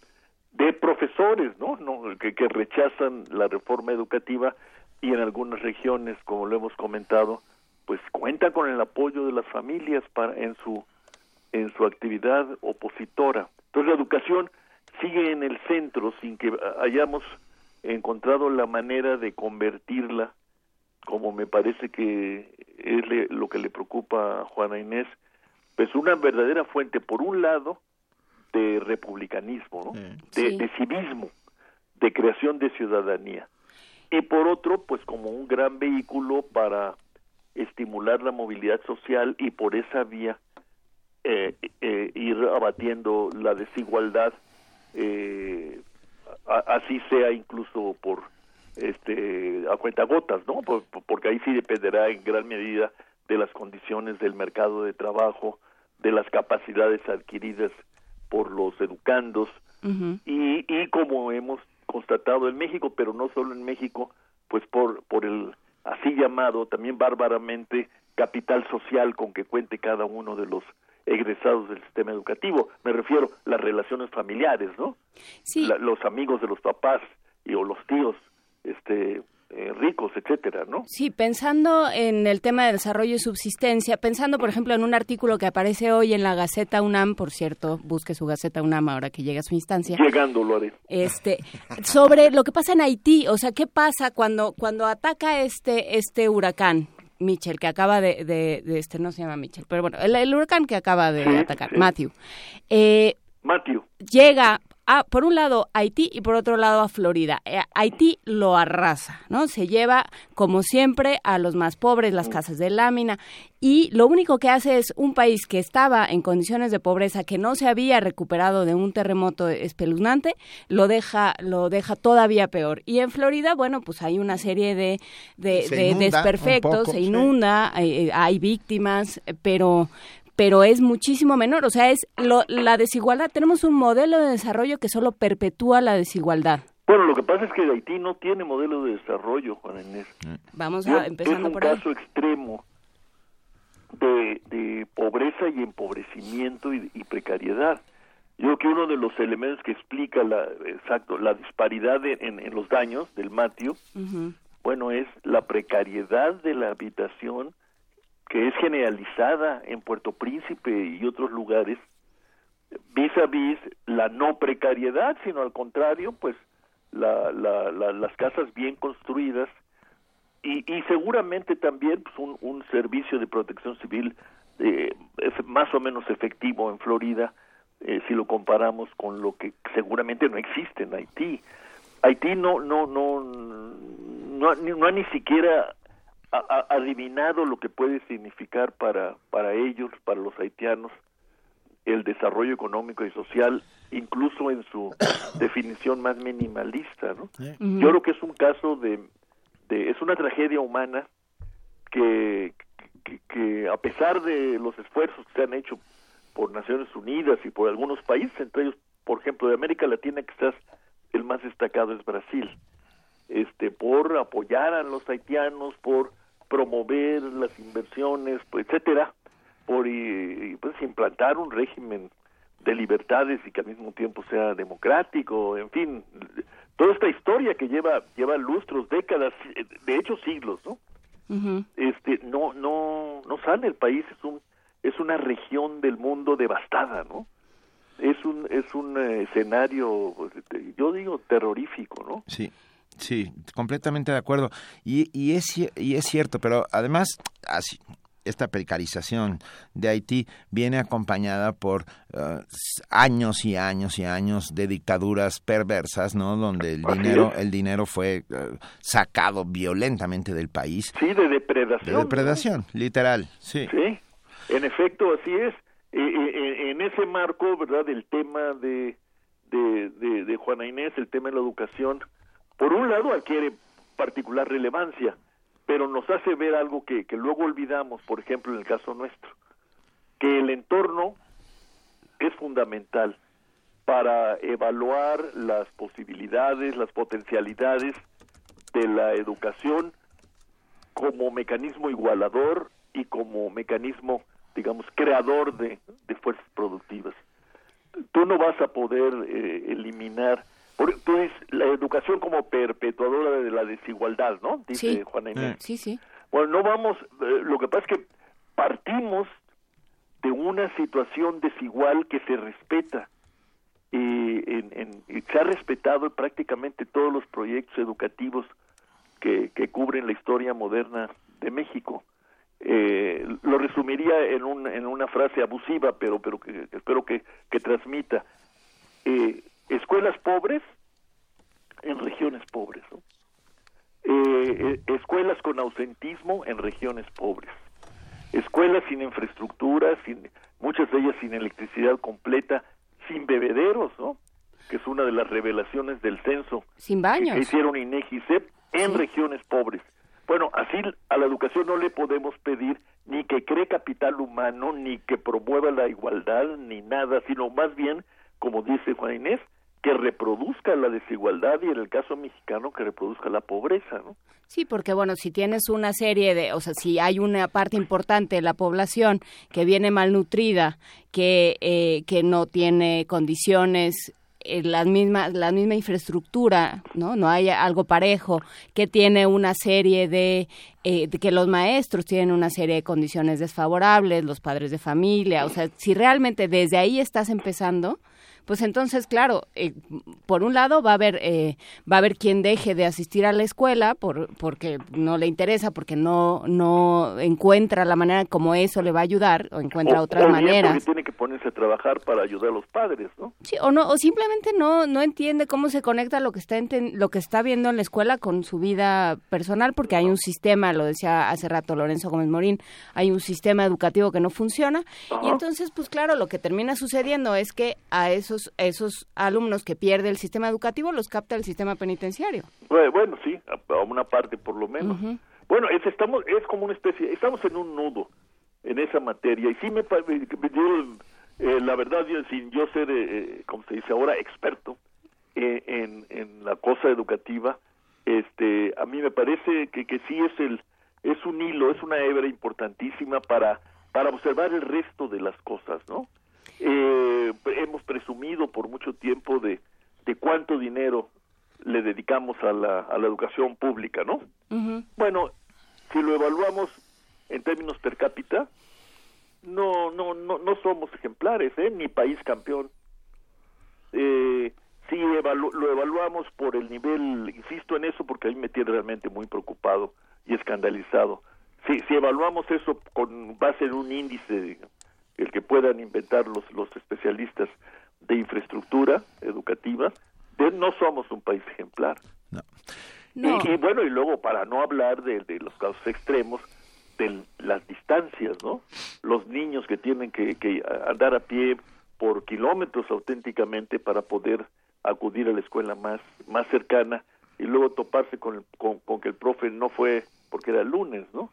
de profesores, ¿no? no que, que rechazan la reforma educativa y en algunas regiones, como lo hemos comentado, pues cuentan con el apoyo de las familias para en su en su actividad opositora. Entonces la educación sigue en el centro sin que hayamos encontrado la manera de convertirla, como me parece que es le- lo que le preocupa a Juana Inés, pues una verdadera fuente, por un lado, de republicanismo, ¿no? de, Sí. de civismo, de creación de ciudadanía. Y por otro, pues como un gran vehículo para estimular la movilidad social y por esa vía eh, eh, ir abatiendo la desigualdad, eh, a- así sea incluso por este a cuentagotas, ¿no? Por- por- porque ahí sí dependerá en gran medida de las condiciones del mercado de trabajo, de las capacidades adquiridas por los educandos y, y como hemos constatado en México, pero no solo en México, pues por, por el así llamado, también bárbaramente, capital social con que cuente cada uno de los egresados del sistema educativo. Me refiero a las relaciones familiares, ¿no? Sí. los amigos de los papás y o los tíos, este, eh, ricos, etcétera, ¿no? Sí, pensando en el tema de desarrollo y subsistencia, pensando, por ejemplo, en un artículo que aparece hoy en la Gaceta UNAM, por cierto, busque su Gaceta UNAM ahora que llegue a su instancia. Llegando, lo haré. Este, sobre lo que pasa en Haití, o sea, ¿qué pasa cuando, cuando ataca este, este huracán? Mitchell, que acaba de, de, este, no se llama Mitchell, pero bueno, el, huracán que acaba de atacar, Matthew. Eh, Matthew. Llega a, por un lado Haití y por otro lado a Florida. Eh, Haití lo arrasa, ¿no? Se lleva, como siempre, a los más pobres, las casas de lámina, y lo único que hace es un país que estaba en condiciones de pobreza, que no se había recuperado de un terremoto espeluznante, lo deja, lo deja todavía peor. Y en Florida, bueno, pues hay una serie de, de, desperfectos, se inunda, hay, hay víctimas, pero pero es muchísimo menor. O sea, es la desigualdad. Tenemos un modelo de desarrollo que solo perpetúa la desigualdad. Bueno, lo que pasa es que Haití no tiene modelo de desarrollo, Juan Inés. Vamos a, empezando por ahí. Es un caso extremo de, pobreza y empobrecimiento y, precariedad. Yo creo que uno de los elementos que explica la, exacto, la disparidad en, los daños del matio, bueno, es la precariedad de la habitación que es generalizada en Puerto Príncipe y otros lugares, vis a vis la no precariedad, sino al contrario, pues la, las casas bien construidas y, y seguramente también pues, un, un, servicio de protección civil eh, más o menos efectivo en Florida, eh, si lo comparamos con lo que seguramente no existe en Haití. Haití no no no no, no ha ni siquiera ha, adivinado lo que puede significar para, para ellos, para los haitianos, el desarrollo económico y social, incluso en su definición más minimalista. ¿no? Yo creo que es un caso de, de es una tragedia humana que, que, que, a pesar de los esfuerzos que se han hecho por Naciones Unidas y por algunos países, entre ellos, por ejemplo, de América Latina, quizás el más destacado es Brasil, este, por apoyar a los haitianos, por promover las inversiones, pues, etcétera, por y, pues implantar un régimen de libertades y que al mismo tiempo sea democrático, en fin, toda esta historia que lleva lleva lustros, décadas, de hecho siglos, ¿no? Este no no no sale el país es un es una región del mundo devastada, ¿no? Es un es un eh, escenario pues, yo digo terrorífico, ¿no? Sí. Sí, completamente de acuerdo. Y, y, es, y es cierto, pero además, así, esta precarización de Haití viene acompañada por uh, años y años y años de dictaduras perversas, ¿no? Donde el dinero, el dinero fue uh, sacado violentamente del país. Sí, de depredación. De depredación, literal, sí. Sí, en efecto, así es. E, e, en ese marco, ¿verdad? El tema de, de, de, de Juana Inés, el tema de la educación, por un lado adquiere particular relevancia, pero nos hace ver algo que, que luego olvidamos, por ejemplo, en el caso nuestro, que el entorno es fundamental para evaluar las posibilidades, las potencialidades de la educación como mecanismo igualador y como mecanismo, digamos, creador de, de fuerzas productivas. Tú no vas a poder eh, eliminar entonces, la educación como perpetuadora de la desigualdad, ¿no? Dice Juana Inés. Sí, sí. Bueno, no vamos, eh, lo que pasa es que partimos de una situación desigual que se respeta y, en, se ha respetado prácticamente todos los proyectos educativos que, que cubren la historia moderna de México. Eh, lo resumiría en, un, en una frase abusiva, pero, pero que, espero que, que transmita. Eh, escuelas pobres en regiones pobres, eh, eh, escuelas con ausentismo en regiones pobres, escuelas sin infraestructura, sin, muchas de ellas sin electricidad completa, sin bebederos, ¿no? que es una de las revelaciones del censo sin baños. que hicieron INEGI en regiones pobres. Bueno, así a la educación no le podemos pedir ni que cree capital humano, ni que promueva la igualdad, ni nada, sino más bien, como dice Juan Inés, que reproduzca la desigualdad y en el caso mexicano que reproduzca la pobreza, ¿no? Sí, porque bueno, si tienes una serie de, o sea, si hay una parte importante de la población que viene malnutrida, que, eh, que no tiene condiciones eh, la misma la misma infraestructura no no hay algo parejo que tiene una serie eh, de, que los maestros tienen una serie de condiciones desfavorables los padres de familia o sea si realmente desde ahí estás empezando pues entonces, claro, eh, por un lado va a haber eh, va a haber quien deje de asistir a la escuela por porque no le interesa, porque no no encuentra la manera como eso le va a ayudar o encuentra otras o maneras. Porque tiene que ponerse a trabajar para ayudar a los padres, ¿no? Sí, o no o simplemente no no entiende cómo se conecta lo que está lo que está viendo en la escuela con su vida personal, porque hay un sistema, lo decía hace rato Lorenzo Gómez Morín, hay un sistema educativo que no funciona y entonces, pues claro, lo que termina sucediendo es que a esos esos alumnos que pierde el sistema educativo los capta el sistema penitenciario. Bueno, sí, a, una parte por lo menos. Bueno, es, estamos, es como una especie, estamos en un nudo en esa materia y sí me, eh, la verdad, yo, sin yo ser, eh, eh, como se dice ahora, experto en, en la cosa educativa, este, a mí me parece que, que sí es el, es un hilo, es una hebra importantísima para, para observar el resto de las cosas, ¿no? Eh, hemos presumido por mucho tiempo de, de cuánto dinero le dedicamos a la, a la educación pública, ¿no? Bueno, si lo evaluamos en términos per cápita, no, no, no, no somos ejemplares, ¿eh? Ni país campeón. Eh, si lo evaluamos por el nivel, insisto en eso porque a mí me tiene realmente muy preocupado y escandalizado. Si, si evaluamos eso con base en un índice el que puedan inventar los, los especialistas de infraestructura educativa, de, no somos un país ejemplar. Y, bueno, y luego para no hablar de, de los casos extremos, de las distancias, ¿no? Los niños que tienen que, que andar a pie por kilómetros auténticamente para poder acudir a la escuela más, más cercana y luego toparse con, con, con que el profe no fue porque era lunes, ¿no?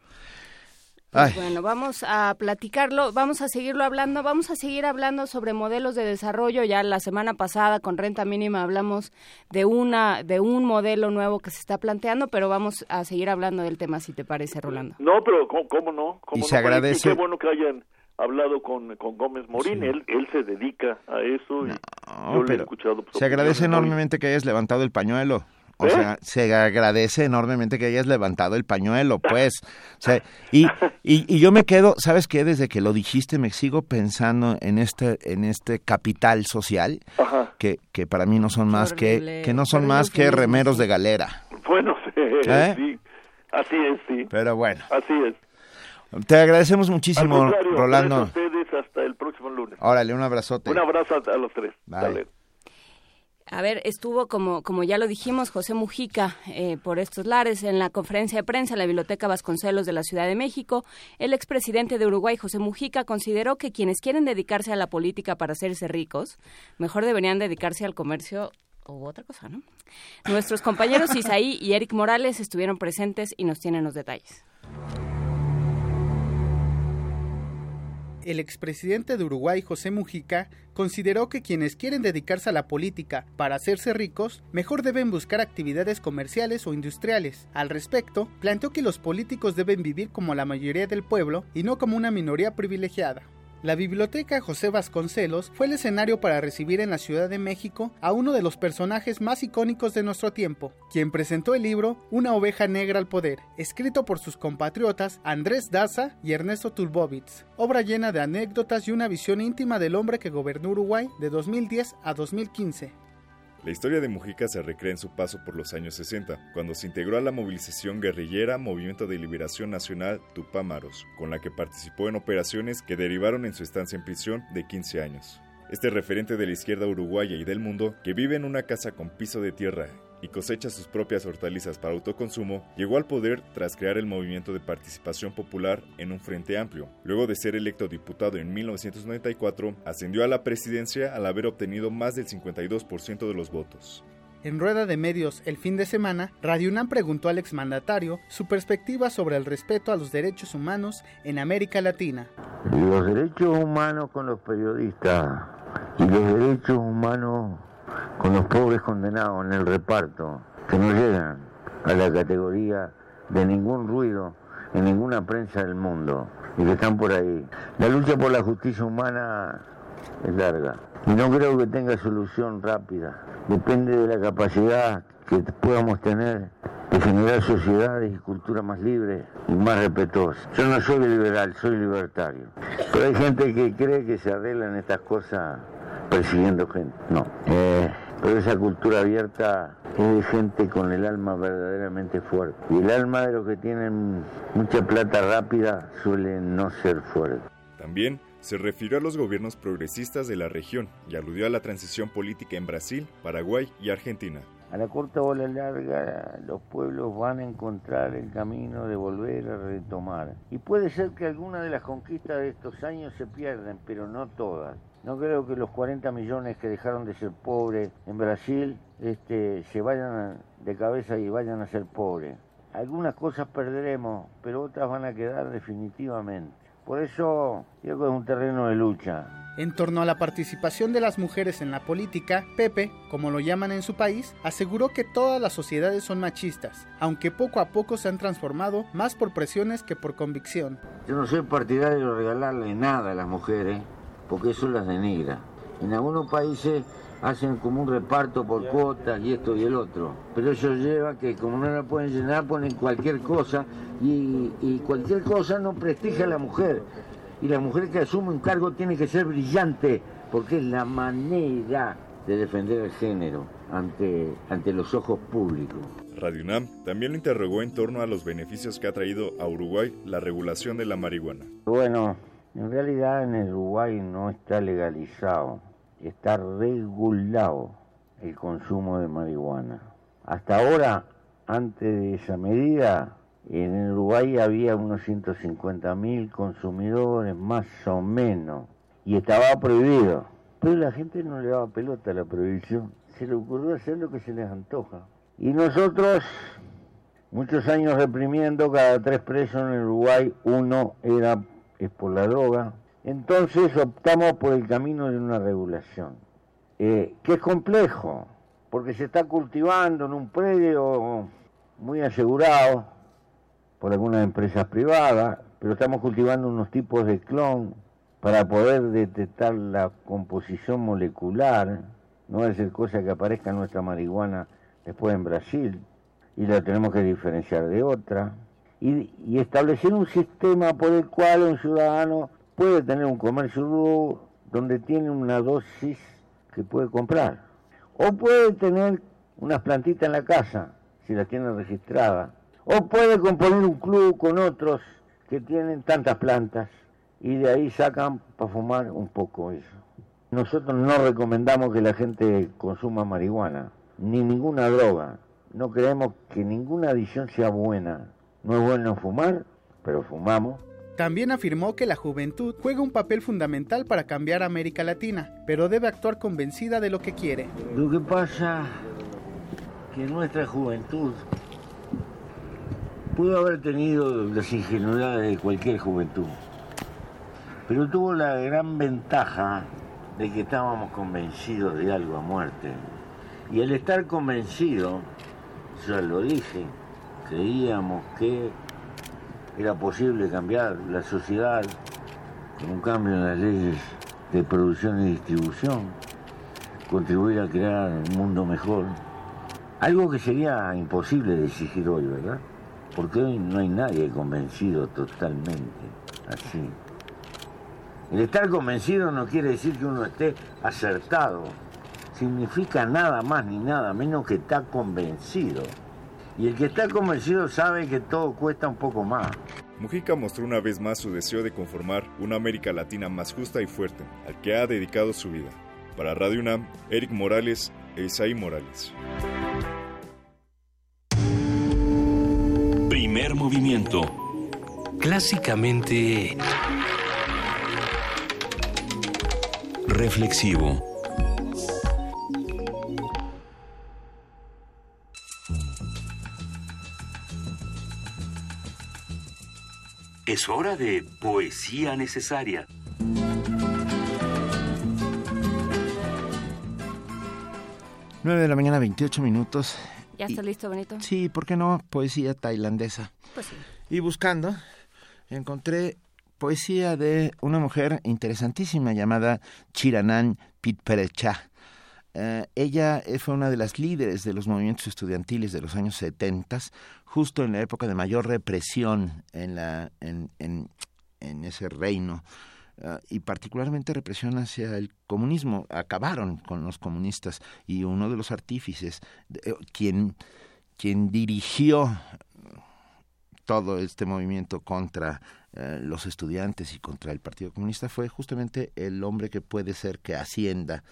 Pues bueno, vamos a platicarlo, vamos a seguirlo hablando, vamos a seguir hablando sobre modelos de desarrollo. Ya la semana pasada con renta mínima hablamos de una de un modelo nuevo que se está planteando, pero vamos a seguir hablando del tema si te parece, Rolando. No, pero cómo, no? y se agradece. Qué bueno que hayan hablado con, con Gómez Morín, él, él se dedica a eso y yo le he escuchado. Se agradece enormemente que hayas levantado el pañuelo. O ¿Eh? sea, se agradece enormemente que hayas levantado el pañuelo, pues. O sea, y, y, yo me quedo, ¿sabes qué? Desde que lo dijiste me sigo pensando en este en este capital social que, que para mí no son más que que no son más que remeros de galera. Bueno, sí, ¿Eh? sí. Así es, sí. Pero bueno. Así es. Te agradecemos muchísimo, Rolando. A ustedes hasta el próximo lunes. Órale, un abrazote. Un abrazo a, los tres. Dale. A ver, estuvo, como, como ya lo dijimos, José Mujica eh, por estos lares en la conferencia de prensa en la Biblioteca Vasconcelos de la Ciudad de México. El expresidente de Uruguay, José Mujica, consideró que quienes quieren dedicarse a la política para hacerse ricos, mejor deberían dedicarse al comercio o otra cosa, ¿no? Nuestros compañeros Isaí y Eric Morales estuvieron presentes y nos tienen los detalles. El expresidente de Uruguay, José Mujica, consideró que quienes quieren dedicarse a la política para hacerse ricos, mejor deben buscar actividades comerciales o industriales. Al respecto, planteó que los políticos deben vivir como la mayoría del pueblo y no como una minoría privilegiada. La Biblioteca José Vasconcelos fue el escenario para recibir en la Ciudad de México a uno de los personajes más icónicos de nuestro tiempo, quien presentó el libro Una oveja negra al poder, escrito por sus compatriotas Andrés Daza y Ernesto Tulbovitz, obra llena de anécdotas y una visión íntima del hombre que gobernó Uruguay de 2010 a 2015. La historia de Mujica se recrea en su paso por los años 60, cuando se integró a la movilización guerrillera Movimiento de Liberación Nacional Tupámaros, con la que participó en operaciones que derivaron en su estancia en prisión de 15 años. Este referente de la izquierda uruguaya y del mundo, que vive en una casa con piso de tierra y cosecha sus propias hortalizas para autoconsumo, llegó al poder tras crear el movimiento de participación popular en un frente amplio. Luego de ser electo diputado en 1994, ascendió a la presidencia al haber obtenido más del 52% de los votos. En rueda de medios el fin de semana, Radio UNAM preguntó al exmandatario su perspectiva sobre el respeto a los derechos humanos en América Latina. Los derechos humanos con los periodistas y los derechos humanos con los pobres condenados en el reparto, que no llegan a la categoría de ningún ruido en ninguna prensa del mundo y que están por ahí. La lucha por la justicia humana es larga y no creo que tenga solución rápida. Depende de la capacidad que podamos tener de generar sociedades y culturas más libres y más respetuosas. Yo no soy liberal, soy libertario. Pero hay gente que cree que se arreglan estas cosas persiguiendo gente. No. Eh, pero esa cultura abierta es de gente con el alma verdaderamente fuerte. Y el alma de los que tienen mucha plata rápida suele no ser fuerte. También se refirió a los gobiernos progresistas de la región y aludió a la transición política en Brasil, Paraguay y Argentina. A la corta o a la larga, los pueblos van a encontrar el camino de volver a retomar. Y puede ser que algunas de las conquistas de estos años se pierdan, pero no todas. No creo que los 40 millones que dejaron de ser pobres en Brasil este, se vayan de cabeza y vayan a ser pobres. Algunas cosas perderemos, pero otras van a quedar definitivamente. Por eso creo que es un terreno de lucha. En torno a la participación de las mujeres en la política, Pepe, como lo llaman en su país, aseguró que todas las sociedades son machistas, aunque poco a poco se han transformado más por presiones que por convicción. Yo no soy partidario de regalarle nada a las mujeres, porque eso las denigra. En algunos países hacen como un reparto por cuotas y esto y el otro. Pero eso lleva que como no la pueden llenar, ponen cualquier cosa y, y cualquier cosa no prestigia a la mujer. Y la mujer que asume un cargo tiene que ser brillante, porque es la manera de defender el género ante, ante los ojos públicos. Radio UNAM también lo interrogó en torno a los beneficios que ha traído a Uruguay la regulación de la marihuana. Bueno, en realidad en el Uruguay no está legalizado, está regulado el consumo de marihuana. Hasta ahora, antes de esa medida, en el Uruguay había unos 150.000 consumidores, más o menos, y estaba prohibido. Pero la gente no le daba pelota a la prohibición, se le ocurrió hacer lo que se les antoja. Y nosotros, muchos años reprimiendo, cada tres presos en Uruguay, uno era es por la droga. Entonces optamos por el camino de una regulación, eh, que es complejo, porque se está cultivando en un predio muy asegurado por algunas empresas privadas, pero estamos cultivando unos tipos de clon para poder detectar la composición molecular, no es ser cosa que aparezca nuestra marihuana después en Brasil, y la tenemos que diferenciar de otra y, establecer un sistema por el cual un ciudadano puede tener un comercio donde tiene una dosis que puede comprar. O puede tener unas plantitas en la casa, si las tiene registradas. O puede componer un club con otros que tienen tantas plantas y de ahí sacan para fumar un poco eso. Nosotros no recomendamos que la gente consuma marihuana, ni ninguna droga. No creemos que ninguna adicción sea buena. No es bueno fumar, pero fumamos. También afirmó que la juventud juega un papel fundamental para cambiar América Latina, pero debe actuar convencida de lo que quiere. Lo que pasa que nuestra juventud pudo haber tenido las ingenuidades de cualquier juventud, pero tuvo la gran ventaja de que estábamos convencidos de algo a muerte. Y al estar convencido, ya lo dije, creíamos que era posible cambiar la sociedad con un cambio en las leyes de producción y distribución, contribuir a crear un mundo mejor. Algo que sería imposible de exigir hoy, ¿verdad? Porque hoy no hay nadie convencido totalmente así. El estar convencido no quiere decir que uno esté acertado. Significa nada más ni nada menos que está convencido. Y el que está convencido sabe que todo cuesta un poco más. Mujica mostró una vez más su deseo de conformar una América Latina más justa y fuerte, al que ha dedicado su vida. Para Radio UNAM, Eric Morales e Isaí Morales. Primer movimiento. Clásicamente... Reflexivo. Es hora de poesía necesaria. Nueve de la mañana, 28 minutos. ¿Ya está listo, Benito? Sí, ¿por qué no? Poesía tailandesa. Pues sí. Y buscando, encontré poesía de una mujer interesantísima llamada Chiranan Pitperecha. Eh, ella fue una de las líderes de los movimientos estudiantiles de los años 70, justo en la época de mayor represión en, la, en, en, en ese reino. Uh, y particularmente represión hacia el comunismo. Acabaron con los comunistas y uno de los artífices, eh, quien, quien dirigió todo este movimiento contra eh, los estudiantes y contra el Partido Comunista fue justamente el hombre que puede ser que ascienda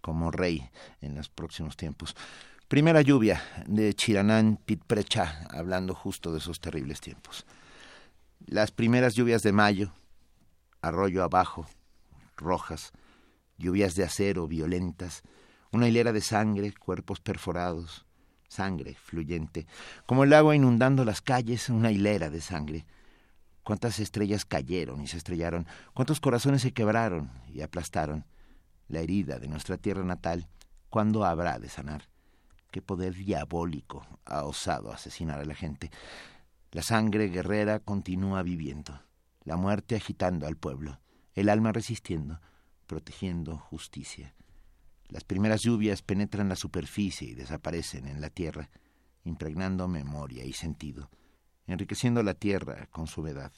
como rey en los próximos tiempos. Primera lluvia de Chiranán Pitprecha, hablando justo de esos terribles tiempos. Las primeras lluvias de mayo, arroyo abajo, rojas, lluvias de acero violentas, una hilera de sangre, cuerpos perforados, sangre fluyente, como el agua inundando las calles, una hilera de sangre. Cuántas estrellas cayeron y se estrellaron, cuántos corazones se quebraron y aplastaron. La herida de nuestra tierra natal, ¿cuándo habrá de sanar? Qué poder diabólico ha osado asesinar a la gente. La sangre guerrera continúa viviendo la muerte agitando al pueblo, el alma resistiendo, protegiendo justicia. Las primeras lluvias penetran la superficie y desaparecen en la tierra, impregnando memoria y sentido, enriqueciendo la tierra con su humedad,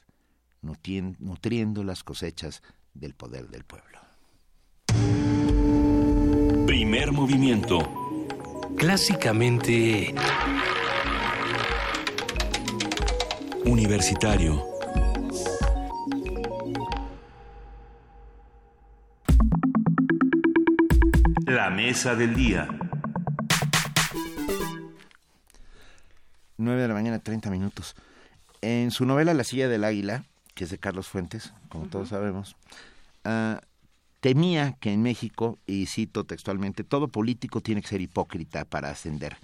nutriendo las cosechas del poder del pueblo. Primer movimiento. Clásicamente... Universitario. La mesa del día. 9 de la mañana, 30 minutos. En su novela La silla del águila, que es de Carlos Fuentes, como todos sabemos, uh, temía que en México, y cito textualmente, todo político tiene que ser hipócrita para ascender,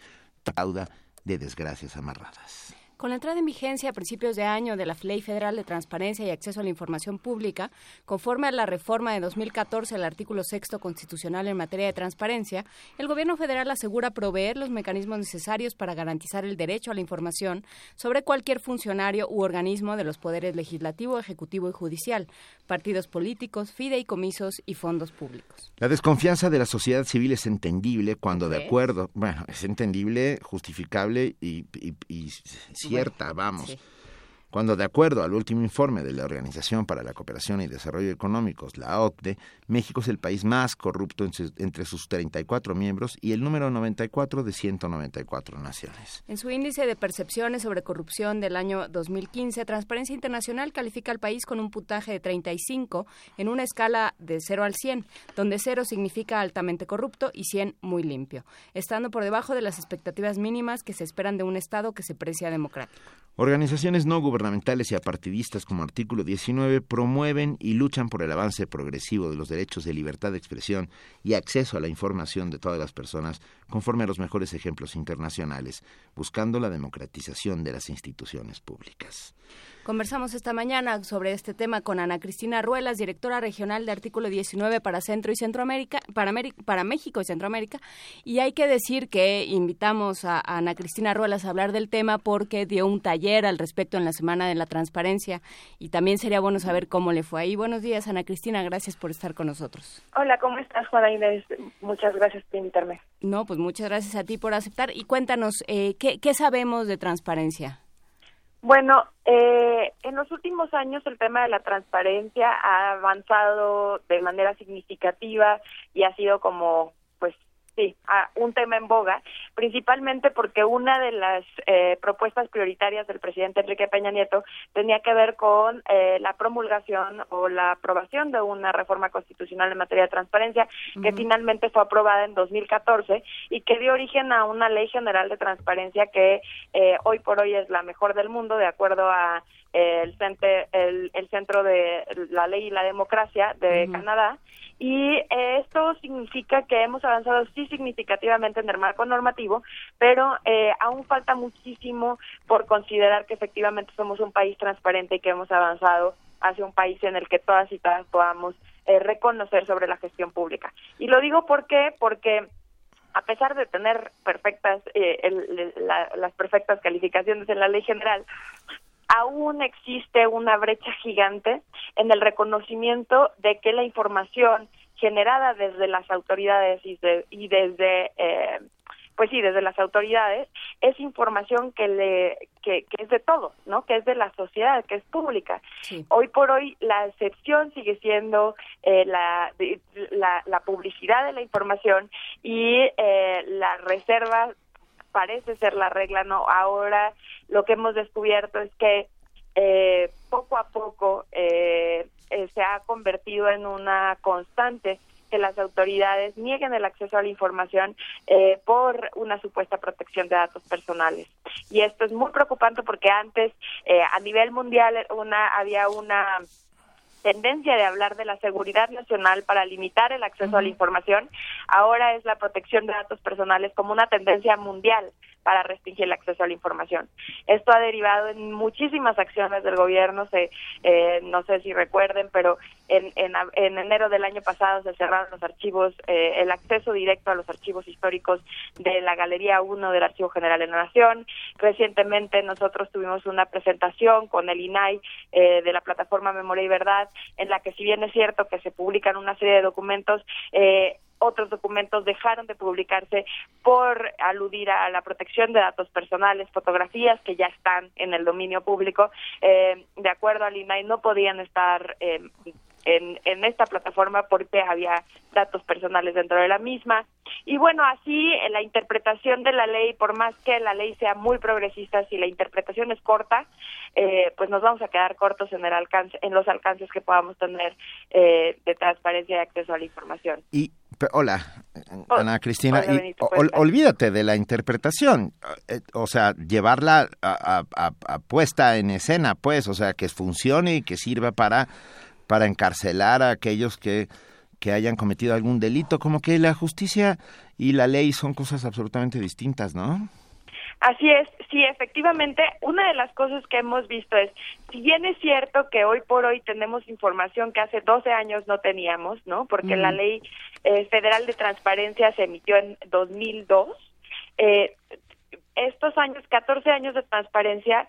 cauda de desgracias amarradas. Con la entrada en vigencia a principios de año de la Ley Federal de Transparencia y Acceso a la Información Pública, conforme a la reforma de 2014 al artículo sexto constitucional en materia de transparencia, el Gobierno federal asegura proveer los mecanismos necesarios para garantizar el derecho a la información sobre cualquier funcionario u organismo de los poderes legislativo, ejecutivo y judicial, partidos políticos, fideicomisos y fondos públicos. La desconfianza de la sociedad civil es entendible cuando, de acuerdo, bueno, es entendible, justificable y, y, y cierta, vamos. Sí. Cuando, de acuerdo al último informe de la Organización para la Cooperación y Desarrollo Económicos, la OCDE, México es el país más corrupto entre sus 34 miembros y el número 94 de 194 naciones. En su índice de percepciones sobre corrupción del año 2015, Transparencia Internacional califica al país con un puntaje de 35 en una escala de 0 al 100, donde 0 significa altamente corrupto y 100 muy limpio, estando por debajo de las expectativas mínimas que se esperan de un Estado que se precia democrático. Organizaciones no gubernamentales y apartidistas como Artículo 19 promueven y luchan por el avance progresivo de los derechos de libertad de expresión y acceso a la información de todas las personas conforme a los mejores ejemplos internacionales, buscando la democratización de las instituciones públicas. Conversamos esta mañana sobre este tema con Ana Cristina Ruelas, directora regional de Artículo 19 para Centro y Centroamérica, para, América, para México y Centroamérica. Y hay que decir que invitamos a, a Ana Cristina Ruelas a hablar del tema porque dio un taller al respecto en la Semana de la Transparencia y también sería bueno saber cómo le fue ahí. Buenos días, Ana Cristina, gracias por estar con nosotros. Hola, ¿cómo estás, Juana Inés? Muchas gracias por invitarme. No, pues muchas gracias a ti por aceptar y cuéntanos, eh, ¿qué, ¿qué sabemos de transparencia? Bueno, eh, en los últimos años el tema de la transparencia ha avanzado de manera significativa y ha sido como, sí, un tema en boga, principalmente porque una de las eh, propuestas prioritarias del presidente Enrique Peña Nieto tenía que ver con eh, la promulgación o la aprobación de una reforma constitucional en materia de transparencia uh -huh. que finalmente fue aprobada en 2014 y que dio origen a una ley general de transparencia que eh, hoy por hoy es la mejor del mundo de acuerdo a el, centro, el, el centro de la ley y la democracia de uh -huh. Canadá y esto significa que hemos avanzado sí significativamente en el marco normativo, pero eh, aún falta muchísimo por considerar que efectivamente somos un país transparente y que hemos avanzado hacia un país en el que todas y todas podamos eh, reconocer sobre la gestión pública. Y lo digo porque porque a pesar de tener perfectas eh, las perfectas calificaciones en la ley general, aún existe una brecha gigante en el reconocimiento de que la información generada desde las autoridades y, y desde eh, pues sí, desde las autoridades, es información que le que, es de todos, ¿no? Que es de la sociedad, que es pública. Hoy por hoy la excepción sigue siendo eh, la, la, publicidad de la información y eh, la reserva parece ser la regla, ¿no? Ahora lo que hemos descubierto es que eh, poco a poco eh, se ha convertido en una constante que las autoridades nieguen el acceso a la información eh, por una supuesta protección de datos personales. Y esto es muy preocupante porque antes eh, a nivel mundial una había una tendencia de hablar de la seguridad nacional para limitar el acceso a la información, ahora es la protección de datos personales como una tendencia mundial para restringir el acceso a la información. Esto ha derivado en muchísimas acciones del gobierno, se, eh, no sé si recuerden, pero en, en, enero del año pasado se cerraron los archivos, eh, el acceso directo a los archivos históricos de la Galería 1 del Archivo General de la Nación. Recientemente nosotros tuvimos una presentación con el INAI eh, de la plataforma Memoria y Verdad, en la que si bien es cierto que se publican una serie de documentos, eh, otros documentos dejaron de publicarse por aludir a la protección de datos personales, fotografías que ya están en el dominio público, eh, de acuerdo al INAI, no podían estar eh, en, en esta plataforma porque había datos personales dentro de la misma. Y bueno, así eh, la interpretación de la ley, por más que la ley sea muy progresista, si la interpretación es corta, eh, pues nos vamos a quedar cortos en el alcance, en los alcances que podamos tener eh, de transparencia y acceso a la información. Y hola, Ana Cristina, y, olvídate de la interpretación, o sea, llevarla a, a, puesta en escena, pues, o sea, que funcione y que sirva para para encarcelar a aquellos que, que hayan cometido algún delito, como que la justicia y la ley son cosas absolutamente distintas, ¿no? Así es, sí, efectivamente, una de las cosas que hemos visto es, si bien es cierto que hoy por hoy tenemos información que hace 12 años no teníamos, ¿no? Porque la ley eh, federal de transparencia se emitió en 2002, eh, estos años, 14 años de transparencia,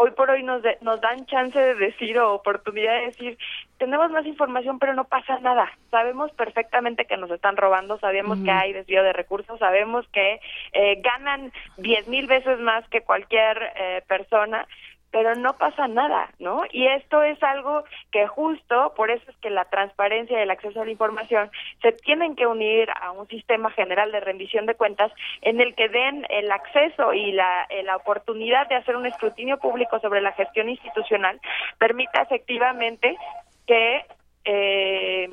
hoy por hoy nos, nos dan chance de decir o oportunidad de decir, tenemos más información pero no pasa nada. Sabemos perfectamente que nos están robando, sabemos que hay desvío de recursos, sabemos que eh, ganan diez mil veces más que cualquier eh, persona pero no pasa nada, ¿no? Y esto es algo que justo, por eso es que la transparencia y el acceso a la información se tienen que unir a un sistema general de rendición de cuentas en el que den el acceso y la, eh, la oportunidad de hacer un escrutinio público sobre la gestión institucional, permita efectivamente que eh,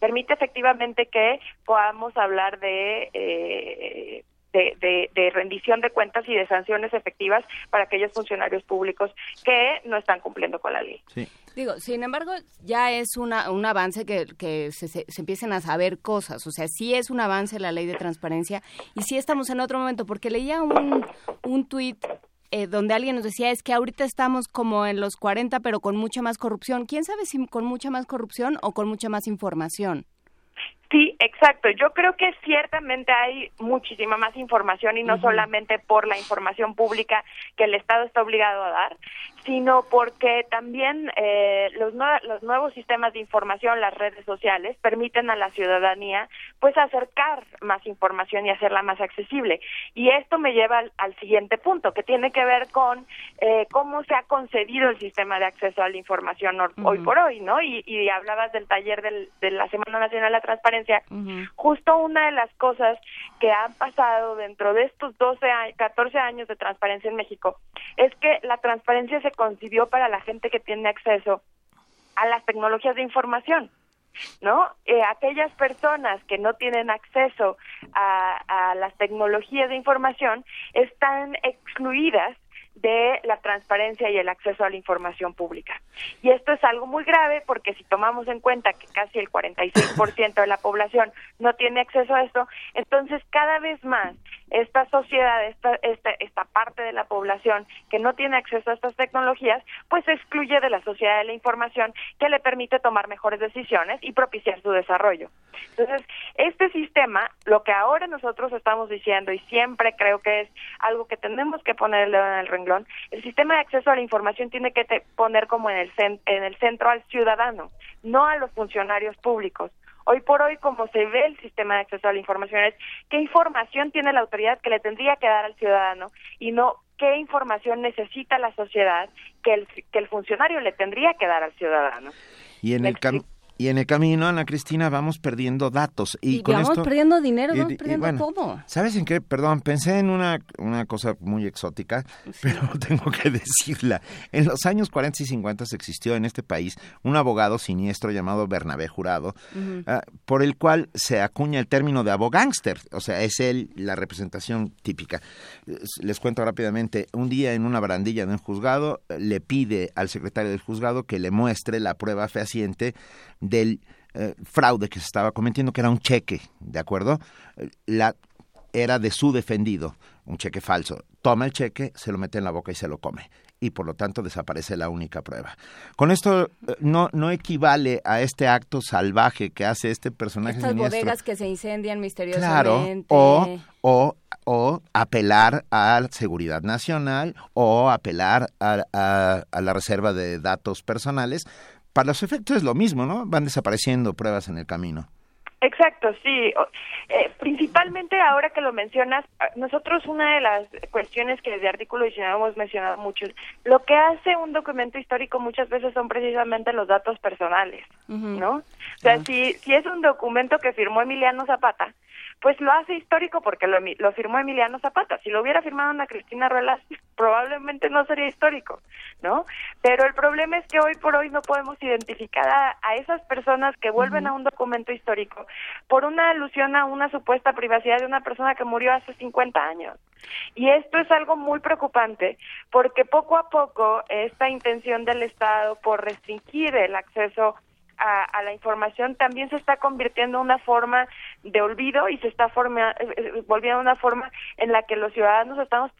permite efectivamente que podamos hablar de eh, de, rendición de cuentas y de sanciones efectivas para aquellos funcionarios públicos que no están cumpliendo con la ley. Digo, sin embargo, ya es una, un avance que, que se, se, empiecen a saber cosas. O sea, sí es un avance la ley de transparencia y sí estamos en otro momento, porque leía un, un tuit eh, donde alguien nos decía es que ahorita estamos como en los 40 pero con mucha más corrupción. ¿Quién sabe si con mucha más corrupción o con mucha más información? Sí, exacto. Yo creo que ciertamente hay muchísima más información y no solamente por la información pública que el Estado está obligado a dar, sino porque también eh, los, los nuevos sistemas de información, las redes sociales, permiten a la ciudadanía pues acercar más información y hacerla más accesible. Y esto me lleva al, siguiente punto, que tiene que ver con eh, cómo se ha concedido el sistema de acceso a la información hoy por hoy, ¿no? Y, y hablabas del taller del, de la Semana Nacional de la Transparencia. Justo una de las cosas que han pasado dentro de estos 12, 14 años de transparencia en México es que la transparencia se concibió para la gente que tiene acceso a las tecnologías de información. ¿no? Eh, aquellas personas que no tienen acceso a, a, las tecnologías de información están excluidas de la transparencia y el acceso a la información pública. Y esto es algo muy grave porque si tomamos en cuenta que casi el 46% de la población no tiene acceso a esto, entonces cada vez más esta sociedad, esta, esta, esta parte de la población que no tiene acceso a estas tecnologías, pues se excluye de la sociedad de la información que le permite tomar mejores decisiones y propiciar su desarrollo. Entonces, este sistema, lo que ahora nosotros estamos diciendo y siempre creo que es algo que tenemos que ponerle en el renglón, el sistema de acceso a la información tiene que poner como en el, en el centro al ciudadano, no a los funcionarios públicos. Hoy por hoy, como se ve el sistema de acceso a la información, es qué información tiene la autoridad que le tendría que dar al ciudadano y no qué información necesita la sociedad que el, que el funcionario le tendría que dar al ciudadano. Y en el, y en el camino, Ana Cristina, vamos perdiendo datos. Y, vamos perdiendo dinero, vamos perdiendo todo. ¿Sabes en qué? Perdón, pensé en una, una cosa muy exótica, pero tengo que decirla. En los años 40 y 50 existió en este país un abogado siniestro llamado Bernabé Jurado, ah, por el cual se acuña el término de abogánster. O sea, es él la representación típica. Les cuento rápidamente. Un día en una barandilla de un juzgado le pide al secretario del juzgado que le muestre la prueba fehaciente del eh, fraude que se estaba cometiendo, que era un cheque, ¿de acuerdo? La, era de su defendido, un cheque falso. Toma el cheque, se lo mete en la boca y se lo come. Y por lo tanto desaparece la única prueba. Con esto eh, no, no equivale a este acto salvaje que hace este personaje Estas bodegas que se incendian misteriosamente. Claro, o, o, o apelar a la seguridad nacional o apelar a, a la reserva de datos personales para los efectos es lo mismo, ¿no? Van desapareciendo pruebas en el camino. Exacto, sí. Eh, principalmente ahora que lo mencionas, ah, nosotros una de las cuestiones que desde artículo 19 hemos mencionado mucho, lo que hace un documento histórico muchas veces son precisamente los datos personales, ¿no? O sea, si, si es un documento que firmó Emiliano Zapata, pues lo hace histórico porque lo, lo firmó Emiliano Zapata. Si lo hubiera firmado Ana Cristina Ruelas, probablemente no sería histórico, ¿no? Pero el problema es que hoy por hoy no podemos identificar a, esas personas que vuelven a un documento histórico por una alusión a una supuesta privacidad de una persona que murió hace 50 años. Y esto es algo muy preocupante porque poco a poco esta intención del Estado por restringir el acceso a, la información también se está convirtiendo en una forma de olvido y se está eh, eh, volviendo una forma en la que los ciudadanos estamos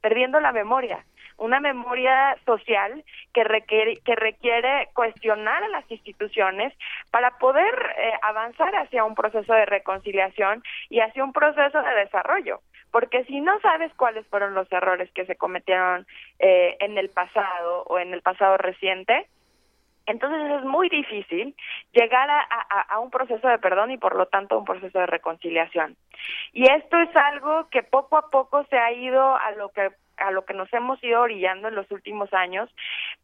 perdiendo la memoria una memoria social que requiere, que requiere cuestionar a las instituciones para poder eh, avanzar hacia un proceso de reconciliación y hacia un proceso de desarrollo. Porque si no sabes cuáles fueron los errores que se cometieron en el pasado o en el pasado reciente, entonces es muy difícil llegar a, a, un proceso de perdón y por lo tanto un proceso de reconciliación. Y esto es algo que poco a poco se ha ido a lo que a lo que nos hemos ido orillando en los últimos años,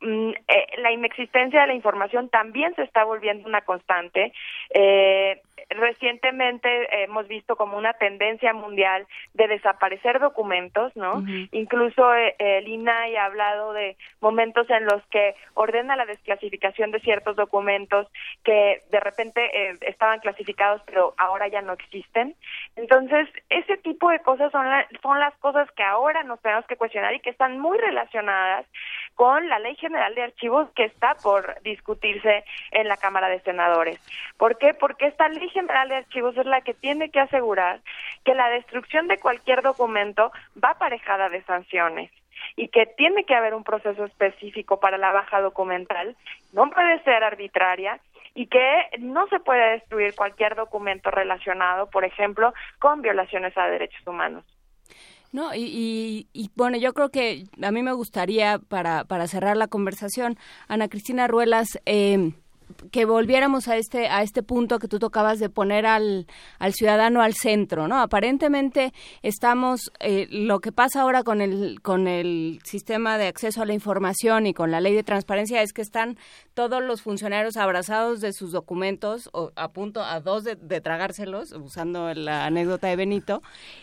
mm, eh, la inexistencia de la información también se está volviendo una constante. Eh, recientemente hemos visto como una tendencia mundial de desaparecer documentos, ¿no? Incluso eh, el INAI ha hablado de momentos en los que ordena la desclasificación de ciertos documentos que de repente eh, estaban clasificados pero ahora ya no existen. Entonces, ese tipo de cosas son, son las cosas que ahora nos tenemos que cuestionar y que están muy relacionadas con la Ley General de Archivos que está por discutirse en la Cámara de Senadores. ¿Por qué? Porque esta Ley General de Archivos es la que tiene que asegurar que la destrucción de cualquier documento va aparejada de sanciones y que tiene que haber un proceso específico para la baja documental, no puede ser arbitraria y que no se puede destruir cualquier documento relacionado, por ejemplo, con violaciones a derechos humanos. No, y, y, bueno, yo creo que a mí me gustaría, para, para cerrar la conversación, Ana Cristina Ruelas, eh, que volviéramos a este a este punto que tú tocabas de poner al, al ciudadano al centro no aparentemente estamos eh, lo que pasa ahora con el con el sistema de acceso a la información y con la ley de transparencia es que están todos los funcionarios abrazados de sus documentos o a punto a dos de, tragárselos usando la anécdota de Benito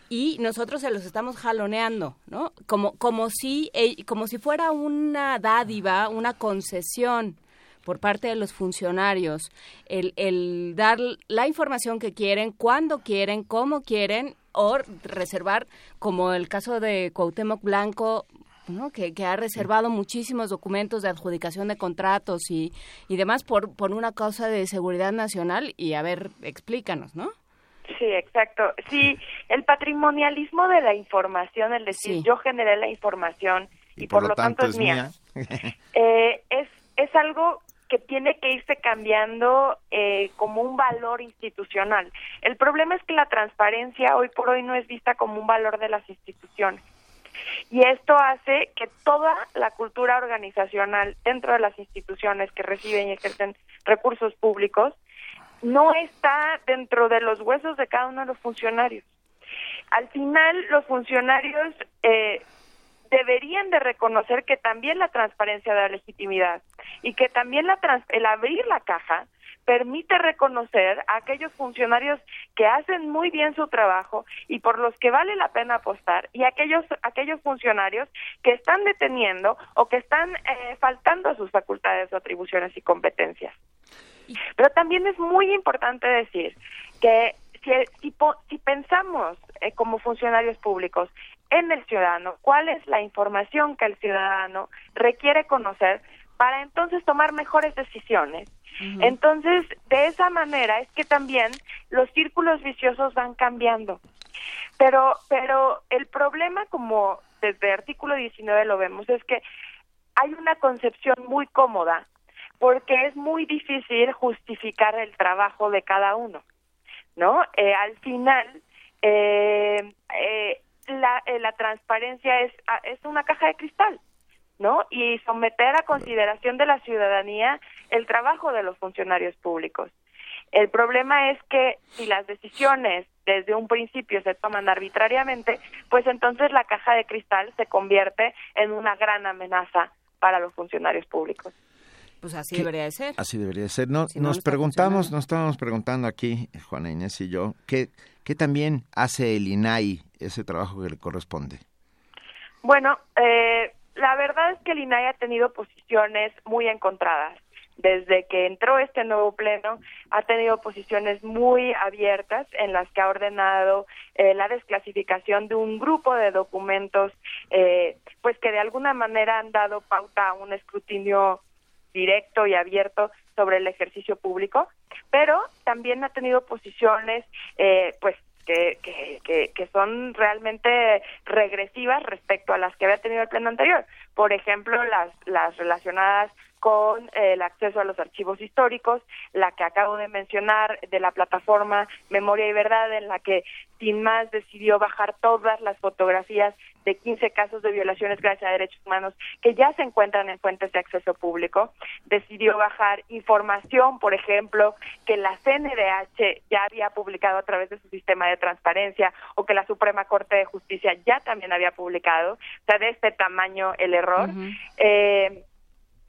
y nosotros se los estamos jaloneando no como como si eh, como si fuera una dádiva una concesión por parte de los funcionarios, el, el dar la información que quieren, cuando quieren, cómo quieren, o reservar, como el caso de Cuauhtémoc Blanco, ¿no? que, ha reservado muchísimos documentos de adjudicación de contratos y, y demás por, por una causa de seguridad nacional. Y a ver, explícanos, ¿no? Sí, exacto. Sí, el patrimonialismo de la información, el decir yo generé la información y, por, lo tanto, es mía, eh, es, es algo que tiene que irse cambiando eh, como un valor institucional. El problema es que la transparencia hoy por hoy no es vista como un valor de las instituciones. Y esto hace que toda la cultura organizacional dentro de las instituciones que reciben y ejercen recursos públicos no está dentro de los huesos de cada uno de los funcionarios. Al final, los funcionarios eh, deberían de reconocer que también la transparencia da legitimidad y que también la el abrir la caja permite reconocer a aquellos funcionarios que hacen muy bien su trabajo y por los que vale la pena apostar y aquellos aquellos funcionarios que están deteniendo o que están eh, faltando a sus facultades o atribuciones y competencias. Pero también es muy importante decir que si, si, pensamos eh, como funcionarios públicos en el ciudadano, cuál es la información que el ciudadano requiere conocer para entonces tomar mejores decisiones. Entonces, de esa manera es que también los círculos viciosos van cambiando. Pero, pero el problema, como desde artículo 19 lo vemos, es que hay una concepción muy cómoda porque es muy difícil justificar el trabajo de cada uno, ¿no? Eh, al final, eh, eh, la, la transparencia es, ah, es una caja de cristal, ¿no? Y someter a consideración de la ciudadanía el trabajo de los funcionarios públicos. El problema es que si las decisiones desde un principio se toman arbitrariamente, pues entonces la caja de cristal se convierte en una gran amenaza para los funcionarios públicos. Pues así debería de ser. Así debería de ser. No, nos preguntamos, nos estábamos preguntando aquí, Juana Inés y yo, ¿qué, ¿qué también hace el INAI ese trabajo que le corresponde? Bueno, eh, la verdad es que el INAI ha tenido posiciones muy encontradas. Desde que entró este nuevo pleno, ha tenido posiciones muy abiertas en las que ha ordenado eh, la desclasificación de un grupo de documentos, eh, pues que de alguna manera han dado pauta a un escrutinio directo y abierto sobre el ejercicio público, pero también ha tenido posiciones, eh, pues que, que, son realmente regresivas respecto a las que había tenido el pleno anterior. Por ejemplo, las, las relacionadas con eh, el acceso a los archivos históricos, la que acabo de mencionar de la plataforma Memoria y Verdad, en la que sin más decidió bajar todas las fotografías de 15 casos de violaciones gracias a derechos humanos que ya se encuentran en fuentes de acceso público. Decidió bajar información, por ejemplo, que la CNDH ya había publicado a través de su sistema de transparencia o que la Suprema Corte de Justicia ya también había publicado. O sea, de este tamaño el error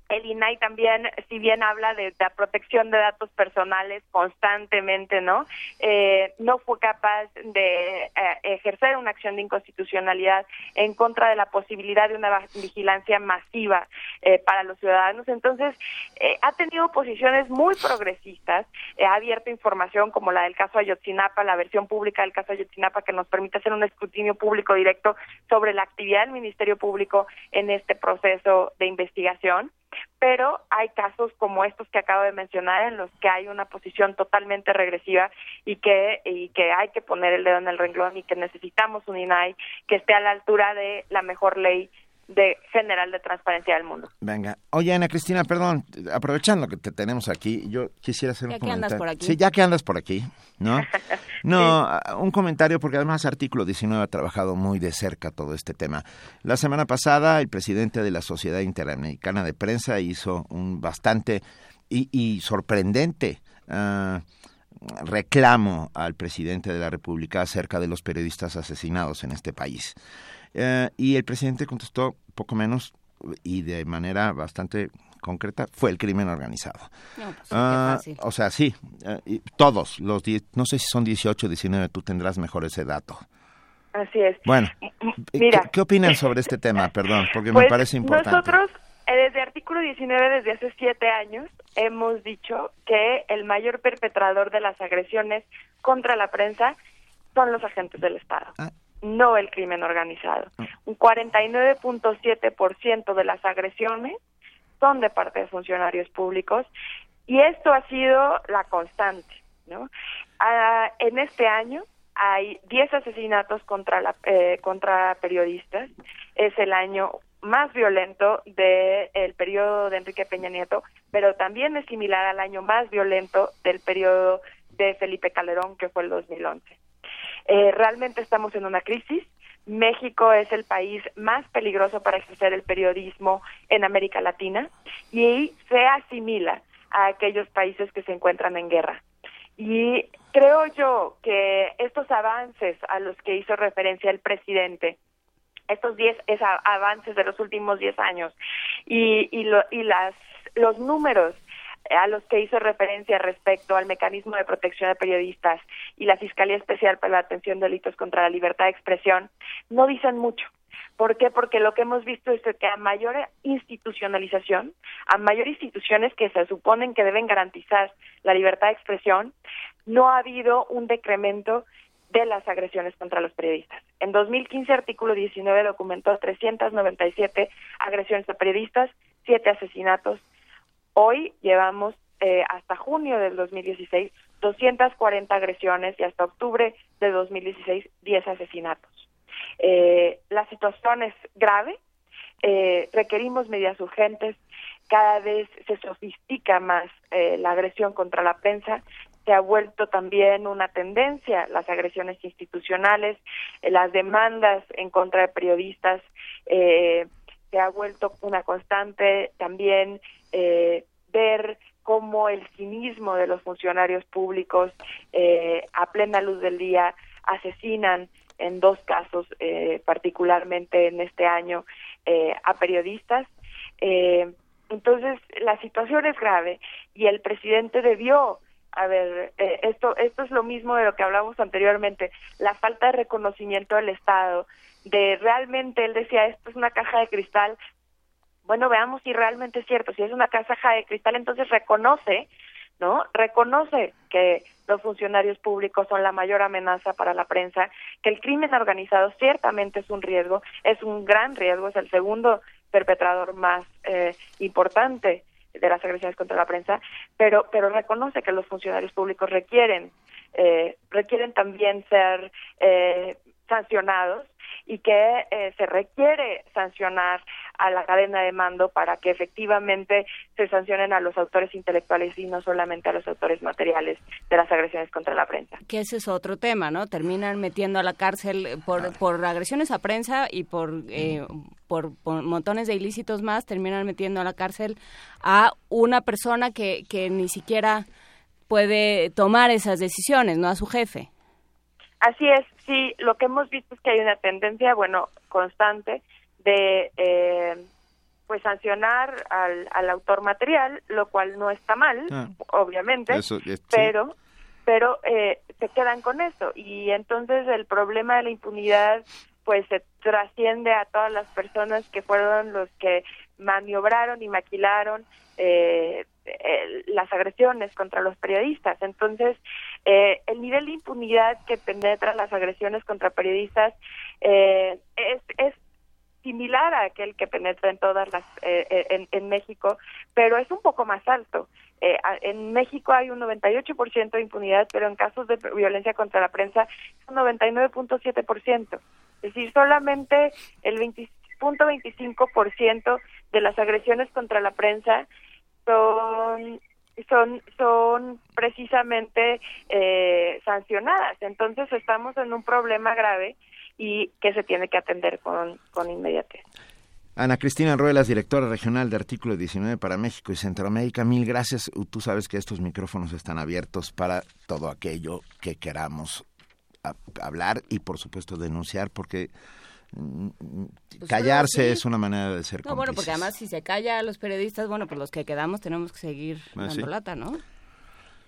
el INAI también, si bien habla de la protección de datos personales constantemente, ¿no? Eh, no fue capaz de eh, ejercer una acción de inconstitucionalidad en contra de la posibilidad de una vigilancia masiva eh, para los ciudadanos. Entonces, ha tenido posiciones muy progresistas, ha abierto información como la del caso Ayotzinapa, la versión pública del caso Ayotzinapa que nos permite hacer un escrutinio público directo sobre la actividad del Ministerio Público en este proceso de investigación pero hay casos como estos que acabo de mencionar en los que hay una posición totalmente regresiva y que y que hay que poner el dedo en el renglón y que necesitamos un INAI que esté a la altura de la mejor ley de general de transparencia del mundo. Venga. Oye, Ana Cristina, perdón, aprovechando que te tenemos aquí, yo quisiera hacer un comentario. Andas por aquí. Sí, ya que andas por aquí, ¿no? No, un comentario porque además Artículo 19 ha trabajado muy de cerca todo este tema. La semana pasada el presidente de la Sociedad Interamericana de Prensa hizo un bastante y, sorprendente ah, reclamo al presidente de la República acerca de los periodistas asesinados en este país. Eh, y el presidente contestó poco menos y de manera bastante concreta fue el crimen organizado. Pues, ah, o sea, sí, eh, todos los no sé si son 18 o 19, tú tendrás mejor ese dato. Así es. Bueno, Mira, ¿qué, opinan sobre este tema? Perdón, porque me pues, parece importante. Nosotros, eh, desde artículo 19, desde hace siete años, hemos dicho que el mayor perpetrador de las agresiones contra la prensa son los agentes del Estado. Ah, no el crimen organizado. Un 49.7% de las agresiones son de parte de funcionarios públicos y esto ha sido la constante, ¿no? Ah, en este año hay 10 asesinatos contra la, eh, contra periodistas. Es el año más violento del periodo de Enrique Peña Nieto, pero también es similar al año más violento del periodo de Felipe Calderón, que fue el 2011. Eh, realmente estamos en una crisis. México es el país más peligroso para ejercer el periodismo en América Latina y se asimila a aquellos países que se encuentran en guerra. Y creo yo que estos avances a los que hizo referencia el presidente, estos 10 avances de los últimos 10 años y, y, lo, y las, los números a los que hizo referencia respecto al mecanismo de protección de periodistas y la Fiscalía Especial para la Atención de Delitos contra la Libertad de Expresión no dicen mucho. ¿Por qué? Porque lo que hemos visto es que a mayor institucionalización, a mayor instituciones que se suponen que deben garantizar la libertad de expresión, no ha habido un decremento de las agresiones contra los periodistas. En 2015, artículo 19 documentó 397 agresiones a periodistas, siete asesinatos. Hoy llevamos eh, hasta junio del 2016 240 agresiones y hasta octubre de 2016 10 asesinatos. Eh, la situación es grave, eh, requerimos medidas urgentes, cada vez se sofistica más eh, la agresión contra la prensa, se ha vuelto también una tendencia las agresiones institucionales, eh, las demandas en contra de periodistas, eh, se ha vuelto una constante también eh, ver cómo el cinismo de los funcionarios públicos eh, a plena luz del día asesinan en dos casos, eh, particularmente en este año, eh, a periodistas. Eh, entonces, la situación es grave y el presidente debió a ver, eh, esto, esto es lo mismo de lo que hablamos anteriormente, la falta de reconocimiento del Estado, de realmente, él decía, esto es una caja de cristal, bueno, veamos si realmente es cierto, si es una caja de cristal, entonces reconoce, ¿no? Reconoce que los funcionarios públicos son la mayor amenaza para la prensa, que el crimen organizado ciertamente es un riesgo, es un gran riesgo, es el segundo perpetrador más eh, importante de las agresiones contra la prensa, pero pero reconoce que los funcionarios públicos requieren eh, requieren también ser eh, sancionados y que eh, se requiere sancionar a la cadena de mando para que efectivamente se sancionen a los autores intelectuales y no solamente a los autores materiales de las agresiones contra la prensa. Que ese es otro tema, ¿no? Terminan metiendo a la cárcel por, por agresiones a prensa y por, eh, por, por montones de ilícitos más, terminan metiendo a la cárcel a una persona que, que ni siquiera puede tomar esas decisiones, ¿no? A su jefe. Así es, sí, lo que hemos visto es que hay una tendencia, bueno, constante de eh, pues sancionar al, al autor material, lo cual no está mal, Ah. obviamente, Eso, es- sí. pero pero eh, se quedan con eso y entonces el problema de la impunidad pues se trasciende a todas las personas que fueron los que maniobraron y maquilaron eh, las agresiones contra los periodistas. Entonces, eh, el nivel de impunidad que penetra las agresiones contra periodistas eh, es, es similar a aquel que penetra en todas las eh, eh, en, en México, pero es un poco más alto. Eh, en México hay un 98% de impunidad, pero en casos de violencia contra la prensa es un 99.7%. Es decir, solamente el 20.25% de las agresiones contra la prensa son son son precisamente eh, sancionadas. Entonces estamos en un problema grave y que se tiene que atender con, con inmediatez. Ana Cristina Ruelas, directora regional de Artículo 19 para México y Centroamérica, mil gracias. Tú sabes que estos micrófonos están abiertos para todo aquello que queramos hablar y, por supuesto, denunciar, porque Pues callarse sí. es una manera de ser No, bueno, porque además si se calla a los periodistas, bueno, pues los que quedamos tenemos que seguir Ah, dando sí. lata, ¿no?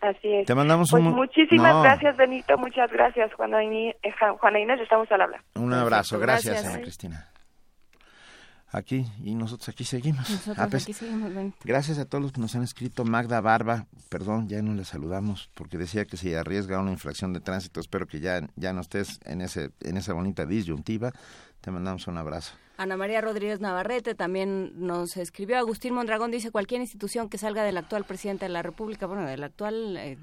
Así es. Te mandamos Pues un mu- muchísimas No. gracias, Benito. Muchas gracias, Juana Inés. Juana Inés estamos al habla. Un abrazo, gracias, gracias. Ana Cristina. Aquí, y nosotros aquí seguimos. Nosotros Ah, pues, aquí seguimos, Benito. Gracias a todos los que nos han escrito. Magda Barba, perdón, ya no le saludamos porque decía que se arriesga a una infracción de tránsito. Espero que ya, ya no estés en, ese, en esa bonita disyuntiva. Te mandamos un abrazo. Ana María Rodríguez Navarrete también nos escribió. Agustín Mondragón dice cualquier institución que salga del actual presidente de la República, bueno, del actual eh,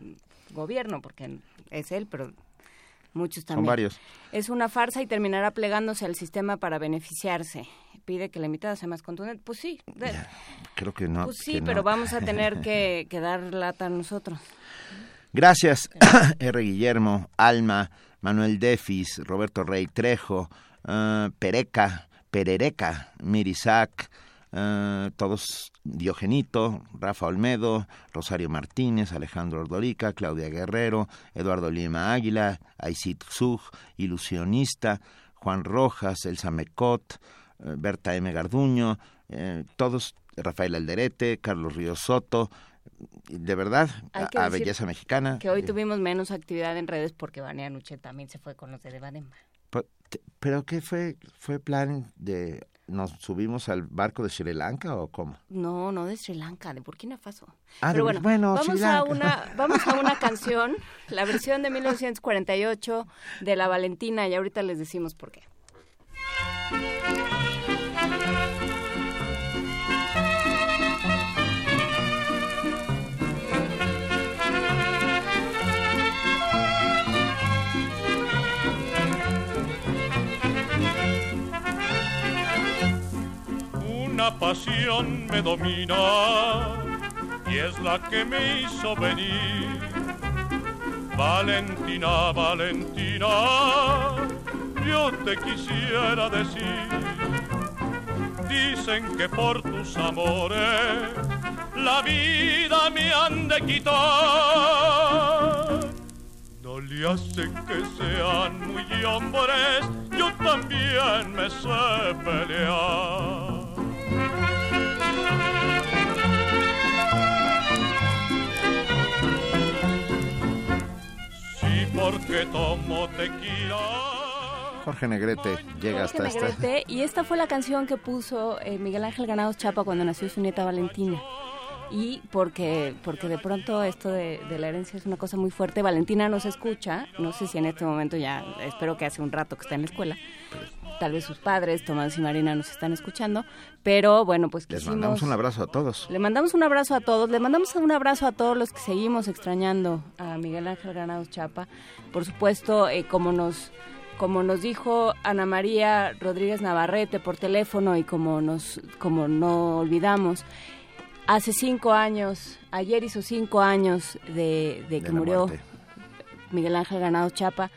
gobierno, porque es él, pero muchos Son también. varios. Es una farsa y terminará plegándose al sistema para beneficiarse. Pide que la invitada sea más contundente. Pues sí, de- Creo que no. pues sí, no. pero vamos a tener que, que dar lata nosotros. Gracias, R. Guillermo, Alma, Manuel Defis, Roberto Rey Trejo, eh, Pereca, Perereca, Mirisac, eh, todos Diogenito, Rafa Olmedo, Rosario Martínez, Alejandro Ordorica, Claudia Guerrero, Eduardo Lima Águila, Aisit Zug, Ilusionista, Juan Rojas, Elsa Mecot, eh, Berta M. Garduño, eh, todos, Rafael Alderete, Carlos Ríos Soto, de verdad, a, Belleza Mexicana. Que hoy tuvimos menos actividad en redes porque Vania Nuche también se fue con los de Devadema. ¿Pero qué fue? ¿Fue plan de nos subimos al barco de Sri Lanka o cómo? No, no de Sri Lanka, de Burkina Faso. Ah, Pero bueno, bueno, vamos, a una, vamos a una canción, la versión de 1948 de La Valentina, y ahorita les decimos por qué. Una pasión me domina y es la que me hizo venir. Valentina, Valentina, yo te quisiera decir. Dicen que por tus amores la vida me han de quitar. No le hacen que sean muy hombres, yo también me sé pelear. Porque tomo tequila. Jorge Negrete llega hasta Jorge esta. Negrete, y esta fue la canción que puso eh, Miguel Ángel Granados Chapa cuando nació su nieta Valentina. Y porque, porque de pronto esto de, de la herencia es una cosa muy fuerte. Valentina nos escucha, no sé si en este momento ya, espero que hace un rato que está en la escuela. Tal vez sus padres, Tomás y Marina, nos están escuchando. Pero bueno, pues Les quisimos... mandamos un abrazo a todos. Le mandamos un abrazo a todos, le mandamos un abrazo a todos los que seguimos extrañando a Miguel Ángel Granados Chapa. Por supuesto, eh, como nos como nos dijo Ana María Rodríguez Navarrete por teléfono y como nos como no olvidamos, hace cinco años, ayer hizo cinco años de, de que De murió muerte. Miguel Ángel Granados Chapa.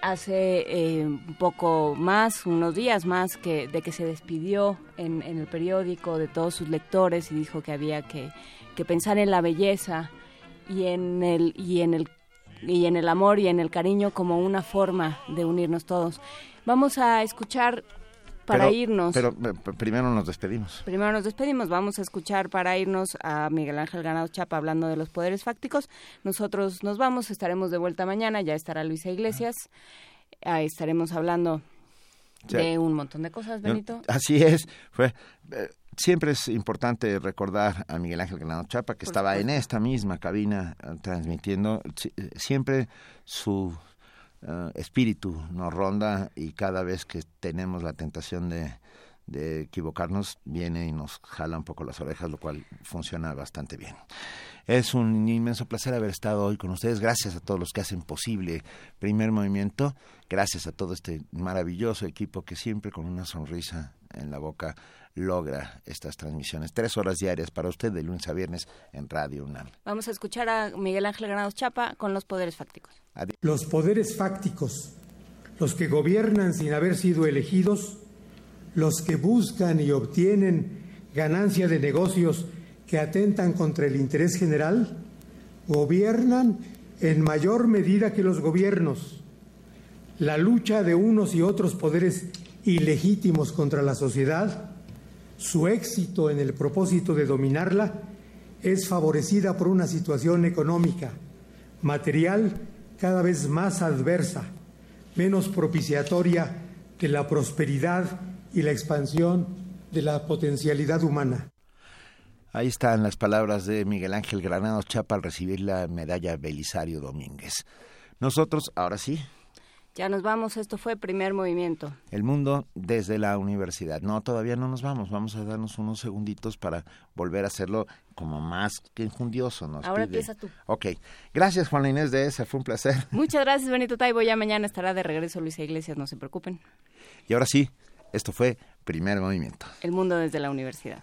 Hace eh, un poco más, unos días más, que de que se despidió en, en el periódico de todos sus lectores y dijo que había que, que pensar en la belleza y en el y en el y en el amor y en el cariño como una forma de unirnos todos. Vamos a escuchar para Pero- irnos. Pero eh, primero nos despedimos. Primero nos despedimos, vamos a escuchar para irnos a Miguel Ángel Ganado Chapa hablando de los poderes fácticos. Nosotros nos vamos, estaremos de vuelta mañana, ya estará Luisa Iglesias. Ahí estaremos hablando de un montón de cosas, Benito. Así es. Fue, eh, siempre es importante recordar a Miguel Ángel Granado Chapa, que Por estaba en esta misma cabina eh, transmitiendo. Si- siempre su eh, espíritu nos ronda y cada vez que tenemos la tentación de, de equivocarnos, viene y nos jala un poco las orejas, lo cual funciona bastante bien. Es un inmenso placer haber estado hoy con ustedes. Gracias a todos los que hacen posible Primer Movimiento. Gracias a todo este maravilloso equipo que siempre con una sonrisa en la boca logra estas transmisiones. Tres horas diarias para usted de lunes a viernes en Radio UNAM. Vamos a escuchar a Miguel Ángel Granados Chapa con los poderes fácticos. Los poderes fácticos, los que gobiernan sin haber sido elegidos, los que buscan y obtienen ganancia de negocios que atentan contra el interés general, gobiernan en mayor medida que los gobiernos. La lucha de unos y otros poderes ilegítimos contra la sociedad, su éxito en el propósito de dominarla, es favorecida por una situación económica, material cada vez más adversa, menos propiciatoria de la prosperidad y la expansión de la potencialidad humana. Ahí están las palabras de Miguel Ángel Granados Chapa al recibir la medalla Belisario Domínguez. Nosotros, ahora sí, Ya nos vamos, esto fue primer movimiento. el mundo desde la universidad. No, todavía no nos vamos, vamos a darnos unos segunditos para volver a hacerlo como más que enjundioso. Nos Ahora pide. empieza tú. Ok, gracias Juana Inés de esa, fue un placer. Muchas gracias, Benito Taibo. Ya mañana estará de regreso Luisa Iglesias, no se preocupen. Y ahora sí, esto fue Primer Movimiento. El mundo desde la universidad.